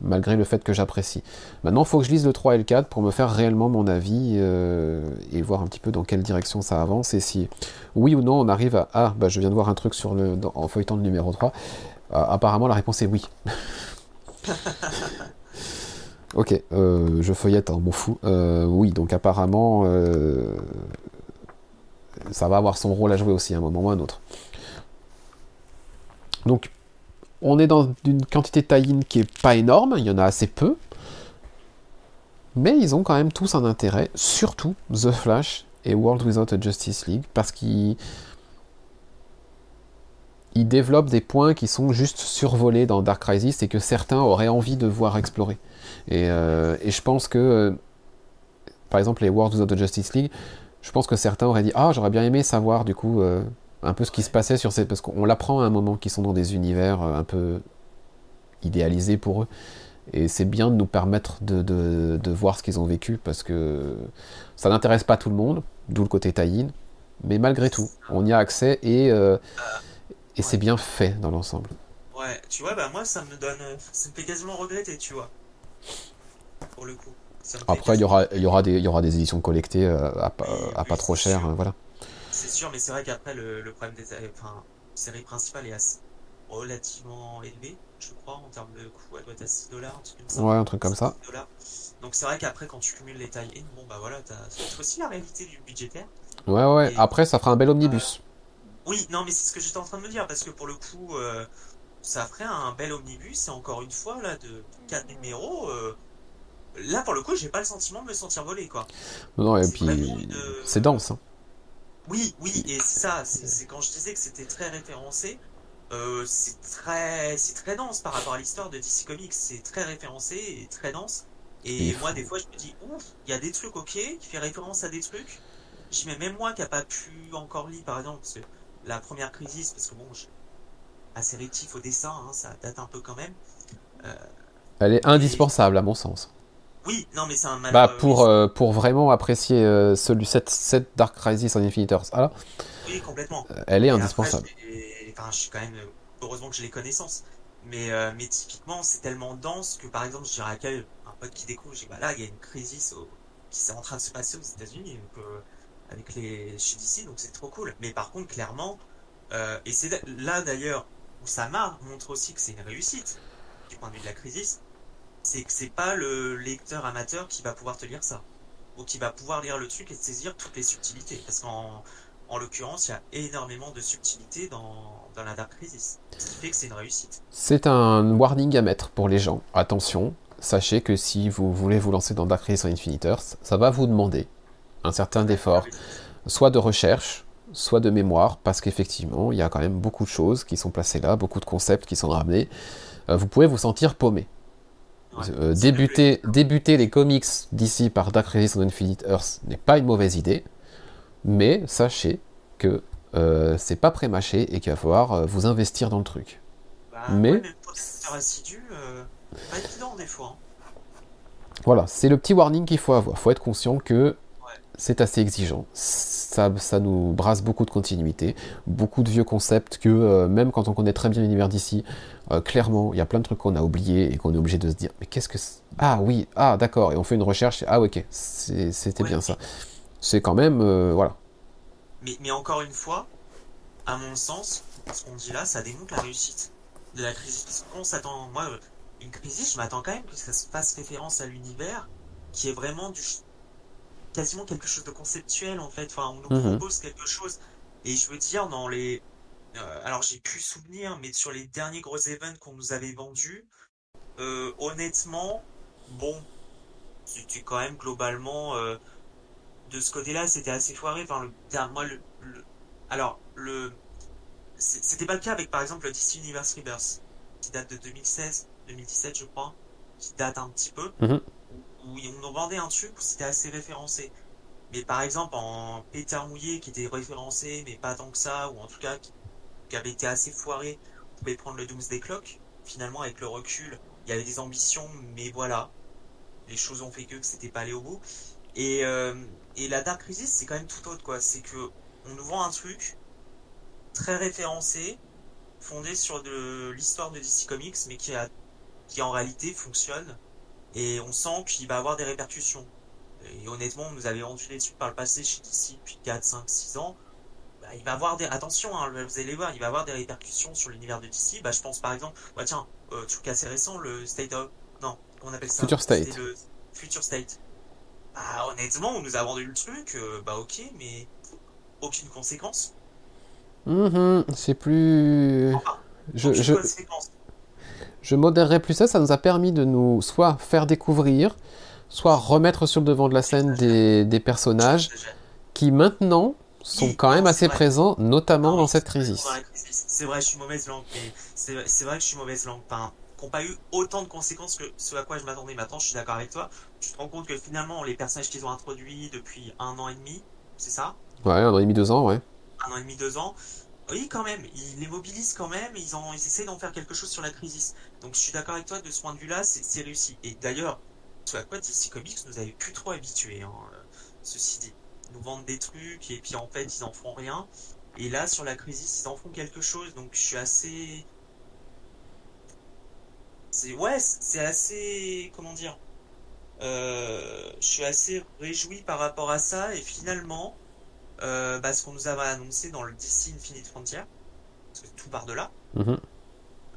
Malgré le fait que j'apprécie. Maintenant, il faut que je lise le 3 et le 4 pour me faire réellement mon avis euh, et voir un petit peu dans quelle direction ça avance et si, oui ou non, on arrive à. Ah, bah, je viens de voir un truc sur le, en feuilletant le numéro 3. Ah, apparemment, la réponse est oui. (laughs) ok, euh, je feuillette, hein, m'en fous. Euh, oui, donc apparemment, ça va avoir son rôle à jouer aussi à un moment ou à un autre. Donc, on est dans une quantité de tie qui est pas énorme, il y en a assez peu, mais ils ont quand même tous un intérêt, surtout The Flash et World Without a Justice League, parce qu'ils ils développent des points qui sont juste survolés dans Dark Crisis et que certains auraient envie de voir explorer. Et, euh, je pense que, euh, par exemple, les World Without a Justice League, je pense que certains auraient dit Ah, j'aurais bien aimé savoir du coup euh, un peu ce qui se passait sur ces. Parce qu'on l'apprend à un moment qu'ils sont dans des univers euh, un peu idéalisés pour eux. Et c'est bien de nous permettre de, de, voir ce qu'ils ont vécu parce que ça n'intéresse pas tout le monde, d'où le côté tie Mais malgré tout, on y a accès et, euh, et c'est bien fait dans l'ensemble. Ouais, tu vois, bah moi ça me donne. Ça me fait quasiment regretter, tu vois. Pour le coup. Après, il y aura, il y, aura des, il y aura des éditions collectées euh, à, à, pas trop cher, voilà. C'est sûr, mais c'est vrai qu'après, le, le, problème des enfin, série principale est assez, relativement élevé, je crois, en termes de coût. Elle doit être à 6 dollars, un truc comme ça. Ouais, un truc comme ça. Donc c'est vrai qu'après, quand tu cumules les tailles bon bah voilà, t'as aussi la réalité du budgétaire. Ouais, ouais, après, ça fera un bel omnibus. Euh, oui, non, mais c'est ce que j'étais en train de me dire, parce que pour le coup, euh, ça ferait un bel omnibus, et encore une fois, là, de 4 numéros. Euh, là, pour le coup, j'ai pas le sentiment de me sentir volé, quoi. Non, et puis, c'est dense, hein. Oui, oui, et ça, c'est quand je disais que c'était très référencé, euh, c'est très, c'est très dense par rapport à l'histoire de DC Comics, c'est très référencé et très dense. Et moi, des fois, je me dis, ouf, il y a des trucs, ok, qui fait référence à des trucs. Je mets même moi qui a pas pu encore lire, par exemple, la première crise, parce que bon, je... assez rétif au dessin, hein, ça date un peu quand même. Euh... Elle est indispensable, à mon sens. Oui, non, mais c'est un Bah, pour, euh, pour vraiment apprécier euh, celui, cette, cette, Dark Crisis en Infinite Earth. Ah, oui, complètement. Euh, elle est indispensable. enfin, je suis quand même. Heureusement que j'ai les connaissances. Mais, mais typiquement, c'est tellement dense que par exemple, je dirais à quel, un pote qui découvre, je dis, bah là, il y a une crise qui est en train de se passer aux États-Unis, avec les chez DC, donc c'est trop cool. Mais par contre, clairement, et c'est là d'ailleurs où ça montre aussi que c'est une réussite du point de vue de la crise c'est que c'est pas le lecteur amateur qui va pouvoir te lire ça. Ou qui va pouvoir lire le truc et saisir toutes les subtilités. Parce qu'en en l'occurrence, il y a énormément de subtilités dans, dans la Dark Crisis. Ce qui fait que c'est une réussite. C'est un warning à mettre pour les gens. Attention, sachez que si vous voulez vous lancer dans Dark Crisis en Infinite Earth, ça va vous demander un certain effort, soit de recherche, soit de mémoire, parce qu'effectivement, il y a quand même beaucoup de choses qui sont placées là, beaucoup de concepts qui sont ramenés. Euh, vous pouvez vous sentir paumé. Euh, débuter, débuter les comics d'ici par Dark Crisis on Infinite Earth n'est pas une mauvaise idée, mais sachez que euh, c'est pas prémâché et qu'il va falloir euh, vous investir dans le truc. Bah, mais, assidu, pas évident des fois. Hein. Voilà, c'est le petit warning qu'il faut avoir. faut être conscient que c'est assez exigeant. Ça, ça, nous brasse beaucoup de continuité, beaucoup de vieux concepts que euh, même quand on connaît très bien l'univers d'ici, euh, clairement, il y a plein de trucs qu'on a oubliés et qu'on est obligé de se dire mais qu'est-ce que ah oui ah d'accord et on fait une recherche ah ok c'était bien ça. C'est quand même euh, voilà. Mais, mais encore une fois, à mon sens, ce qu'on dit là, ça démontre la réussite de la crise. Parce qu'on s'attend, moi, une crise, je m'attends quand même que ça se fasse référence à l'univers qui est vraiment du quasiment quelque chose de conceptuel en fait. Enfin, on nous mhm. propose quelque chose. Et je veux dire, dans les. Euh, alors, j'ai pu souvenir, mais sur les derniers gros events qu'on nous avait vendus, euh, honnêtement, bon, c'était quand même globalement. Euh, de ce côté-là, c'était assez foiré. Enfin, le, moi, le, alors, le. C'était pas le cas avec par exemple le DC Universe Rebirth, qui date de 2016, 2017, je crois, qui date un petit peu. Mhm où on nous vendait un truc où c'était assez référencé. Mais par exemple, en pétard mouillé qui était référencé, mais pas tant que ça, ou en tout cas qui, avait été assez foiré, on pouvait prendre le Doomsday Clock. Finalement, avec le recul, il y avait des ambitions, mais voilà, les choses ont fait que, c'était pas allé au bout. Et, euh, et la Dark Crisis, c'est quand même tout autre, quoi. C'est que on nous vend un truc très référencé, fondé sur de l'histoire de DC Comics, mais qui, a, qui en réalité fonctionne et on sent qu'il va avoir des répercussions. Et honnêtement, on nous avait vendu des trucs par le passé chez DC depuis 4, 5, 6 ans. Bah, il va avoir des attention, hein, vous allez voir, il va avoir des répercussions sur l'univers de DC. Bah, je pense par exemple, bah tiens, euh, truc assez récent, le State of, non, on appelle ça? Future State. Le Future State. Bah, honnêtement, on nous a vendu le truc, euh, bah ok, mais aucune conséquence. Mm-hmm, c'est plus. je, je je modérerai plus ça, ça nous a permis de nous soit faire découvrir, soit remettre sur le devant de la scène des, personnages qui maintenant sont quand même assez présents, notamment dans cette crise. C'est vrai, je suis mauvaise langue, mais c'est vrai que je suis mauvaise langue. Enfin, qui n'ont pas eu autant de conséquences que ce à quoi je m'attendais. Maintenant, je suis d'accord avec toi. Tu te rends compte que finalement, les personnages qu'ils ont introduits depuis un an et demi, c'est ça? Ouais, un an et demi, deux ans, ouais. Un an et demi, deux ans, Oui, quand même. Ils les mobilisent quand même. Ils, ils essaient d'en faire quelque chose sur la crise. Donc je suis d'accord avec toi de ce point de vue-là, c'est réussi. Et d'ailleurs, ce à quoi DC Comics nous avait plus trop habitués, hein, euh, ceci dit. Nous vendent des trucs et puis en fait ils en font rien. Et là, sur la crise, ils en font quelque chose. Donc je suis assez. C'est ouais, c'est assez. Comment dire euh, Je suis assez réjoui par rapport à ça. Et finalement, euh, bah, ce qu'on nous avait annoncé dans le DC Infinite Frontier, parce que tout part de là. Mhm.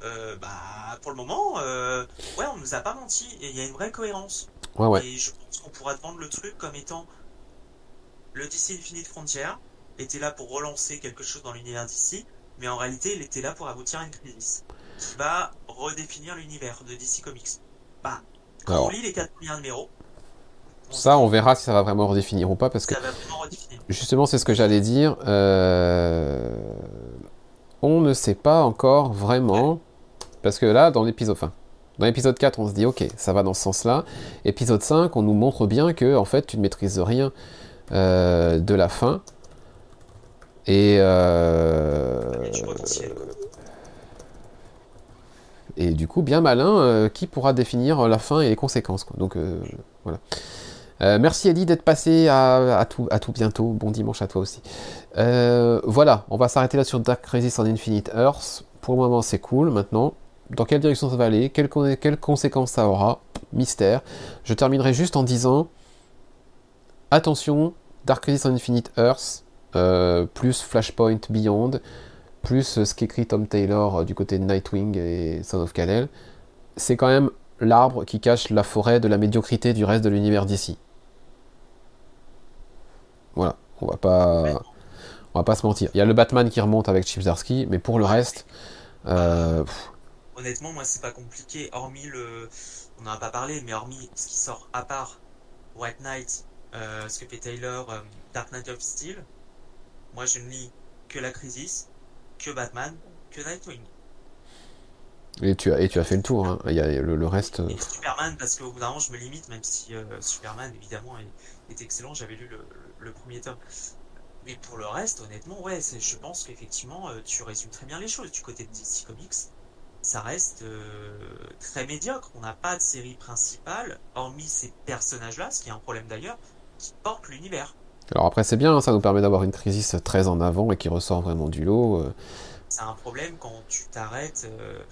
Euh, bah, pour le moment, euh, ouais, on nous a pas menti et il y a une vraie cohérence. Ouais, ouais. Et je pense qu'on pourra vendre le truc comme étant le DC Infinite Frontier était là pour relancer quelque chose dans l'univers DC, mais en réalité, il était là pour aboutir à une crise qui va redéfinir l'univers de DC Comics. Bah, quand Alors. on lit les quatre premiers numéros, Ça, on verra si ça va vraiment redéfinir ou pas, parce que ça va vraiment redéfinir. justement, c'est ce que j'allais dire. euh, On ne sait pas encore vraiment, parce que là, dans l'épisode, enfin, dans l'épisode 4, on se dit, ok, ça va dans ce sens-là. Épisode 5, on nous montre bien que, en fait, tu ne maîtrises rien euh, de la fin. Et, euh, et du coup, bien malin, euh, qui pourra définir la fin et les conséquences. quoi. Donc euh, voilà. Euh, merci Eddie d'être passé à, tout, bientôt. Bon dimanche à toi aussi. Euh, voilà, on va s'arrêter là sur Dark Crisis on Infinite Earth. Pour le moment, c'est cool. Maintenant, dans quelle direction ça va aller? Quelles, con- quelles conséquences ça aura? Mystère. Je terminerai juste en disant attention, Dark Crisis on Infinite Earth, euh, plus Flashpoint Beyond, plus ce qu'écrit Tom Taylor du côté de Nightwing et Son of Kal-El, c'est quand même l'arbre qui cache la forêt de la médiocrité du reste de l'univers d'ici. Voilà, on va pas, on va pas se mentir. Il y a le Batman qui remonte avec Chip Zdarsky, mais pour le reste, euh, Honnêtement, moi, c'est pas compliqué, hormis le. On n'en a pas parlé, mais hormis ce qui sort à part White Knight, euh, ce que fait Taylor, euh, Dark Knight of Steel, moi, je ne lis que la Crisis, que Batman, que Nightwing. et tu as, et tu as fait le tour. hein. Il y a le, le reste. euh, Et Superman, parce qu'au bout d'un moment, je me limite, même si euh, Superman, évidemment, est, est excellent. J'avais lu le, le- premier tome. Mais pour le reste, honnêtement, ouais, je pense qu'effectivement, euh, tu résumes très bien les choses. Du côté de DC Comics, ça reste euh, très médiocre. On n'a pas de série principale, hormis ces personnages-là, ce qui est un problème d'ailleurs, qui portent l'univers. Alors après, c'est bien, hein, ça nous permet d'avoir une crisis très en avant et qui ressort vraiment du lot. euh. C'est un problème quand tu t'arrêtes, euh,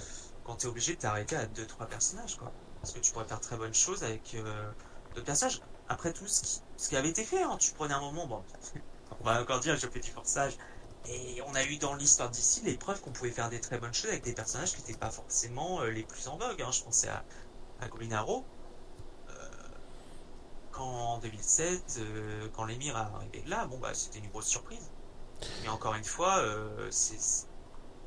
quand tu es obligé de t'arrêter à 2-3 personnages, quoi. Parce que tu pourrais faire très bonnes choses avec euh, d'autres personnages. Après tout ce qui, ce qui avait été fait, hein, tu prenais un moment, bon, (laughs) on va encore dire, je fais du forçage. Et on a eu dans l'histoire d'ici les preuves qu'on pouvait faire des très bonnes choses avec des personnages qui n'étaient pas forcément euh, les plus en vogue. hein. Je pensais à, à Green. Euh, quand en 2007, euh, quand l'émir est arrivé là, bon bah c'était une grosse surprise. Mais encore une fois, euh, c'est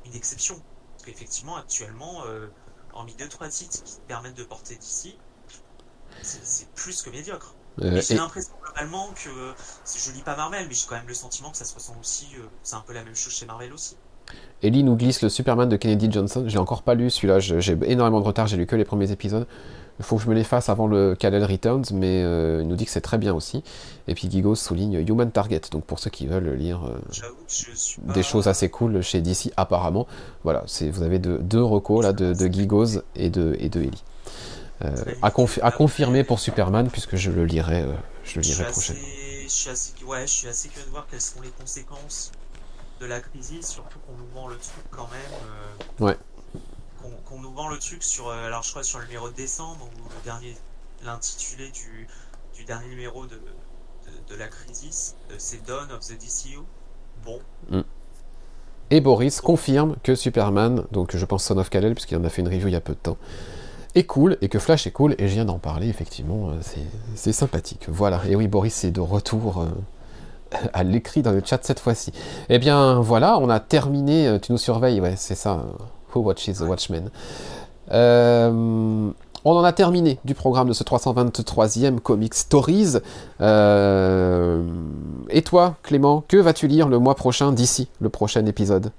une exception. Parce qu'effectivement, actuellement, euh, hormis deux trois titres qui te permettent de porter d'ici, c'est plus que médiocre. Euh, j'ai et- l'impression globalement que je lis pas Marvel, mais j'ai quand même le sentiment que ça se ressent aussi. euh, c'est un peu la même chose chez Marvel aussi. Ellie nous glisse le Superman de Kennedy Johnson. Je l'ai encore pas lu celui-là. J'ai énormément de retard. J'ai lu que les premiers épisodes. Il faut que je me les fasse avant le Kal-El Returns, mais euh, il nous dit que c'est très bien aussi. Et puis Gigo souligne Human Target. Donc pour ceux qui veulent lire euh, pas... des choses assez cool chez DC, apparemment. Voilà, vous avez deux, deux recos là de, de Gigos et de et de Ellie. Euh, à, confi- à confirmer pour Superman puisque je le lirai, euh, je le Je lirai prochainement. assez, je suis assez, ouais, je suis assez curieux de voir quelles seront les conséquences de la crise, surtout qu'on nous vend le truc quand même. euh, Ouais. Qu'on nous vend le truc sur, alors je crois sur le numéro de décembre ou le dernier, l'intitulé du, du dernier numéro de, de, de la crise, c'est Dawn of the DCU. Bon, Et Boris confirme que Superman, donc je pense Son of Kal-El, puisqu'il en a fait une review il y a peu de temps, est cool, et que Flash est cool, et je viens d'en parler, effectivement, euh, c'est- c'est sympathique. Voilà, et oui, Boris est de retour euh, (laughs) à l'écrit dans le chat cette fois-ci. Eh bien, voilà, on a terminé, euh, tu nous surveilles, ouais, c'est ça, euh, Who Watches the Watchmen? On en a terminé du programme de ce 323e Comic Stories. Et toi, Clément, que vas-tu lire le mois prochain d'ici le prochain épisode?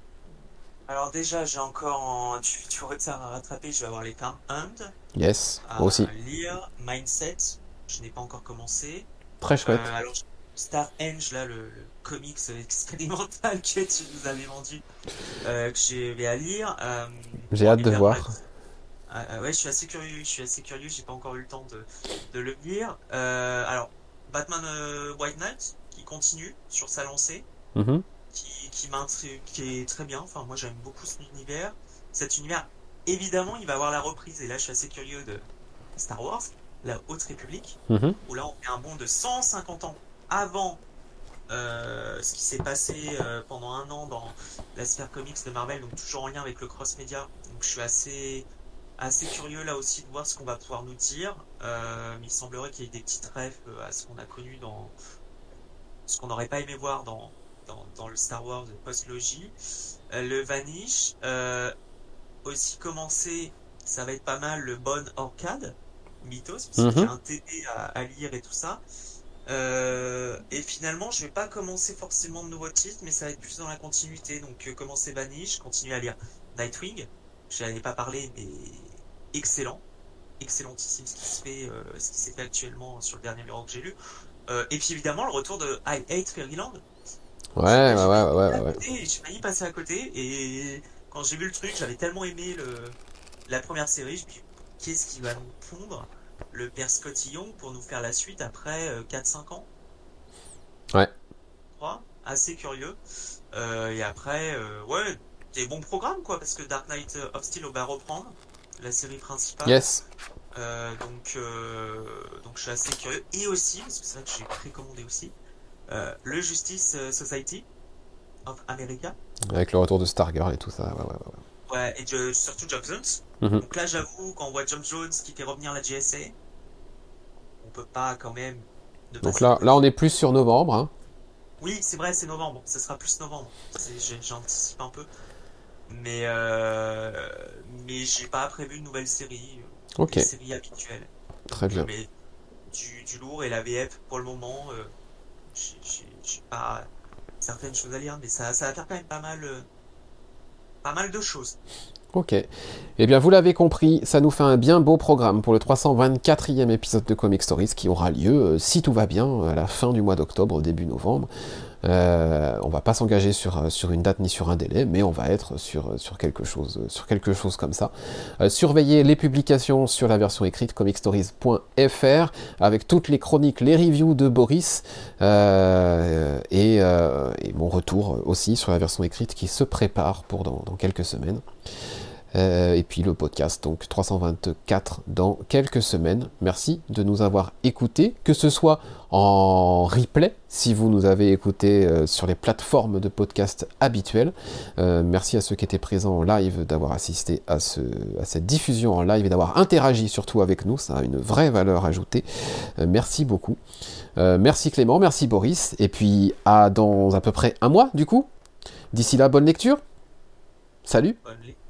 Alors déjà j'ai encore en, du, du retard à rattraper, je vais avoir les temps Hand Yes, à moi aussi. lire, Mindset, je n'ai pas encore commencé. Très chouette. Euh, alors, Star Henge, là, le, comics expérimental (laughs) que tu nous avais vendu, que je vais à lire. J'ai hâte de voir. ouais, je suis assez curieux, je suis assez curieux, j'ai pas encore eu le temps de, de le lire. alors, Batman White Knight, qui continue sur sa lancée. Mm-hmm qui, qui, qui est très bien. Enfin, moi, j'aime beaucoup cet univers. Cet univers, évidemment, il va avoir la reprise. Et là, je suis assez curieux de Star Wars, la Haute République, mhm. où là, on fait un bond de 150 ans avant euh, ce qui s'est passé euh, pendant un an dans la sphère comics de Marvel, donc toujours en lien avec le cross-média. Donc, je suis assez assez curieux là aussi de voir ce qu'on va pouvoir nous dire. Euh, il semblerait qu'il y ait des petites rêves à ce qu'on a connu dans ce qu'on n'aurait pas aimé voir dans dans, le Star Wars post-logie. Euh, le Vanish, euh, aussi commencé, ça va être pas mal le Bon Orcade, Mythos, parce qu'il y a mhm. un TD à, lire et tout ça. Euh, et finalement, je vais pas commencer forcément de nouveaux titres, mais ça va être plus dans la continuité. Donc, commencer Vanish, continuer à lire Nightwing. Je n'en ai pas parlé, mais excellent, excellentissime ce qui se fait, ce qui s'est fait actuellement sur le dernier numéro que j'ai lu. et puis évidemment, le retour de I Hate Fairyland, Ouais, ouais, ouais, ouais, ouais. J'ai failli passer à côté et quand j'ai vu le truc, j'avais tellement aimé le, la première série, je me dis qu'est-ce qui va nous pondre le père Scotty Young pour nous faire la suite après 4-5 euh, ans? Ouais. assez curieux. Euh, et après, euh, ouais, des bons programmes quoi, parce que Dark Knight of Steel va reprendre la série principale. Yes. donc, donc je suis assez curieux. Et aussi, parce que c'est vrai que j'ai précommandé aussi, le Justice euh, Society of America. Avec le retour de Stargirl et tout ça, ouais, ouais, ouais. Ouais, et surtout Jump Jones. Mhm. Donc là, j'avoue, quand on voit Jump Jones qui fait revenir la GSA, on peut pas quand même. Donc là, là, on est plus sur novembre. Hein. Oui, c'est vrai, c'est novembre. Ce sera plus novembre. J'anticipe un peu. Mais, euh, mais j'ai pas prévu une nouvelle série. Ok. Une série habituelle. Très bien. Mais du, du, lourd et la VF pour le moment. Euh, j'ai pas certaines choses à lire, mais ça, ça va quand même pas mal, euh, pas mal de choses. Ok. Eh bien, vous l'avez compris, ça nous fait un bien beau programme pour le 324e épisode de Comic Stories qui aura lieu, euh, si tout va bien, à la fin du mois d'octobre, début novembre. Euh, on va pas s'engager sur, euh, sur une date ni sur un délai, mais on va être sur, euh, quelque chose comme ça. surveillez les publications sur la version écrite comicstories.fr avec toutes les chroniques, les reviews de Boris et, mon retour aussi sur la version écrite qui se prépare pour dans quelques semaines. Euh, et puis le podcast, donc 324 dans quelques semaines. Merci de nous avoir écoutés, que ce soit en replay, si vous nous avez écoutés euh, sur les plateformes de podcast habituelles. Euh, merci à ceux qui étaient présents en live d'avoir assisté à, à cette diffusion en live et d'avoir interagi surtout avec nous. Ça a une vraie valeur ajoutée. merci beaucoup. merci Clément, merci Boris. Et puis à dans à peu près un mois du coup. D'ici là, bonne lecture. Salut. Bonne lecture.